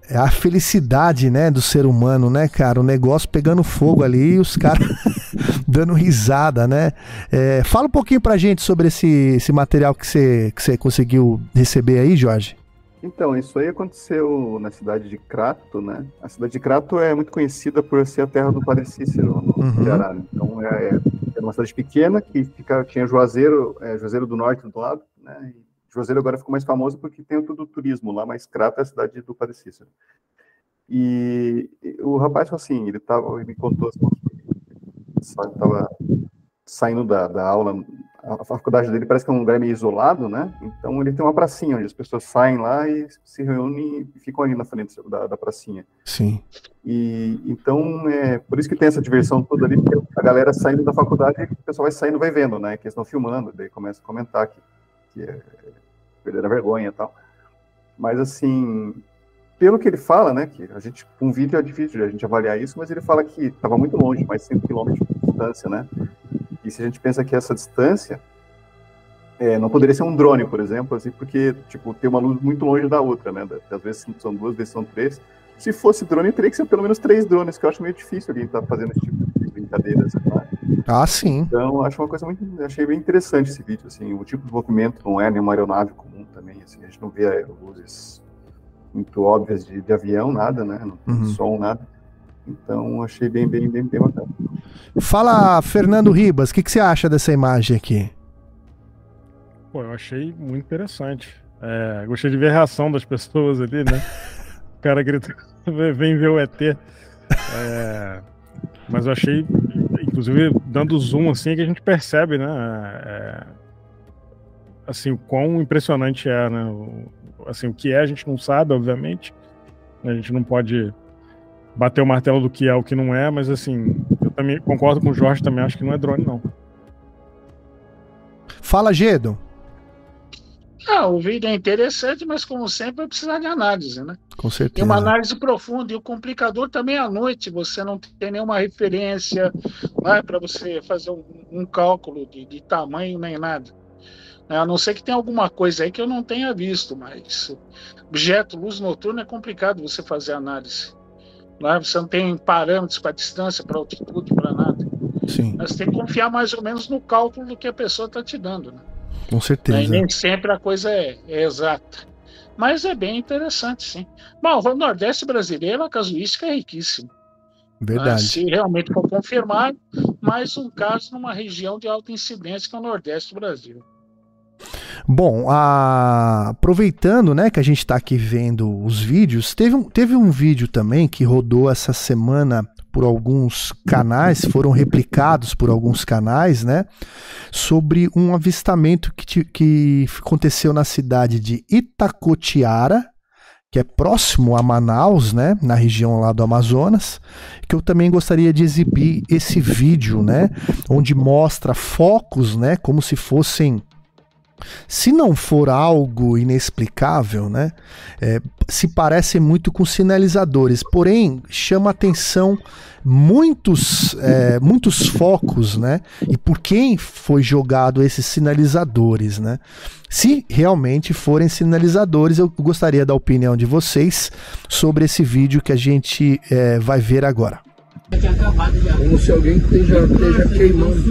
é a felicidade, né, do ser humano, né, cara? O negócio pegando fogo ali e os caras dando risada, né? É, fala um pouquinho pra gente sobre esse, esse material que você que você conseguiu receber aí, Jorge. Então, isso aí aconteceu na cidade de Crato, né? A cidade de Crato é muito conhecida por ser a terra do Padre Cícero, no Uhum. Ceará. né? Então, é, é era uma cidade pequena que fica, tinha Juazeiro, é, Juazeiro do Norte do lado, né? E Juazeiro agora ficou mais famoso porque tem tudo turismo lá, mas Crato é a cidade do Padre Cícero. E, o rapaz assim, ele tava, ele me contou assim, que estava saindo da, da aula, a faculdade dele parece que é um lugar meio isolado, né? Então ele tem uma pracinha onde as pessoas saem lá e se reúnem e ficam ali na frente da, da pracinha. Sim. E então é por isso que tem essa diversão toda ali, porque a galera saindo da faculdade, o pessoal vai saindo, vai vendo, né? Que eles estão filmando, daí começa a comentar que, que é perder a vergonha e tal. Mas assim, pelo que ele fala, né? Que a gente, um vídeo é difícil de a gente avaliar isso, mas ele fala que estava muito longe, mais 100 quilômetros distância, né? E se a gente pensa que essa distância é, não poderia ser um drone, por exemplo, assim, porque tipo tem uma luz muito longe da outra, né? Às vezes são duas, às vezes são três. Se fosse drone, teria que ser pelo menos três drones, que eu acho meio difícil ali estar fazendo esse tipo de brincadeira. Assim, né? Ah, sim. Então, acho uma coisa muito. Achei bem interessante esse vídeo. Assim, o tipo de movimento não é nenhuma aeronave comum também. Assim, a gente não vê luzes muito óbvias de, de avião, nada, né? Não tem Uhum. som, nada. Então, achei bem, bem, bem, bem bacana. Fala, Fernando Ribas, o que, que você acha dessa imagem aqui? Pô, eu achei muito interessante. É, gostei de ver a reação das pessoas ali, né? O cara grita, vem ver o ET. É, mas eu achei, inclusive, dando zoom assim, que a gente percebe, né? é, assim, o quão impressionante é, né? O, assim, o que é a gente não sabe, obviamente. A gente não pode bater o martelo do que é o que não é, mas assim, eu também concordo com o Jorge, também acho que não é drone, não. Fala, Gedo. Ah, o vídeo é interessante, mas como sempre vai precisar de análise, né? Com Tem certeza. uma análise profunda e o complicador também é à noite, você não tem nenhuma referência né, para você fazer um, um cálculo de, de tamanho nem nada. A não ser que tenha alguma coisa aí que eu não tenha visto, mas objeto, luz noturna é complicado você fazer análise. né? Você não tem parâmetros para distância, para altitude, para nada. Sim, Mas tem que confiar mais ou menos no cálculo do que a pessoa está te dando. Né? com Né, E certeza. nem sempre a coisa é, é exata. Mas é bem interessante, sim. Bom, o Nordeste brasileiro, a casuística é riquíssima. né? Verdade. Se realmente for confirmado, mais um caso numa região de alta incidência que é o Nordeste do Brasil. Bom, a- aproveitando, né, que a gente está aqui vendo os vídeos, teve um, teve um vídeo também que rodou essa semana por alguns canais, foram replicados por alguns canais, né, sobre um avistamento que, ti- que aconteceu na cidade de Itacotiara, que é próximo a Manaus, né, na região lá do Amazonas, que eu também gostaria de exibir esse vídeo, né, onde mostra focos, né, como se fossem se não for algo inexplicável, né, é, se parece muito com sinalizadores, porém chama atenção muitos, é, muitos focos, né, e por quem foi jogado esses sinalizadores, né. Se realmente forem sinalizadores, eu gostaria da opinião de vocês sobre esse vídeo que a gente é, vai ver agora. Como se alguém esteja, esteja queimando.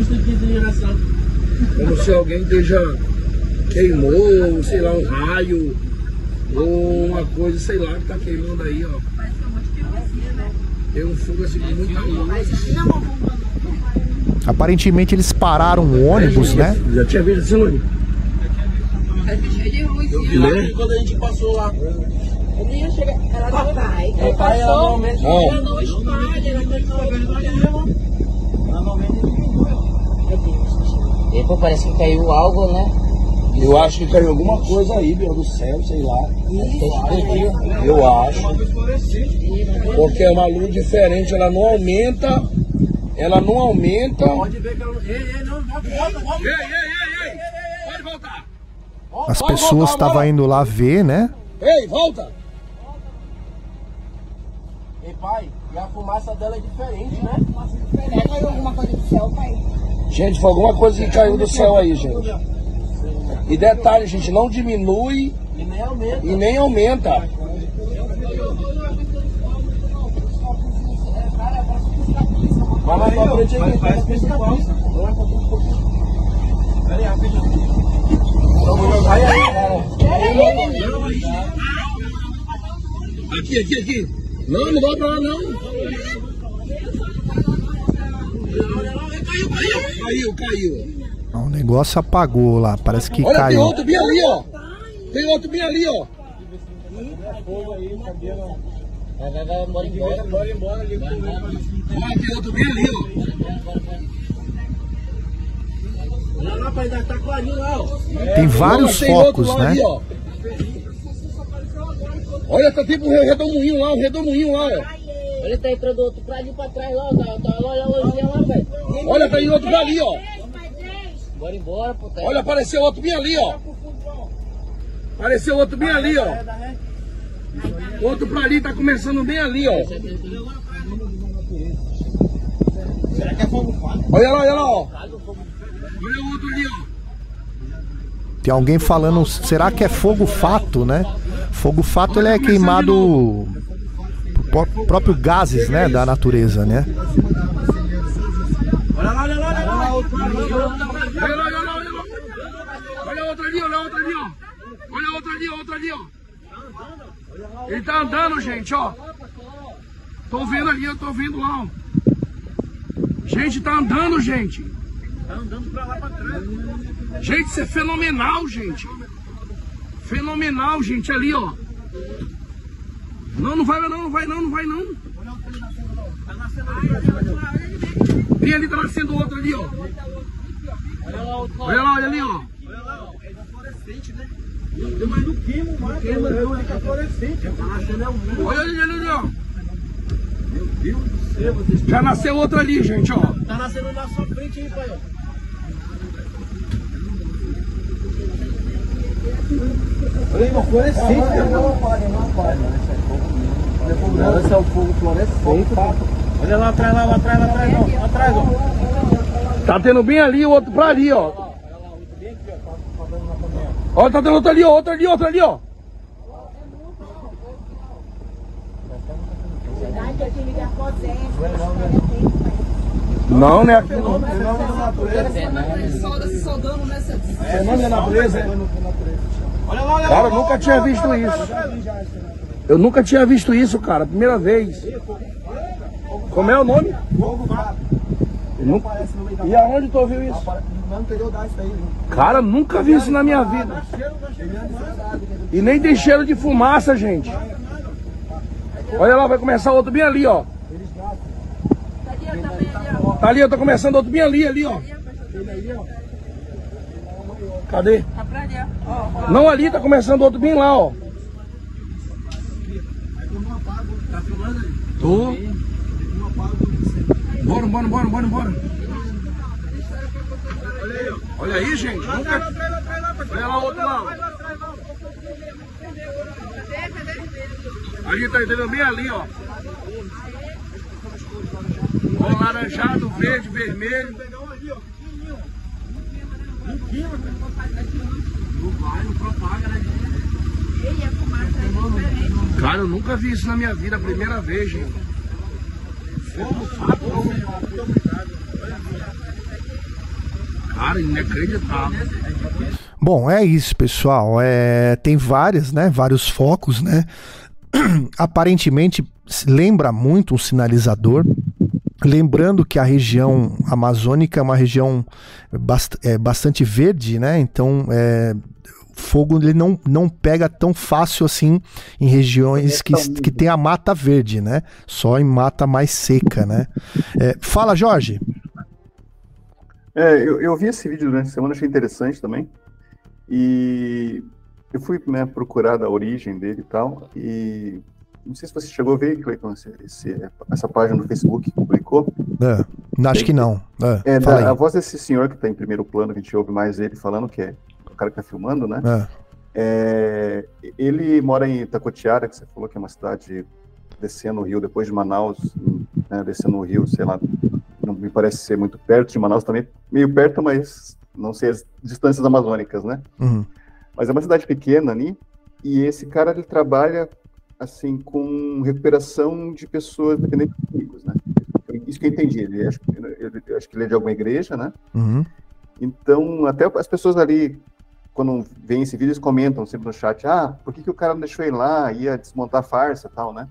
Como se alguém esteja queimou, sei lá, um raio ou uma coisa, sei lá, que tá queimando aí, ó. Tem um fogo assim com muita luz. Aparentemente eles pararam um ônibus, né? Já tinha visto esse ônibus? Né? Quando a gente passou lá. Eu nem ia chegar. Ela não vai. Ela pai, passou, ela não espalha, ela tem que E pô, parece que caiu algo, né? Eu acho que caiu alguma coisa aí, meu, do céu, sei lá. Eu acho. Porque é uma luz diferente, ela não aumenta. Ela não aumenta. Pode ver que ela. Ei, ei, não, volta, volta, volta. Ei, ei, ei, ei! Pode voltar! As pessoas estavam indo lá ver, né? Ei, volta! Ei, pai, e a fumaça dela é diferente, né? Caiu alguma coisa do céu, pai. Gente, foi alguma coisa que caiu do céu aí, gente. E detalhe, gente, não diminui E nem aumenta. e nem aumenta. Vai mais pra frente aí, faz principal. Vai aí, rapidinho. Aí, aí. Aqui, aqui, aqui. Não, não vai pra lá, não. Caiu, caiu, caiu. O negócio apagou lá, parece que Olha, tem caiu. outro bem ali, ó. Tem outro bem ali, ó. Vai, vai, vai, bora embora. Bora embora ali. Olha, tem outro bem ali, ó. Olha lá, pai, tá clarinho lá, ó. Tem vários Olha, tem focos, né? ali, ó. Olha, tá tipo um redemoinho lá, um redemoinho lá, ó. Olha, tá aí pra do outro, pra ali pra trás lá, tá, tá, olha lá, velho. Olha, tem outro bem ali, ó. Bora embora, pô. Tá. Olha, apareceu outro bem ali, ó. Apareceu outro bem ali, ó. Outro pra ali, tá começando bem ali, ó. Será que é fogo fato? Olha lá, olha lá, ó. Olha o outro ali, ó. Tem alguém falando, será que é fogo fato, né? Fogo fato ele é queimado por pró- próprio gases, né, da natureza, né? Olha lá, olha lá, olha lá, olha outro ali, olha outro ali, ó. Olha outro ali, outro ali, ó. Ele tá andando, gente, ó. Tô vendo ali, eu tô vendo lá, ó. Gente, tá andando, gente. Tá andando pra lá pra trás. Gente, isso é fenomenal, gente. Fenomenal, gente, ali, ó. Não, não vai não, não vai não, não vai não. Tem ali, tá nascendo outro ali, ó. Olha lá, olha ali, ó. Tem mais do quimo, mano. Queima não, fica fluorescente. Tá nascendo é um Olha ali, olha ali, ó. Meu Deus do céu, vocês Já nasceu outro ali, gente, ó. Tá nascendo na sua frente aí, pai, ó. Olha aí, uma fluorescente. Não pode, não pode. Não, esse é o fogo fluorescente. Olha lá atrás, lá, lá atrás, lá atrás, ó. Lá atrás, ó. Tá tendo bem ali, o outro pra ali, ó. Olha, tá tendo outro ali, ó. Outro ali, outro ali, ó. Não, né? Aqui não. Solda se soldando nessa. É nome da natureza, é? Olha lá, olha lá. Cara, eu nunca tinha visto isso. Eu nunca tinha visto isso, cara. Primeira vez. Como é o nome? Eu nunca- E aonde tu ouviu isso? Não? Cara, nunca vi isso na minha vida. E nem tem cheiro de fumaça, gente. Olha lá, vai começar outro bem ali, ó. Tá ali, ó, tá começando outro bem ali, ali, ó. Cadê? Não ali, tá começando outro bem lá, ó. Tô. Bora, bora, bora, bora, bora. Olha aí, gente. Nunca... Olha lá o outro lá. ó. Ali tá entendendo bem ali, ó. Ó, laranjado, verde, vermelho. Cara, eu nunca vi isso na minha vida, a primeira vez, gente. Cara, inacreditável. Bom, é isso, pessoal. É, tem várias, né? Vários focos, né? Aparentemente lembra muito um sinalizador. Lembrando que a região amazônica é uma região bast é, bastante verde, né? Então, é, fogo ele não, não pega tão fácil assim em regiões que, que tem a mata verde, né? Só em mata mais seca, né? É, fala, Jorge. É, eu, eu vi esse vídeo durante a semana, achei interessante também. E eu fui né, procurar da origem dele e tal. E não sei se você chegou a ver, Cleiton, esse, esse- essa página do Facebook que publicou. É, acho que não. É, É, fala da- a voz desse senhor que está em primeiro plano, que a gente ouve mais ele falando, que é o cara que está filmando, né? É. É, ele mora em Itacoatiara, que você falou que é uma cidade descendo o rio depois de Manaus, né, descendo o rio, sei lá, não me parece ser muito perto de Manaus também, meio perto, mas não sei as distâncias amazônicas, né? Uhum. Mas é uma cidade pequena ali, e esse cara ele trabalha assim com recuperação de pessoas dependentes de químicos, né? Isso que eu entendi. Ele acho, que- ele, acho que ele é de alguma igreja, né? Uhum. Então, até as pessoas ali, quando veem esse vídeo, eles comentam sempre no chat, ah, por que, que o cara não deixou ir lá, ia desmontar a farsa e tal, né?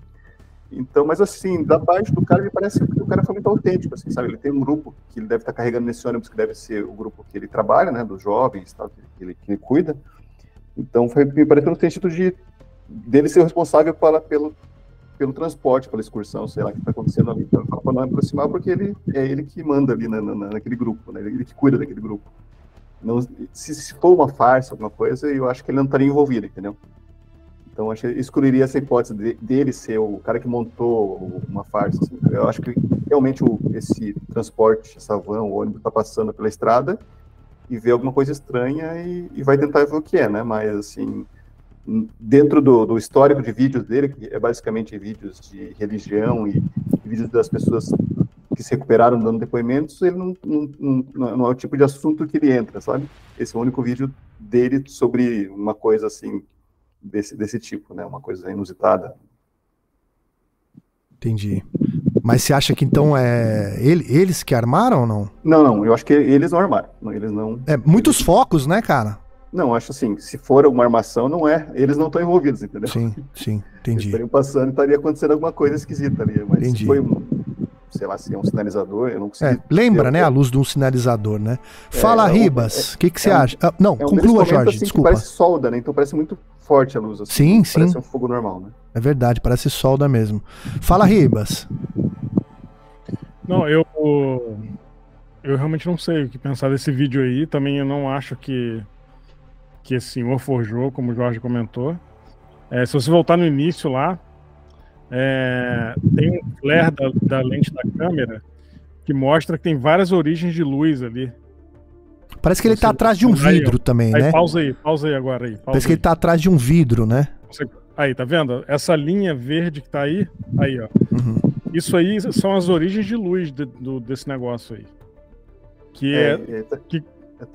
Então, mas assim, da parte do cara, me parece que o cara foi muito autêntico, assim, sabe? Ele tem um grupo que ele deve estar carregando nesse ônibus, que deve ser o grupo que ele trabalha, né, dos jovens tal, que ele, que ele cuida. Então, foi, me parece no sentido de dele ser responsável pela, pelo, pelo transporte, pela excursão, sei lá, que está acontecendo ali. Então, para não aproximar, porque ele é ele que manda ali na, na- naquele grupo, né? Ele que cuida daquele grupo. Não, se, se for uma farsa, alguma coisa, eu acho que ele não estaria envolvido, entendeu? Então, acho que excluiria essa hipótese de- dele ser o cara que montou uma farsa. assim. Eu acho que realmente o, esse transporte, essa van, o ônibus, está passando pela estrada e vê alguma coisa estranha e, e vai tentar ver o que é, né? Mas, assim, dentro do, do histórico de vídeos dele, que é basicamente vídeos de religião e vídeos das pessoas que se recuperaram dando depoimentos, ele não, não, não, não, é o tipo de assunto que ele entra, sabe? Esse é o único vídeo dele sobre uma coisa assim, desse, desse tipo, né? Uma coisa inusitada. Entendi. Mas você acha que então é ele, eles que armaram ou não? Não, não, eu acho que eles não armaram. Eles não. É, muitos focos, né, cara? Não, acho assim, se for uma armação, não é. Eles não estão envolvidos, entendeu? Sim, sim, entendi. Eles estariam passando e estaria acontecendo alguma coisa esquisita ali. Mas entendi. foi um, sei lá, se é um sinalizador, eu não consigo. É, lembra, né, a luz de um sinalizador, né? É, Fala, é, Ribas, o que, que você um, acha? Ah, não, é um conclua, Jorge, assim, desculpa. parece solda, né? Então parece muito forte a luz. Assim, sim, sim. Parece um fogo normal, né? É verdade, parece solda mesmo. Fala, Ribas. Não, eu. Eu realmente não sei o que pensar desse vídeo aí. Também eu não acho que que esse senhor forjou, como o Jorge comentou. É, se você voltar no início lá, é, tem um flare da, da, lente da câmera que mostra que tem várias origens de luz ali. Parece que ele está atrás de um vidro aí, também, aí, né? Pausa aí, pausa aí agora aí. Parece que ele está atrás de um vidro, né? Aí, tá vendo? Essa linha verde que está aí, aí, ó. Uhum. Isso aí são as origens de luz de, do, desse negócio aí. Que é, é, é que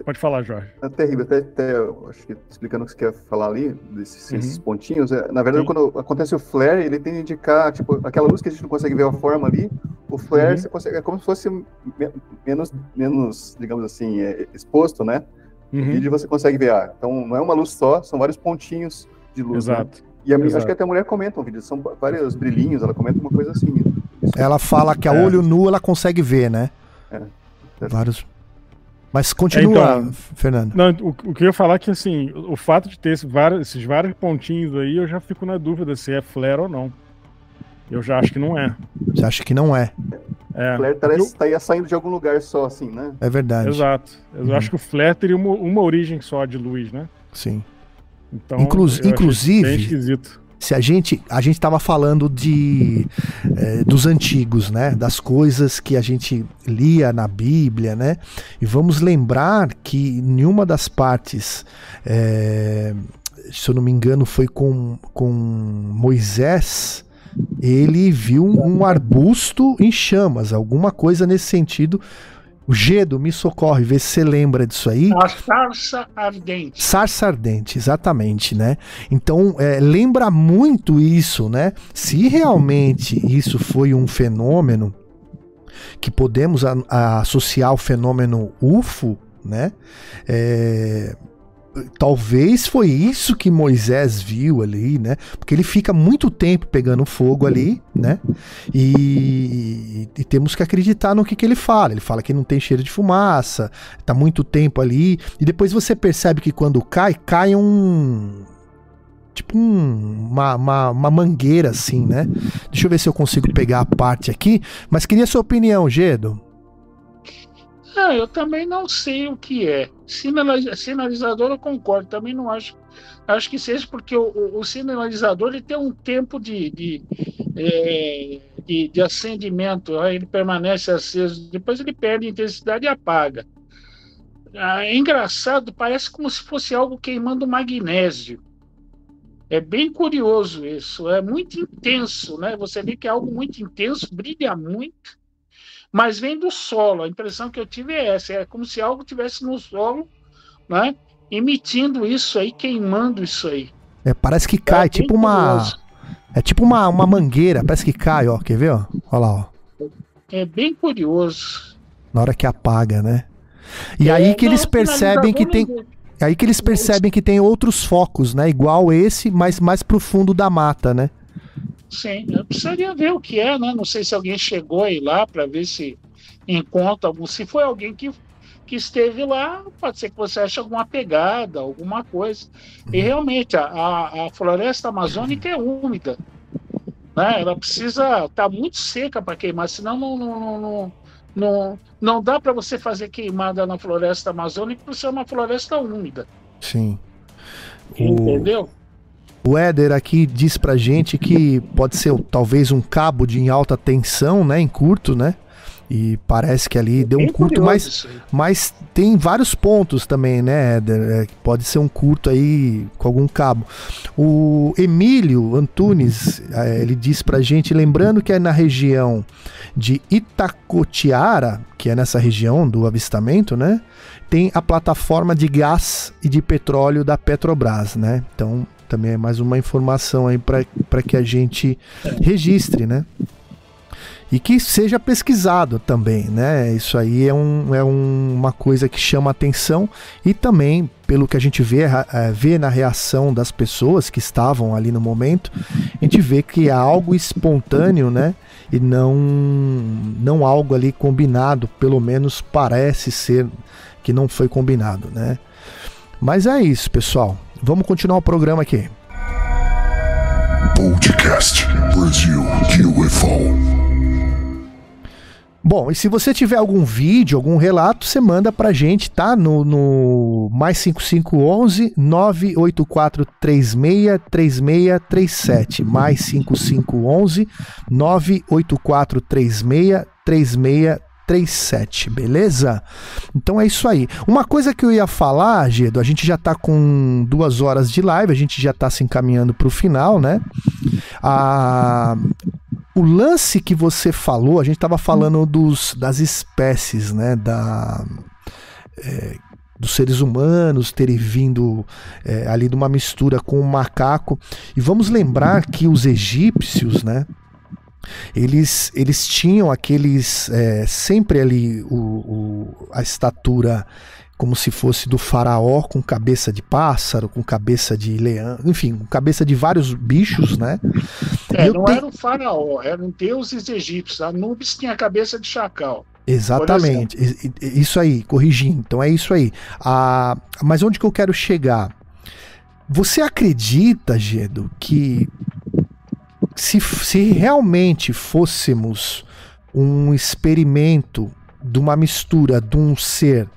Pode falar, Jorge. É terrível. Até, até acho que explicando o que você quer falar ali, desses, uhum. pontinhos, é, na verdade, Sim. quando acontece o flare, ele tem que indicar, tipo, aquela luz que a gente não consegue ver a forma ali, o flare uhum. você consegue, é como se fosse menos, menos digamos assim, é, exposto, né? Uhum. No vídeo você consegue ver, ah, então não é uma luz só, são vários pontinhos de luz. Né? Exato. Né? E a, Exato. acho que até a mulher comenta um vídeo, são vários brilhinhos, ela comenta uma coisa assim. Ela fala que a é. olho nu ela consegue ver, né? É. Vários mas continua, então, Fernando. Não, o, o, que eu ia falar é que assim, o, o fato de ter esse vários, esses vários pontinhos aí, eu já fico na dúvida se é flare ou não. Eu já acho que não é. Você acha que não é? É. O flare parece que tá saindo de algum lugar só, assim, né? É verdade. Exato. Eu uhum. acho que o flare teria uma, uma origem só de luz, né? Sim. Então, Inclu inclusive, se a gente a gente estava falando de é, dos antigos, né, das coisas que a gente lia na Bíblia, né, e vamos lembrar que nenhuma das partes, é, se eu não me engano, foi com, com Moisés, ele viu um arbusto em chamas, alguma coisa nesse sentido o Gedo, me socorre, vê se você lembra disso aí. A sarça ardente. Sarça ardente, exatamente, né? Então, é, lembra muito isso, né? Se realmente isso foi um fenômeno que podemos a, a associar ao fenômeno UFO, né? É, talvez foi isso que Moisés viu ali, né? Porque ele fica muito tempo pegando fogo ali, né? E, e, temos que acreditar no que, que ele fala. Ele fala que não tem cheiro de fumaça, tá muito tempo ali. E depois você percebe que quando cai, cai um. Tipo um, uma, uma, uma mangueira assim, né? Deixa eu ver se eu consigo pegar a parte aqui. Mas queria sua opinião, Gedo. Ah, eu também não sei o que é. Sinalizador eu concordo, também não acho. Acho que seja porque o, o sinalizador ele tem um tempo de, de, é, de, de, acendimento, ele permanece aceso, depois ele perde intensidade e apaga. Ah, é engraçado, parece como se fosse algo queimando magnésio. É bem curioso isso, é muito intenso, né? Você vê que é algo muito intenso, brilha muito mas vem do solo. A impressão que eu tive é essa: é como se algo tivesse no solo, né? Emitindo isso aí, queimando isso aí. É, parece que cai, é tipo uma. Curioso. É tipo uma, uma mangueira, parece que cai, ó. Quer ver, ó? Olha lá, ó. É bem curioso. Na hora que apaga, né? E é, aí que eles percebem que tem. É aí que eles percebem que tem outros focos, né? Igual esse, mas mais pro fundo da mata, né? Sim, eu precisaria ver o que é, né? Não sei se alguém chegou aí lá para ver se encontra algum. Se foi alguém que, que esteve lá, pode ser que você ache alguma pegada, alguma coisa. E uhum. realmente, a, a, a floresta amazônica é úmida. Né? Ela precisa estar tá muito seca para queimar, senão não, não, não, não, não dá para você fazer queimada na floresta amazônica por ser uma floresta úmida. Sim. Entendeu? O Éder aqui diz pra gente que pode ser talvez um cabo de em alta tensão, né, em curto, né? E parece que ali deu um curto, mas, mas tem vários pontos também, né, Éder? É, pode ser um curto aí com algum cabo. O Emílio Antunes, eh, ele diz pra gente, lembrando que é na região de Itacotiara, que é nessa região do avistamento, né? Tem a plataforma de gás e de petróleo da Petrobras, né? Então, também é mais uma informação aí para que a gente registre, né? E que seja pesquisado também, né? Isso aí é, um, é um- uma coisa que chama atenção e também, pelo que a gente vê, eh, vê na reação das pessoas que estavam ali no momento, a gente vê que é algo espontâneo, né? E não, não algo ali combinado, pelo menos parece ser que não foi combinado, né? Mas é isso, pessoal. Vamos continuar o programa aqui. Podcast Brasil UFO. Bom, e se você tiver algum vídeo, algum relato, você manda pra gente, tá? No, no mais 5511 984 36 3637. Mais 5511 984 36 3637, beleza? Então é isso aí. Uma coisa que eu ia falar, Gedo, a gente já tá com duas horas de live, a gente já tá se encaminhando pro final, né? A, o lance que você falou, a gente estava falando dos, das espécies, né? Da, é, dos seres humanos terem vindo é, ali de uma mistura com o macaco. E vamos lembrar que os egípcios, né? Eles, eles tinham aqueles. é, sempre ali o, o- a estatura como se fosse do faraó com cabeça de pássaro, com cabeça de leão, enfim, com cabeça de vários bichos, né? É, eu não tenho- era um faraó, eram deuses egípcios. Anubis tinha a cabeça de chacal. Exatamente, isso aí, corrigindo. Então é isso aí. Ah, mas onde que eu quero chegar? Você acredita, Gedo, que se, se realmente fôssemos um experimento de uma mistura de um ser,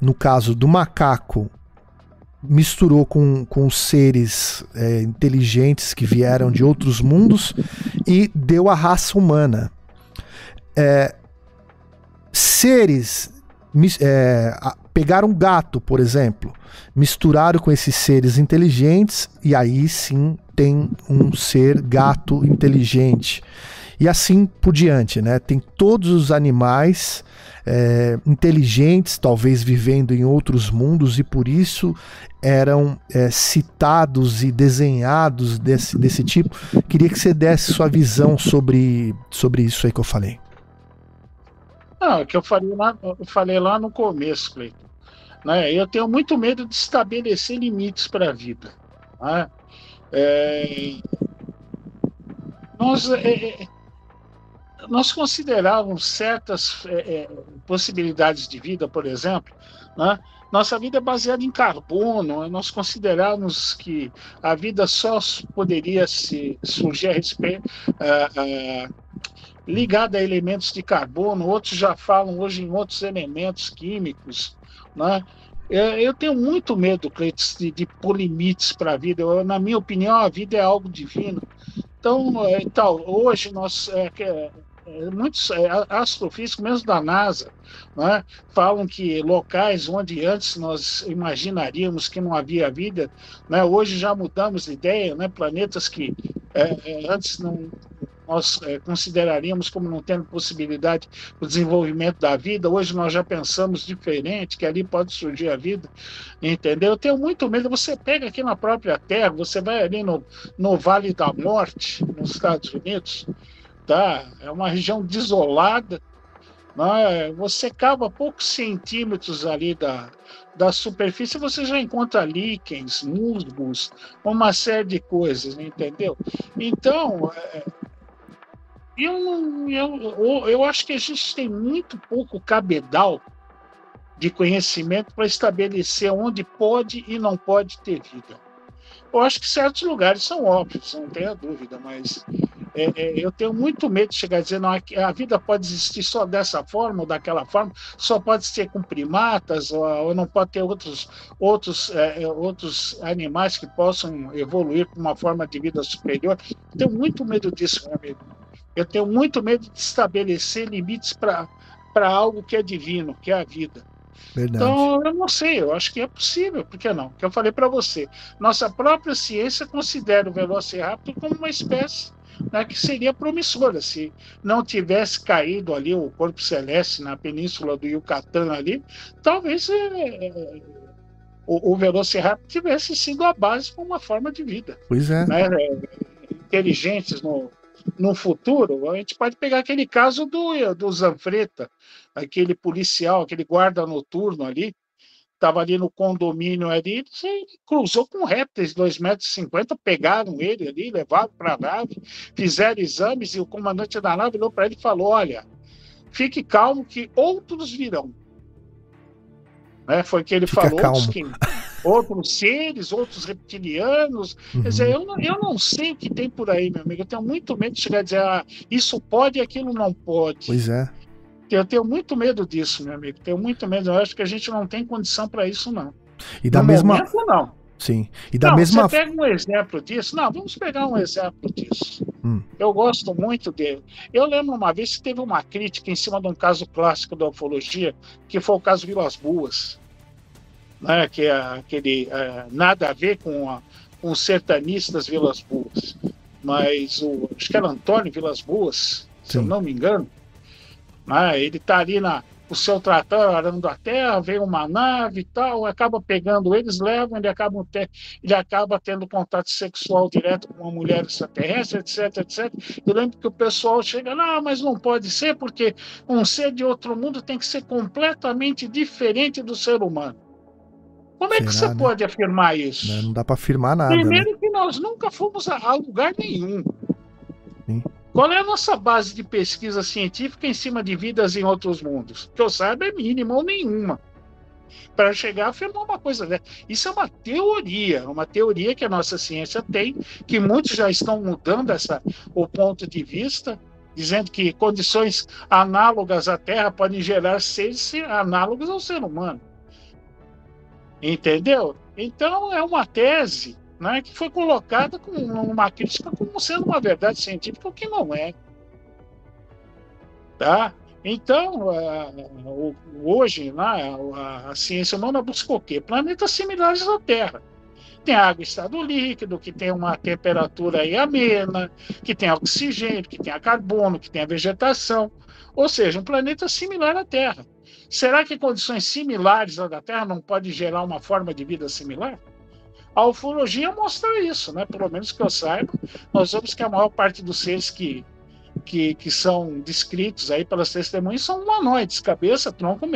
no caso do macaco, misturou com, com seres é, inteligentes que vieram de outros mundos e deu a raça humana. É, seres é, pegaram um gato, por exemplo, misturaram com esses seres inteligentes e aí sim tem um ser gato inteligente. E assim por diante, né? Tem todos os animais é, inteligentes, talvez vivendo em outros mundos, e por isso eram é, citados e desenhados desse, desse tipo. Queria que você desse sua visão sobre, sobre isso aí que eu falei. Não, é que eu falei lá, eu falei lá no começo, Cleiton. Né? Eu tenho muito medo de estabelecer limites para a vida. né? É, nós, é, é, nós considerávamos certas é, é, possibilidades de vida, por exemplo, né? Nossa vida é baseada em carbono. Nós consideramos que a vida só poderia se surgir a respeito, ligada a elementos de carbono, outros já falam hoje em outros elementos químicos, né? Eu eu tenho muito medo, Cleiton, de, de pôr limites para a vida. Eu, na minha opinião, a vida é algo divino. Então, é, tal, hoje nós é, é, é, muitos é, astrofísicos, mesmo da NASA, né, falam que locais onde antes nós imaginaríamos que não havia vida, né, hoje já mudamos de ideia, né, planetas que é, é, antes não nós é, consideraríamos como não tendo possibilidade do desenvolvimento da vida, hoje nós já pensamos diferente, que ali pode surgir a vida, entendeu? Eu tenho muito medo, você pega aqui na própria Terra, você vai ali no, no Vale da Morte, nos Estados Unidos, tá? É uma região desolada, né? você cava poucos centímetros ali da, da superfície, você já encontra líquens, musgos, uma série de coisas, entendeu? Então, é, eu, eu, eu, acho que a gente tem muito pouco cabedal de conhecimento para estabelecer onde pode e não pode ter vida. Eu acho que certos lugares são óbvios, não tenha dúvida, mas é, é, eu tenho muito medo de chegar a dizer não, aqui- a vida pode existir só dessa forma ou daquela forma, só pode ser com primatas ou, ou não pode ter outros, outros, é, é, outros animais que possam evoluir para uma forma de vida superior. Eu tenho muito medo disso, meu amigo. Eu tenho muito medo de estabelecer limites para algo que é divino, que é a vida. Verdade. Então, eu não sei, eu acho que é possível, por que não? Que eu falei para você, nossa própria ciência considera o Velociraptor como uma espécie né, que seria promissora se não tivesse caído ali o corpo celeste na península do Yucatán ali, talvez é, é, o, o Velociraptor tivesse sido a base para uma forma de vida. Pois é. Né, inteligentes no, no futuro, a gente pode pegar aquele caso do, do Zanfreta, aquele policial, aquele guarda noturno ali, estava ali no condomínio ali, cruzou com répteis, 2,50 metros, pegaram ele ali, levaram para a nave, fizeram exames e o comandante da nave olhou para ele e falou: Olha, fique calmo que outros virão. Né? Foi o que ele Fica falou. calmo. Que, outros seres, outros reptilianos. Uhum. Quer dizer, eu não, eu não sei o que tem por aí, meu amigo. Eu tenho muito medo de chegar a dizer, ah, isso pode e aquilo não pode. Pois é. Eu tenho muito medo disso, meu amigo. Tenho muito medo. Eu acho que a gente não tem condição para isso, não. E da no mesma. Momento, não. Sim. E da não, mesma. Você pega um exemplo disso. Não, vamos pegar um exemplo disso. Hum. Eu gosto muito dele. Eu lembro uma vez que teve uma crítica em cima de um caso clássico da ufologia, que foi o caso Vilas Boas. Né, que é aquele é, nada a ver com, a, com os sertanistas Vilas Boas, mas o, acho que era Antônio Vilas Boas, se eu não me engano, né, ele está ali na, o seu trator arando a terra, vem uma nave e tal, acaba pegando eles, levam, ele acaba, ele acaba tendo contato sexual direto com uma mulher extraterrestre, etc, etc. Eu lembro que o pessoal chega, não, mas não pode ser, porque um ser de outro mundo tem que ser completamente diferente do ser humano. Como é que você né? pode afirmar isso? Né, Não dá para afirmar nada. Primeiro né? que nós nunca fomos a, a lugar nenhum. Sim. Qual é a nossa base de pesquisa científica em cima de vidas em outros mundos? Que eu saiba é mínima ou nenhuma. Para chegar a afirmar uma coisa dessa. Isso é uma teoria, uma teoria que a nossa ciência tem, que muitos já estão mudando essa, o ponto de vista, dizendo que condições análogas à Terra podem gerar seres análogos ao ser humano. Entendeu? Então é uma tese né, que foi colocada com uma crítica como sendo uma verdade científica, o que não é. Tá? Então, hoje, né, a, ciência humana busca o quê? Planetas similares à Terra. Tem água em estado líquido, que tem uma temperatura aí amena, que tem oxigênio, que tem carbono, que tem vegetação. Ou seja, um planeta similar à Terra. Será que condições similares à da Terra não podem gerar uma forma de vida similar? A ufologia mostra isso, né? Pelo menos que eu saiba, nós vemos que a maior parte dos seres que, que, que são descritos aí pelas testemunhas são humanoides, cabeça, tronco,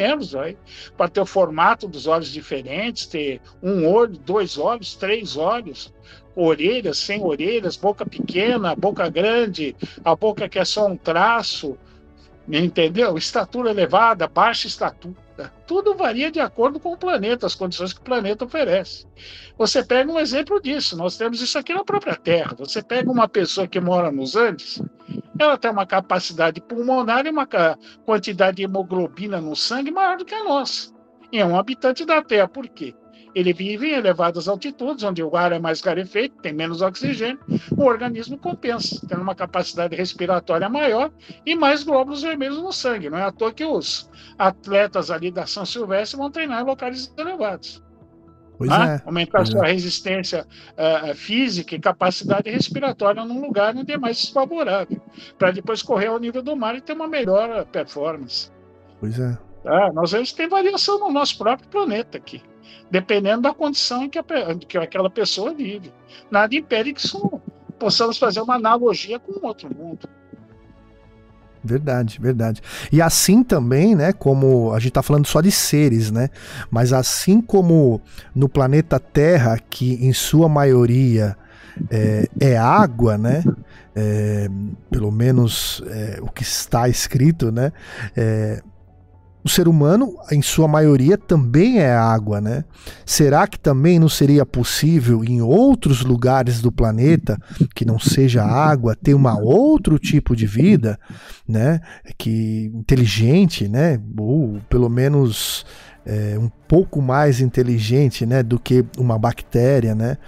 aí, para ter o formato dos olhos diferentes, ter um olho, dois olhos, três olhos, orelhas, sem orelhas, boca pequena, boca grande, a boca que é só um traço, entendeu? Estatura elevada, baixa estatura. Tudo varia de acordo com o planeta, as condições que o planeta oferece. Você pega um exemplo disso, nós temos isso aqui na própria Terra. Você pega uma pessoa que mora nos Andes, ela tem uma capacidade pulmonar e uma quantidade de hemoglobina no sangue maior do que a nossa. E é um habitante da Terra. Por quê? Ele vive em elevadas altitudes, onde o ar é mais rarefeito, tem menos oxigênio, o organismo compensa, tendo uma capacidade respiratória maior e mais glóbulos vermelhos no sangue. Não é à toa que os atletas ali da São Silvestre vão treinar em locais elevados. Pois Ah, é. Aumentar sua é. resistência ah, física e capacidade respiratória num lugar onde é mais desfavorável, para depois correr ao nível do mar e ter uma melhor ah, performance. Pois é. Tá? Nós vemos que tem variação no nosso próprio planeta aqui, dependendo da condição em que, a que aquela pessoa vive. Nada impede que isso, possamos fazer uma analogia com outro mundo. Verdade, verdade. E assim também, né, como a gente tá falando só de seres, né, mas assim como no planeta Terra, que em sua maioria é, é água, né, é, pelo menos é, o que está escrito, né, o ser humano, em sua maioria, também é água, né? Será que também não seria possível em outros lugares do planeta que não seja água ter uma outro tipo de vida, né? Que inteligente, né? Ou pelo menos é, um pouco mais inteligente, né? Do que uma bactéria, né?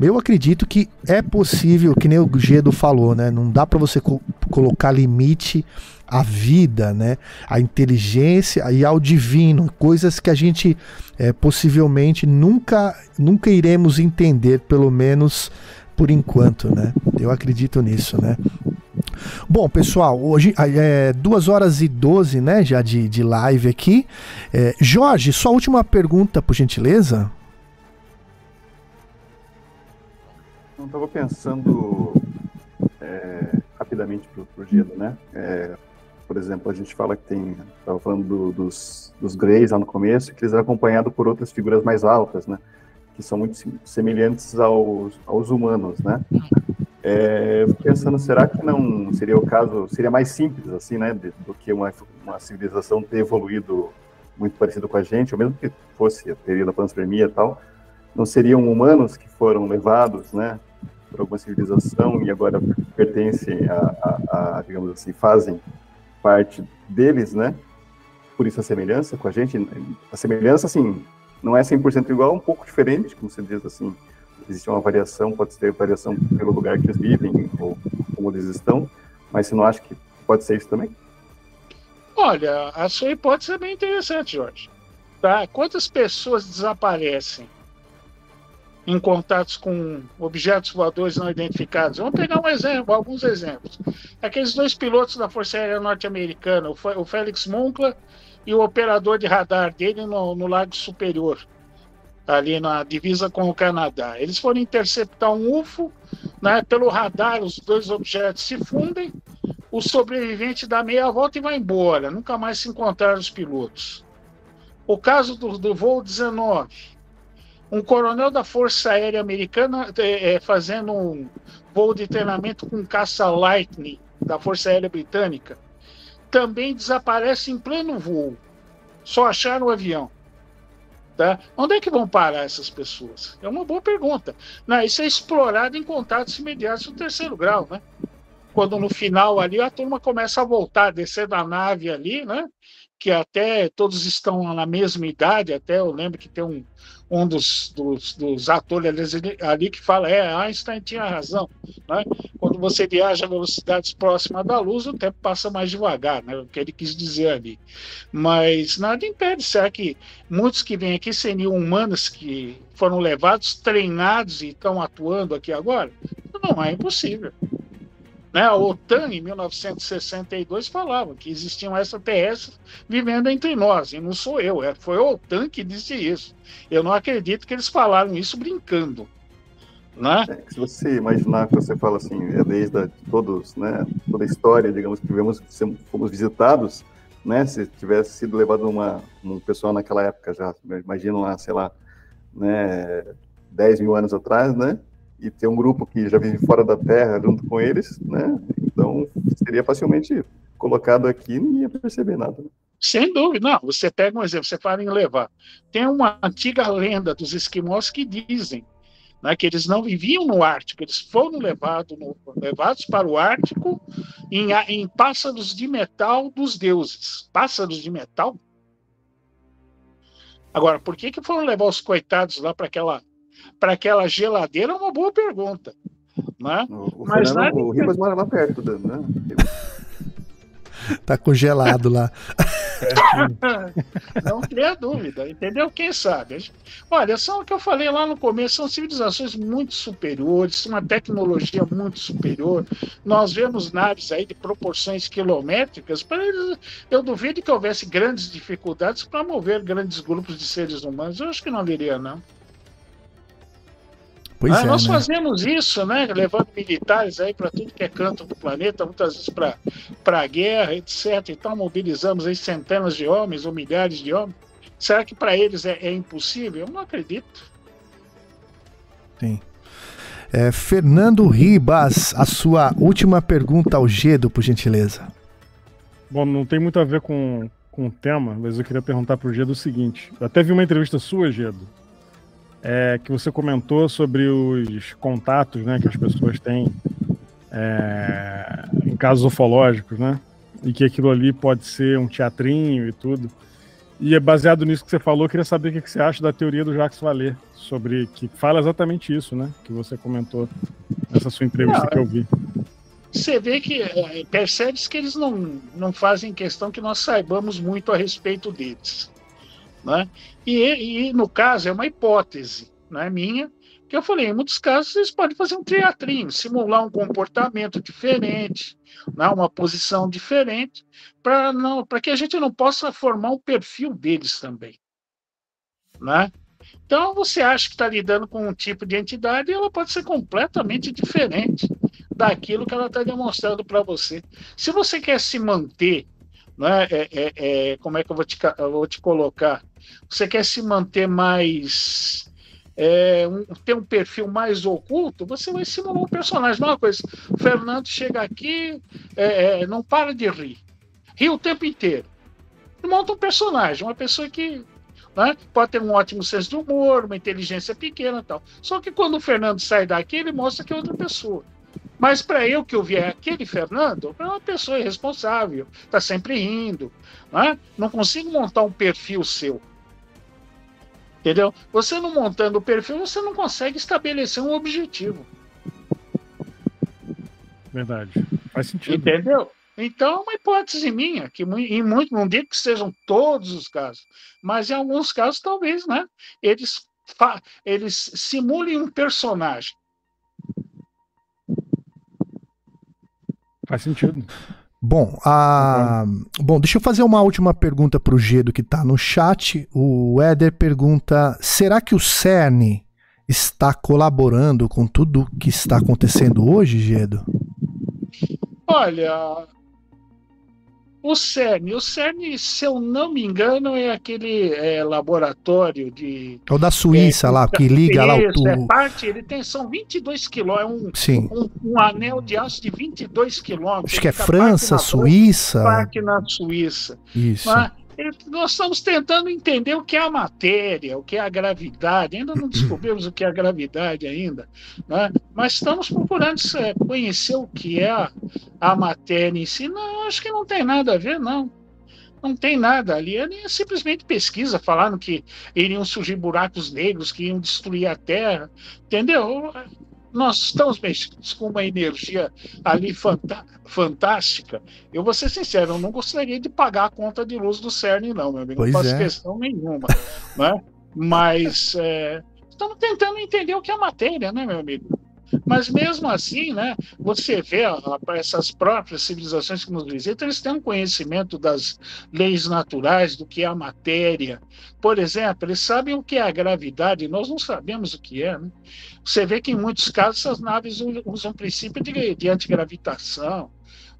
Eu acredito que é possível, que nem o Gedo falou, né? Não dá para você co colocar limite à vida, né? À inteligência e ao divino, coisas que a gente é, possivelmente nunca, nunca iremos entender, pelo menos por enquanto, né? Eu acredito nisso, né? Bom, pessoal, hoje é 2 horas e 12, né, já de, de live aqui. É, Jorge, sua última pergunta, por gentileza. Eu estava pensando é, rapidamente para o Gilo, né? É, por exemplo, a gente fala que tem, estava falando do, dos, dos Greys lá no começo, que eles eram acompanhados por outras figuras mais altas, né? Que são muito semelhantes aos, aos humanos, né? É, pensando, será que não seria o caso, seria mais simples, assim, né? Do que uma, uma civilização ter evoluído muito parecido com a gente, ou mesmo que fosse a teoria da panspermia e tal, não seriam humanos que foram levados, né? por alguma civilização e agora pertencem a, a, a, digamos assim, fazem parte deles, né? Por isso a semelhança com a gente, a semelhança, assim, não é 100% igual, é um pouco diferente, como você diz, assim, existe uma variação, pode ter variação pelo lugar que eles vivem ou como eles estão, mas você não acha que pode ser isso também? Olha, a sua hipótese é bem interessante, Jorge. Tá? Quantas pessoas desaparecem em contatos com objetos voadores não identificados. Vamos pegar um exemplo, alguns exemplos. Aqueles dois pilotos da Força Aérea Norte-Americana, o Félix Moncla e o operador de radar dele no, no Lago Superior, ali na divisa com o Canadá. Eles foram interceptar um UFO, né, pelo radar os dois objetos se fundem, o sobrevivente dá meia volta e vai embora, nunca mais se encontraram os pilotos. O caso do, do voo 19, um coronel da Força Aérea Americana é, é, fazendo um voo de treinamento com caça Lightning da Força Aérea Britânica também desaparece em pleno voo. Só acharam o avião. Tá? Onde é que vão parar essas pessoas? É uma boa pergunta. Não, isso é explorado em contatos imediatos do terceiro grau, né? Quando no final ali a turma começa a voltar, descer da nave ali, né? Que até todos estão na mesma idade, até eu lembro que tem um, um dos, dos, dos atores ali, que fala, é, Einstein tinha razão, né? Quando você viaja a velocidades próximas da luz, o tempo passa mais devagar, né? O que ele quis dizer ali. Mas nada impede, será que muitos que vêm aqui seriam humanos que foram levados, treinados e estão atuando aqui agora? Não, é impossível. Né? A OTAN, em 1962, falava que existiam extraterrestres vivendo entre nós, e não sou eu, é, foi a OTAN que disse isso. Eu não acredito que eles falaram isso brincando. Né? É, se você imaginar que você fala assim, é desde a, todos, né, toda a história, digamos que tivemos, fomos visitados, né, se tivesse sido levado uma, um pessoal naquela época já, imagina lá, sei lá, né, 10 mil anos atrás, né, e ter um grupo que já vive fora da Terra junto com eles, né? Então seria facilmente colocado aqui e não ia perceber nada. Sem dúvida, não. Você pega um exemplo, você fala em levar. Tem uma antiga lenda dos esquimós que dizem né, que eles não viviam no Ártico, eles foram levado no, levados para o Ártico em, em pássaros de metal dos deuses. Pássaros de metal? Agora, por que, que foram levar os coitados lá para aquela para aquela geladeira é uma boa pergunta. Né? O, o, Mas Fernando, o Ribas mora lá perto, né? tá congelado lá. Não cria dúvida, entendeu? Quem sabe? Olha, são o que eu falei lá no começo, são civilizações muito superiores, uma tecnologia muito superior. Nós vemos naves aí de proporções quilométricas, para eles, eu duvido que houvesse grandes dificuldades para mover grandes grupos de seres humanos. Eu acho que não haveria, não. Pois ah, é, nós né? fazemos isso, né? Levando militares aí para tudo que é canto do planeta, muitas vezes para a guerra, etc. Então mobilizamos aí centenas de homens ou milhares de homens. Será que para eles é, é, impossível? Eu não acredito. Sim. É, Fernando Ribas, a sua última pergunta ao Gedo, por gentileza. Bom, não tem muito a ver com, com o tema, mas eu queria perguntar para o Gedo o seguinte. Eu até vi uma entrevista sua, Gedo, é, que você comentou sobre os contatos né, que as pessoas têm é, em casos ufológicos, né? E que aquilo ali pode ser um teatrinho e tudo. E é baseado nisso que você falou, eu queria saber o que você acha da teoria do Jacques Vallée, sobre que fala exatamente isso, né? Que você comentou nessa sua entrevista Não, que eu vi. você vê que é, percebe-se que eles não, não fazem questão que nós saibamos muito a respeito deles. Né? E, e no caso é uma hipótese, não é minha, que eu falei, em muitos casos vocês podem fazer um teatrinho, simular um comportamento diferente, né, uma posição diferente, para que a gente não possa formar um perfil deles também. Né? Então, você acha que está lidando com um tipo de entidade e ela pode ser completamente diferente daquilo que ela está demonstrando para você. Se você quer se manter, né, é, é, é, como é que eu vou, te, eu vou te colocar? Você quer se manter mais é, um, ter um perfil mais oculto, você vai simular um personagem. Não é uma coisa. O Fernando chega aqui, é, é, não para de rir. Ri o tempo inteiro. E monta um personagem, uma pessoa que né, pode ter um ótimo senso de humor, uma inteligência pequena tal. Só que quando o Fernando sai daqui, ele mostra que é outra pessoa. Mas para eu que eu aquele Fernando, é uma pessoa irresponsável, está sempre rindo. Né? Não consigo montar um perfil seu. Entendeu? Você não montando o perfil, você não consegue estabelecer um objetivo. Verdade. Faz sentido. Entendeu? Então, é uma hipótese minha, que em muito, não digo que sejam todos os casos, mas em alguns casos, talvez, né? Eles, eles simulem um personagem. Faz sentido. Bom, a... Bom, deixa eu fazer uma última pergunta para o Gedo que está no chat. O Éder pergunta: será que o CERN está colaborando com tudo que está acontecendo hoje, Gedo? Olha, o CERN, o CERN, se eu não me engano, é aquele é, laboratório de. É o da Suíça é, lá, que liga lá o tubo. É parte, ele tem, são 22 quilômetros, é um, um, um, anel de aço de 22 quilômetros. Acho que é França, Suíça. Parte na Suíça. Isso. Mas, nós estamos tentando entender o que é a matéria, o que é a gravidade. Ainda não descobrimos o que é a gravidade ainda, né? mas estamos procurando conhecer o que é a, a matéria em si. Não, acho que não tem nada a ver, não. Não tem nada ali. É simplesmente pesquisa, falando que iriam surgir buracos negros que iam destruir a Terra. Entendeu? Nós estamos mexidos com uma energia ali fantástica. Eu vou ser sincero, eu não gostaria de pagar a conta de luz do CERN, não, meu amigo. Pois não faço é. questão nenhuma. né? Mas é, estamos tentando entender o que é matéria, né, meu amigo? Mas mesmo assim, né, você vê essas próprias civilizações que nos visitam, eles têm um conhecimento das leis naturais, do que é a matéria. Por exemplo, eles sabem o que é a gravidade, nós não sabemos o que é. Né? Você vê que em muitos casos essas naves usam princípio de, de antigravitação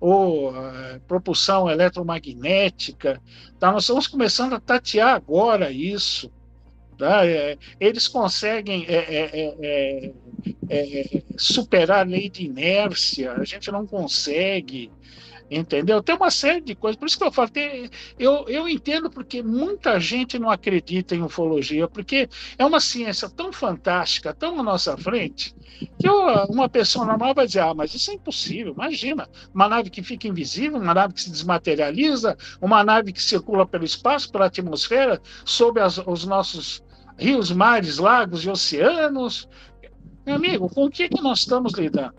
ou uh, propulsão eletromagnética. Tá? Nós estamos começando a tatear agora isso. Tá? É, eles conseguem é, é, é, é, superar a lei de inércia, a gente não consegue. Entendeu? Tem uma série de coisas. Por isso que eu falo, tem, eu, eu entendo porque muita gente não acredita em ufologia, porque é uma ciência tão fantástica, tão à nossa frente, que eu, uma pessoa normal vai dizer: ah, mas isso é impossível. Imagina, uma nave que fica invisível, uma nave que se desmaterializa, uma nave que circula pelo espaço, pela atmosfera, sob as, os nossos rios, mares, lagos e oceanos. Meu amigo, com o que, que nós estamos lidando?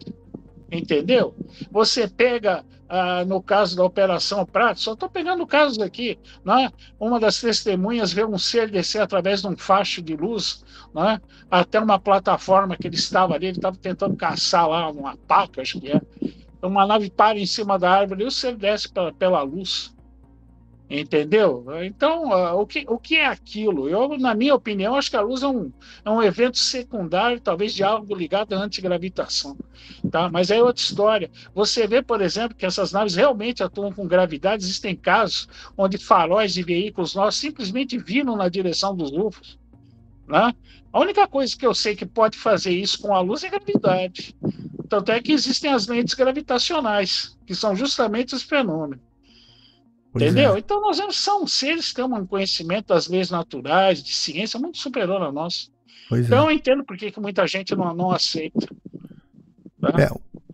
Entendeu? Você pega, ah, no caso da Operação Prato, só estou pegando casos aqui, né? uma das testemunhas vê um ser descer através de um facho de luz né? até uma plataforma que ele estava ali, ele estava tentando caçar lá uma paca, acho que é. Uma nave para em cima da árvore e o ser desce pela, pela luz. Entendeu? Então, uh, o, que, o que é aquilo? Eu, na minha opinião, acho que a luz é um, é um evento secundário, talvez de algo ligado à antigravitação. Tá? Mas é outra história. Você vê, por exemplo, que essas naves realmente atuam com gravidade. Existem casos onde faróis de veículos nossos simplesmente viram na direção dos UFOs. Né? A única coisa que eu sei que pode fazer isso com a luz é gravidade. Tanto é que existem as lentes gravitacionais, que são justamente os fenômenos. Pois Entendeu? é. Então nós são seres que têm um conhecimento das leis naturais, de ciência, muito superior ao nosso. Pois então é. eu entendo por que que muita gente não, não aceita. Tá? É,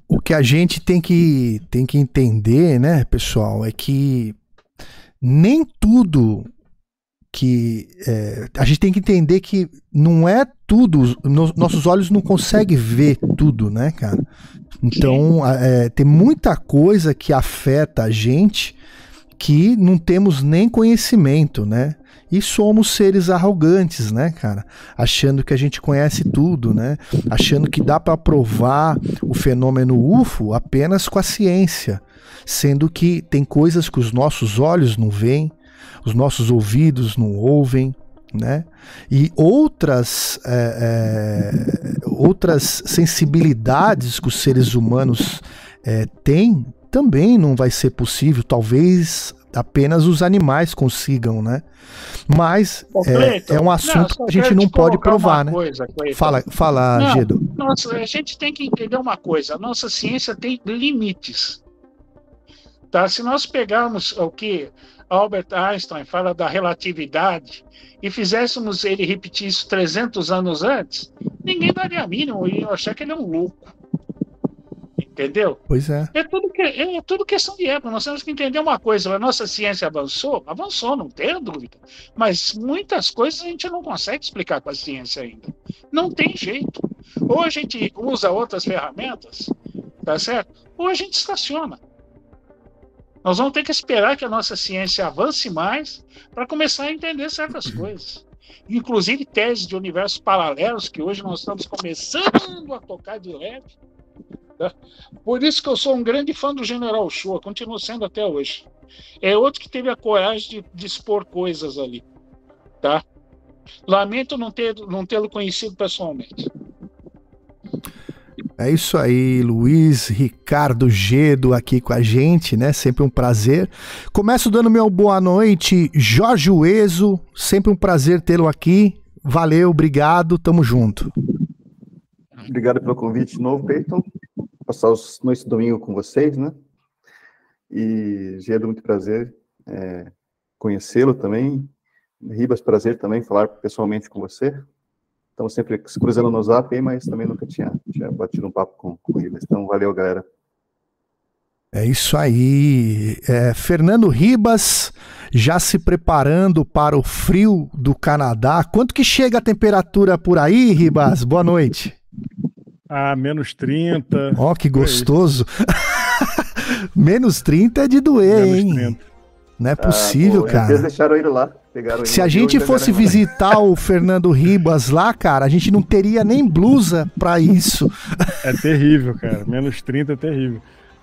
o que a gente tem que, tem que entender, né, pessoal, é que nem tudo que. é, a gente tem que entender que não é tudo. no- nossos olhos não conseguem ver tudo, né, cara? Então, é, tem muita coisa que afeta a gente que não temos nem conhecimento, né? E somos seres arrogantes, né, cara? Achando que a gente conhece tudo, né? Achando que dá para provar o fenômeno UFO apenas com a ciência, sendo que tem coisas que os nossos olhos não veem, os nossos ouvidos não ouvem, né? E outras, é, é, outras sensibilidades que os seres humanos é, têm também não vai ser possível. Talvez apenas os animais consigam, né? Mas é, é, um assunto não, que a gente não pode provar, né? Coisa, fala, fala, não, Gedo. Nossa, a gente tem que entender uma coisa. A nossa ciência tem limites. Tá? Se nós pegarmos o que Albert Einstein fala da relatividade e fizéssemos ele repetir isso 300 anos antes, ninguém daria a mínimo e achar que ele é um louco. Entendeu? Pois é. É tudo, que, é tudo questão de época. Nós temos que entender uma coisa: a nossa ciência avançou, avançou, não tenho dúvida. Mas muitas coisas a gente não consegue explicar com a ciência ainda. Não tem jeito. Ou a gente usa outras ferramentas, tá certo? Ou a gente estaciona. Nós vamos ter que esperar que a nossa ciência avance mais para começar a entender certas coisas. Inclusive teses de universos paralelos que hoje nós estamos começando a tocar de leve Tá? Por isso que eu sou um grande fã do General Shoa, continuo sendo até hoje. É outro que teve a coragem de, de expor coisas ali. Tá? Lamento não ter não tê-lo conhecido pessoalmente. É isso aí, Luiz Ricardo Gedo aqui com a gente, né? Sempre um prazer. Começo dando meu boa noite, Jorge Ueso, sempre um prazer tê-lo aqui. Valeu, obrigado, tamo junto. Obrigado pelo convite de novo, Peyton passar os noites domingo com vocês, né? E Gedo, muito prazer é, conhecê-lo também. Ribas, prazer também falar pessoalmente com você. Estamos sempre se cruzando no zap mas também nunca tinha, tinha batido um papo com, com o Ribas. Então, valeu, galera. É isso aí. É, Fernando Ribas já se preparando para o frio do Canadá. Quanto que chega a temperatura por aí, Ribas? Boa noite. Ah, menos 30. Ó, oh, que gostoso. menos 30 é de doer, menos hein? 30. Não é ah, possível, ah, pô, cara. Eles deixaram ele lá. Pegaram Se a gente fosse visitar o Fernando Ribas lá, cara, a gente não teria nem blusa para isso. É terrível, cara. Menos 30 é terrível.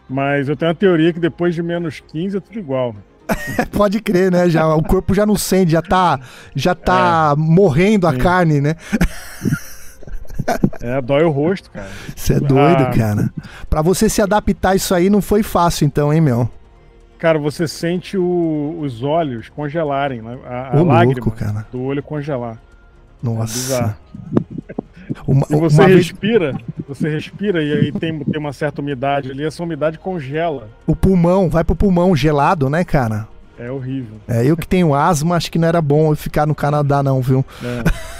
Mas eu tenho uma teoria que depois de menos 15 é tudo igual. Pode crer, né? Já, o corpo já não sente, já tá, já tá é. morrendo a carne, né? É, dói o rosto, cara. Você é doido, ah. cara. Pra você se adaptar a isso aí não foi fácil, então, hein, meu? Cara, você sente o, os olhos congelarem, né? a, a lágrima cara. do olho congelar. Nossa. É uma, e você respira, vez... você respira e aí tem, tem uma certa umidade ali, essa umidade congela. O pulmão, vai pro pulmão gelado, né, cara? É horrível. É, eu que tenho asma, acho que não era bom eu ficar no Canadá, não, viu? É.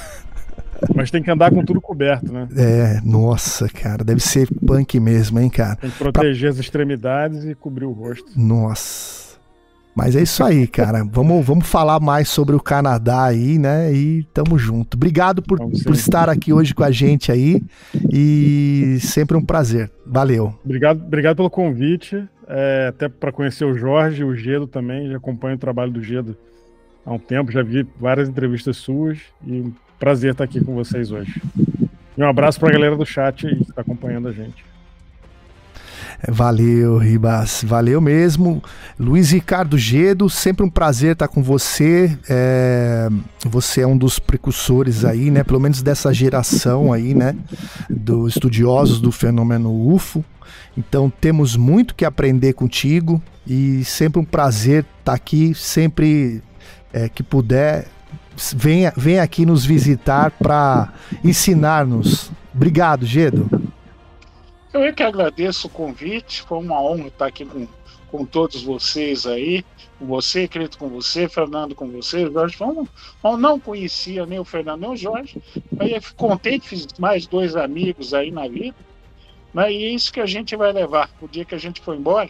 Mas tem que andar com tudo coberto, né? É, nossa, cara, deve ser punk mesmo, hein, cara. Tem que proteger pra... as extremidades e cobrir o rosto. Nossa. Mas é isso aí, cara. vamos, vamos falar mais sobre o Canadá aí, né? E tamo junto. Obrigado por, por estar aqui hoje com a gente aí. E sempre um prazer. Valeu. Obrigado, obrigado pelo convite. É, até para conhecer o Jorge, o Gedo também. Já acompanho o trabalho do Gedo há um tempo. Já vi várias entrevistas suas. E Prazer estar aqui com vocês hoje. E um abraço para a galera do chat aí que está acompanhando a gente. Valeu, Ribas. Valeu mesmo. Luiz Ricardo Gedo, sempre um prazer estar com você. É, você é um dos precursores aí, né? Pelo menos dessa geração aí, né? Dos estudiosos do fenômeno UFO. Então temos muito que aprender contigo e sempre um prazer estar aqui, sempre é, que puder venha, venha aqui nos visitar para ensinar-nos. Obrigado, Gedo. Eu é que agradeço o convite, foi uma honra estar aqui com, com todos vocês aí, com você, acredito com você, Fernando com você, Jorge, eu não conhecia nem o Fernando nem o Jorge, aí contente, fiz mais dois amigos aí na vida, né, e é isso que a gente vai levar, o dia que a gente for embora,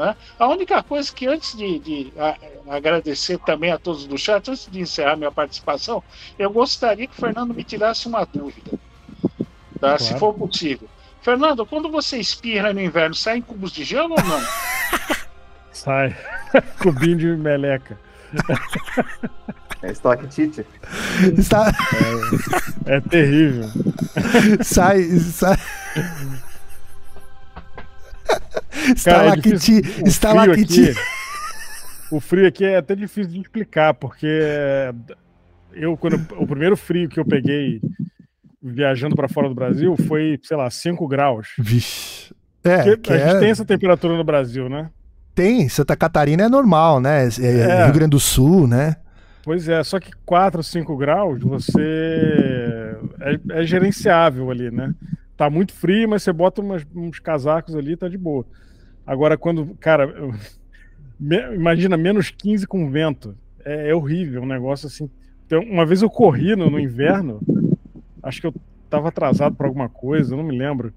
né? A única coisa que antes de, de a, agradecer também a todos do chat, antes de encerrar minha participação, eu gostaria que o Fernando me tirasse uma dúvida, tá? Claro. se for possível. Fernando, quando você espirra no inverno, sai em cubos de gelo ou não? Sai. Cubinho de meleca. É stalactite. Está... É, é terrível. sai, sai. Cara, é Estalactite, o frio estalactite. aqui- O frio aqui é até difícil de explicar, porque eu, quando o primeiro frio que eu peguei viajando para fora do Brasil foi, sei lá, 5 graus. Vixe. É, que a gente é- tem essa temperatura no Brasil, né? tem, Santa Catarina é normal, né? É, É. Rio Grande do Sul, né? Pois é, só que 4, 5 graus você é, é gerenciável ali, né? Tá muito frio, mas você bota umas- uns casacos ali, tá de boa. Agora, quando, cara, eu- imagina menos 15 com vento, é, é horrível, um negócio assim. Então, uma vez eu corri no, no inverno, acho que eu tava atrasado para alguma coisa, eu não me lembro.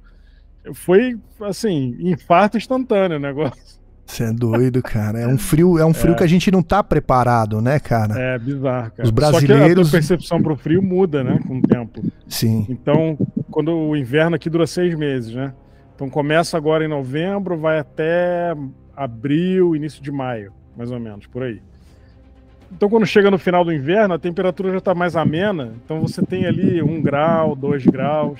Foi, assim, infarto instantâneo o negócio. Você é doido, cara. É um frio, é um frio É. que a gente não tá preparado, né, cara? É bizarro, cara. Os Só que a brasileiros- percepção pro frio muda, né, com o tempo. Sim. Então, quando o inverno aqui dura seis meses, né? Então começa agora em novembro, vai até abril, início de maio, mais ou menos, por aí. Então, quando chega no final do inverno, a temperatura já está mais amena. Então, você tem ali um grau, dois graus.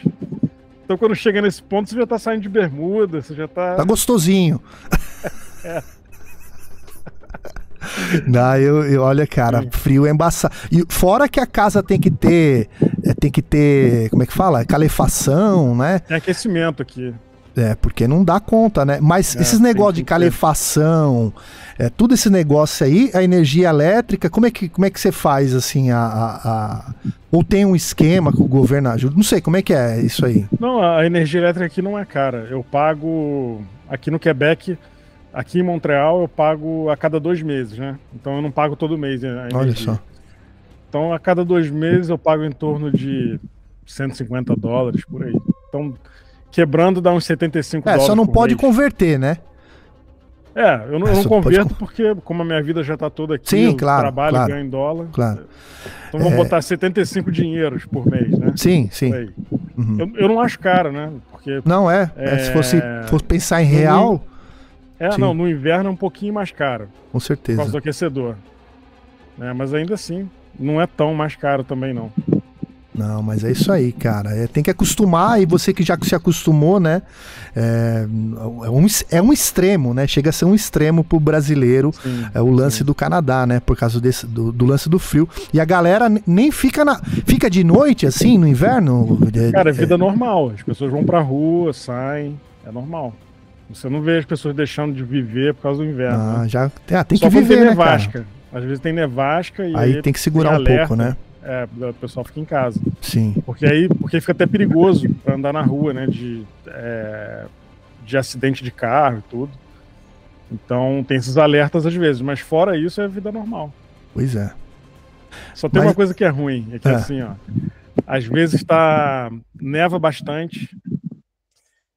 Então, quando chega nesse ponto, você já está saindo de bermuda, você já está. Tá gostosinho. É. Não, eu, eu olha, cara, frio é embaçado. E fora que a casa tem que ter, tem que ter, como é que fala? Calefação, né? Tem aquecimento aqui. É, porque não dá conta, né? Mas É, esses negócios de calefação, é, tudo esse negócio aí, a energia elétrica, como é que, como é que você faz assim a, a- a- ou tem um esquema que o governo ajuda? Não sei, como é que é isso aí? Não, a energia elétrica aqui não é cara. Eu pago aqui no Quebec, aqui em Montreal, eu pago a cada dois meses, né? Então eu não pago todo mês energia. Olha só. Então a cada dois meses eu pago em torno de 150 dólares por aí. Então quebrando dá uns 75 É, dólares. só não por pode mês. converter, né? É, eu não, É, eu não só pode converto porque, como a minha vida já tá toda aqui, Sim, eu claro, trabalho claro. e ganho em dólar. Claro. Então vamos É. botar 75 dinheiros por mês, né? Sim, sim. Por. Uhum. Eu, eu não acho caro, né? Porque Não é, é, se fosse, fosse pensar em no- real, É, Sim. não, no inverno é um pouquinho mais caro. com Por certeza. causa do aquecedor. É, mas ainda assim, não é tão mais caro também, não. Não, mas é isso aí, cara. É, tem que acostumar, e você que já se acostumou, né? É, é um, é um extremo, né? Chega a ser um extremo pro brasileiro Sim, é o lance do Canadá, né? Por causa desse, do, do lance do frio. E a galera nem fica na. Fica de noite, assim, no inverno? É- Cara, é é- vida normal. As pessoas vão pra rua, saem. É normal. Você não vê as pessoas deixando de viver por causa do inverno. Ah, né? já, ah, tem Só que viver, tem né, cara? Às vezes tem nevasca e Aí tem que segurar um alerta. pouco, né? É, o pessoal fica em casa. Sim. Porque aí porque fica até perigoso pra andar na rua, né? De, é, de acidente de carro e tudo. Então tem esses alertas às vezes, mas fora isso é vida normal. Pois é. Só tem Mas- uma coisa que é ruim, é que É. assim, ó. Às vezes tá. neva bastante.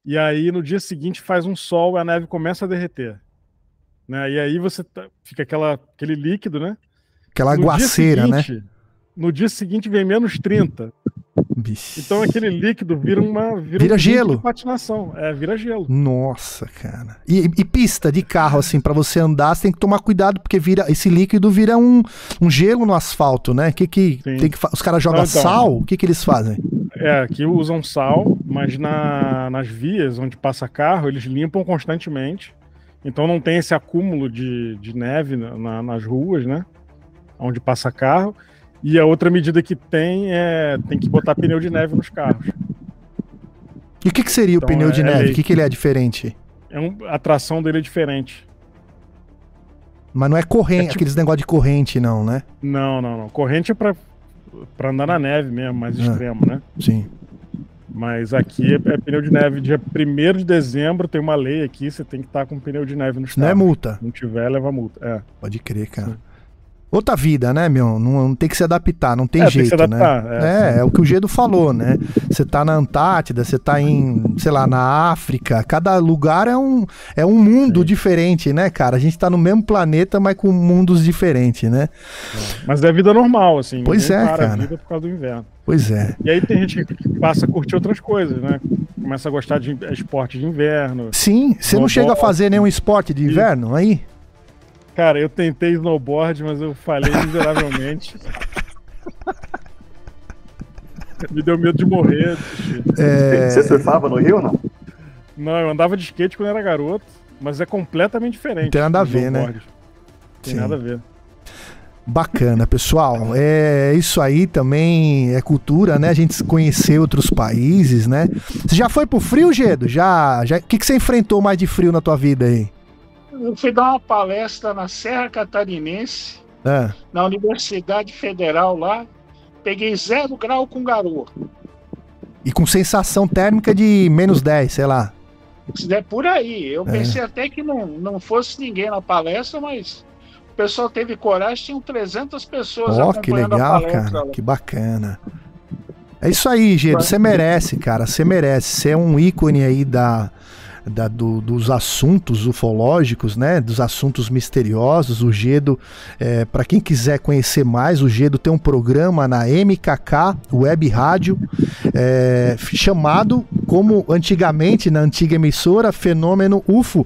E aí no dia seguinte faz um sol e a neve começa a derreter. Né? E aí você tá- fica aquela, aquele líquido, né? Aquela No aguaceira, né? No dia seguinte vem menos 30. Bicho. Então aquele líquido vira uma. Vira, Vira um gelo. De patinação. É, vira gelo. Nossa, cara. E, e pista de carro, assim, pra você andar, você tem que tomar cuidado, porque vira esse líquido vira um, um gelo no asfalto, né? Que que, Sim. tem que os caras jogam então. sal? O que que eles fazem? É, aqui usam sal, mas na, nas vias onde passa carro, eles limpam constantemente. Então não tem esse acúmulo de, de neve na- na- nas ruas, né? Onde passa carro. E a outra medida que tem é tem que botar pneu de neve nos carros. E o que que seria o Então, pneu de é neve? O que que ele é diferente? É um, a tração dele é diferente. Mas não é corrente, É tipo- aqueles negócio de corrente, não, né? Não, não, não. Corrente é pra, pra andar na neve mesmo, mais Ah. extremo, né? Sim. Mas aqui é, é pneu de neve. Dia 1 de dezembro tem uma lei aqui, você tem que estar com pneu de neve nos Não é multa. Se não tiver, leva multa. É. Pode crer, cara. Outra vida, né, meu? Não, não tem que se adaptar, não tem É, tem jeito, adaptar, né? é, É, é, o que o Gedo falou, né? Você tá na Antártida, você tá em, sei lá, na África, cada lugar é um, é um mundo diferente, né, cara? A gente tá no mesmo planeta, mas com mundos diferentes, né? Mas é vida normal, assim. Pois é, para a cara. vida por causa do inverno. Pois é. E aí tem gente que passa a curtir outras coisas, né? Começa a gostar de esporte de inverno. Sim, você não chega a fazer nenhum esporte de inverno aí? Cara, eu tentei snowboard, mas eu falhei miseravelmente. Me deu medo de morrer. É... Você surfava no Rio ou não? Não, eu andava de skate quando era garoto, mas é completamente diferente. Não tem nada a ver, né? Tem Sim. nada a ver. Bacana, pessoal. É isso aí também é cultura, né? A gente conhecer outros países, né? Você já foi pro frio, Gedo? Já, já. O que, que você enfrentou mais de frio na tua vida aí? Eu fui dar uma palestra na Serra Catarinense, Ah, na Universidade Federal lá. Peguei zero grau com garoa. e com sensação térmica de menos 10, sei lá. Der por aí. Eu É. pensei até que não, não fosse ninguém na palestra, mas o pessoal teve coragem, tinham 300 pessoas Ó, que legal, cara. lá. Que bacana. É isso aí, Gedo. Você merece, cara. Você merece. Você é um ícone aí da, da- do- dos assuntos ufológicos, né? Dos assuntos misteriosos. O Gedo, é, para quem quiser conhecer mais, o Gedo tem um programa na MKK Web Rádio, é, chamado, como antigamente, na antiga emissora, Fenômeno UFO.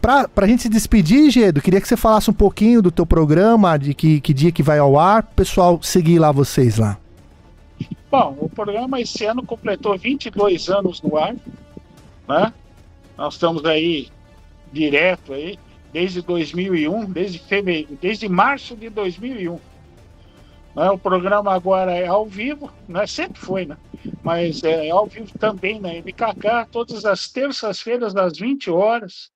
Pra, pra gente se despedir, Gedo, queria que você falasse um pouquinho do teu programa, de que, que dia que vai ao ar, pessoal seguir lá vocês lá. Bom, o programa esse ano completou 22 anos no ar, né? Nós estamos aí direto aí desde 2001, desde fevereiro, desde março de 2001. Né? O programa agora é ao vivo, né? Sempre foi, né? Mas é ao vivo também na MKK, todas as terças-feiras às 20 horas,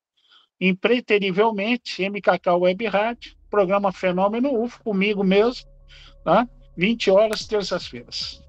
impreterivelmente, MKK Web Rádio, programa Fenômeno UFO, comigo mesmo, tá? 20 horas, terças-feiras.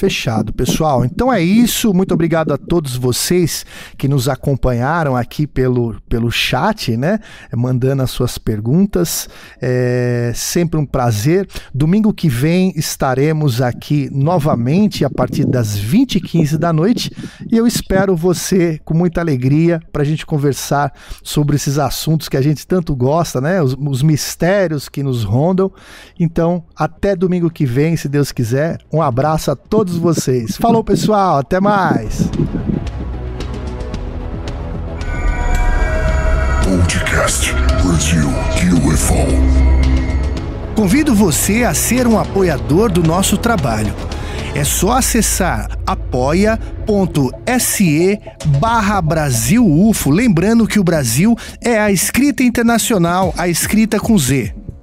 Fechado, pessoal. Então é isso. Muito obrigado a todos vocês que nos acompanharam aqui pelo, pelo chat, né? Mandando as suas perguntas. É sempre um prazer. Domingo que vem estaremos aqui novamente a partir das 20h15 da noite. E eu espero você com muita alegria para a gente conversar sobre esses assuntos que a gente tanto gosta, né? Os, os mistérios que nos rondam. Então, até domingo que vem, se Deus quiser. Um abraço a todos vocês. Falou, pessoal. Até mais. Podcast Brasil UFO. Convido você a ser um apoiador do nosso trabalho. É só acessar apoia.se barra Brasil UFO. Lembrando que o Brasil é a escrita internacional, a escrita com Z.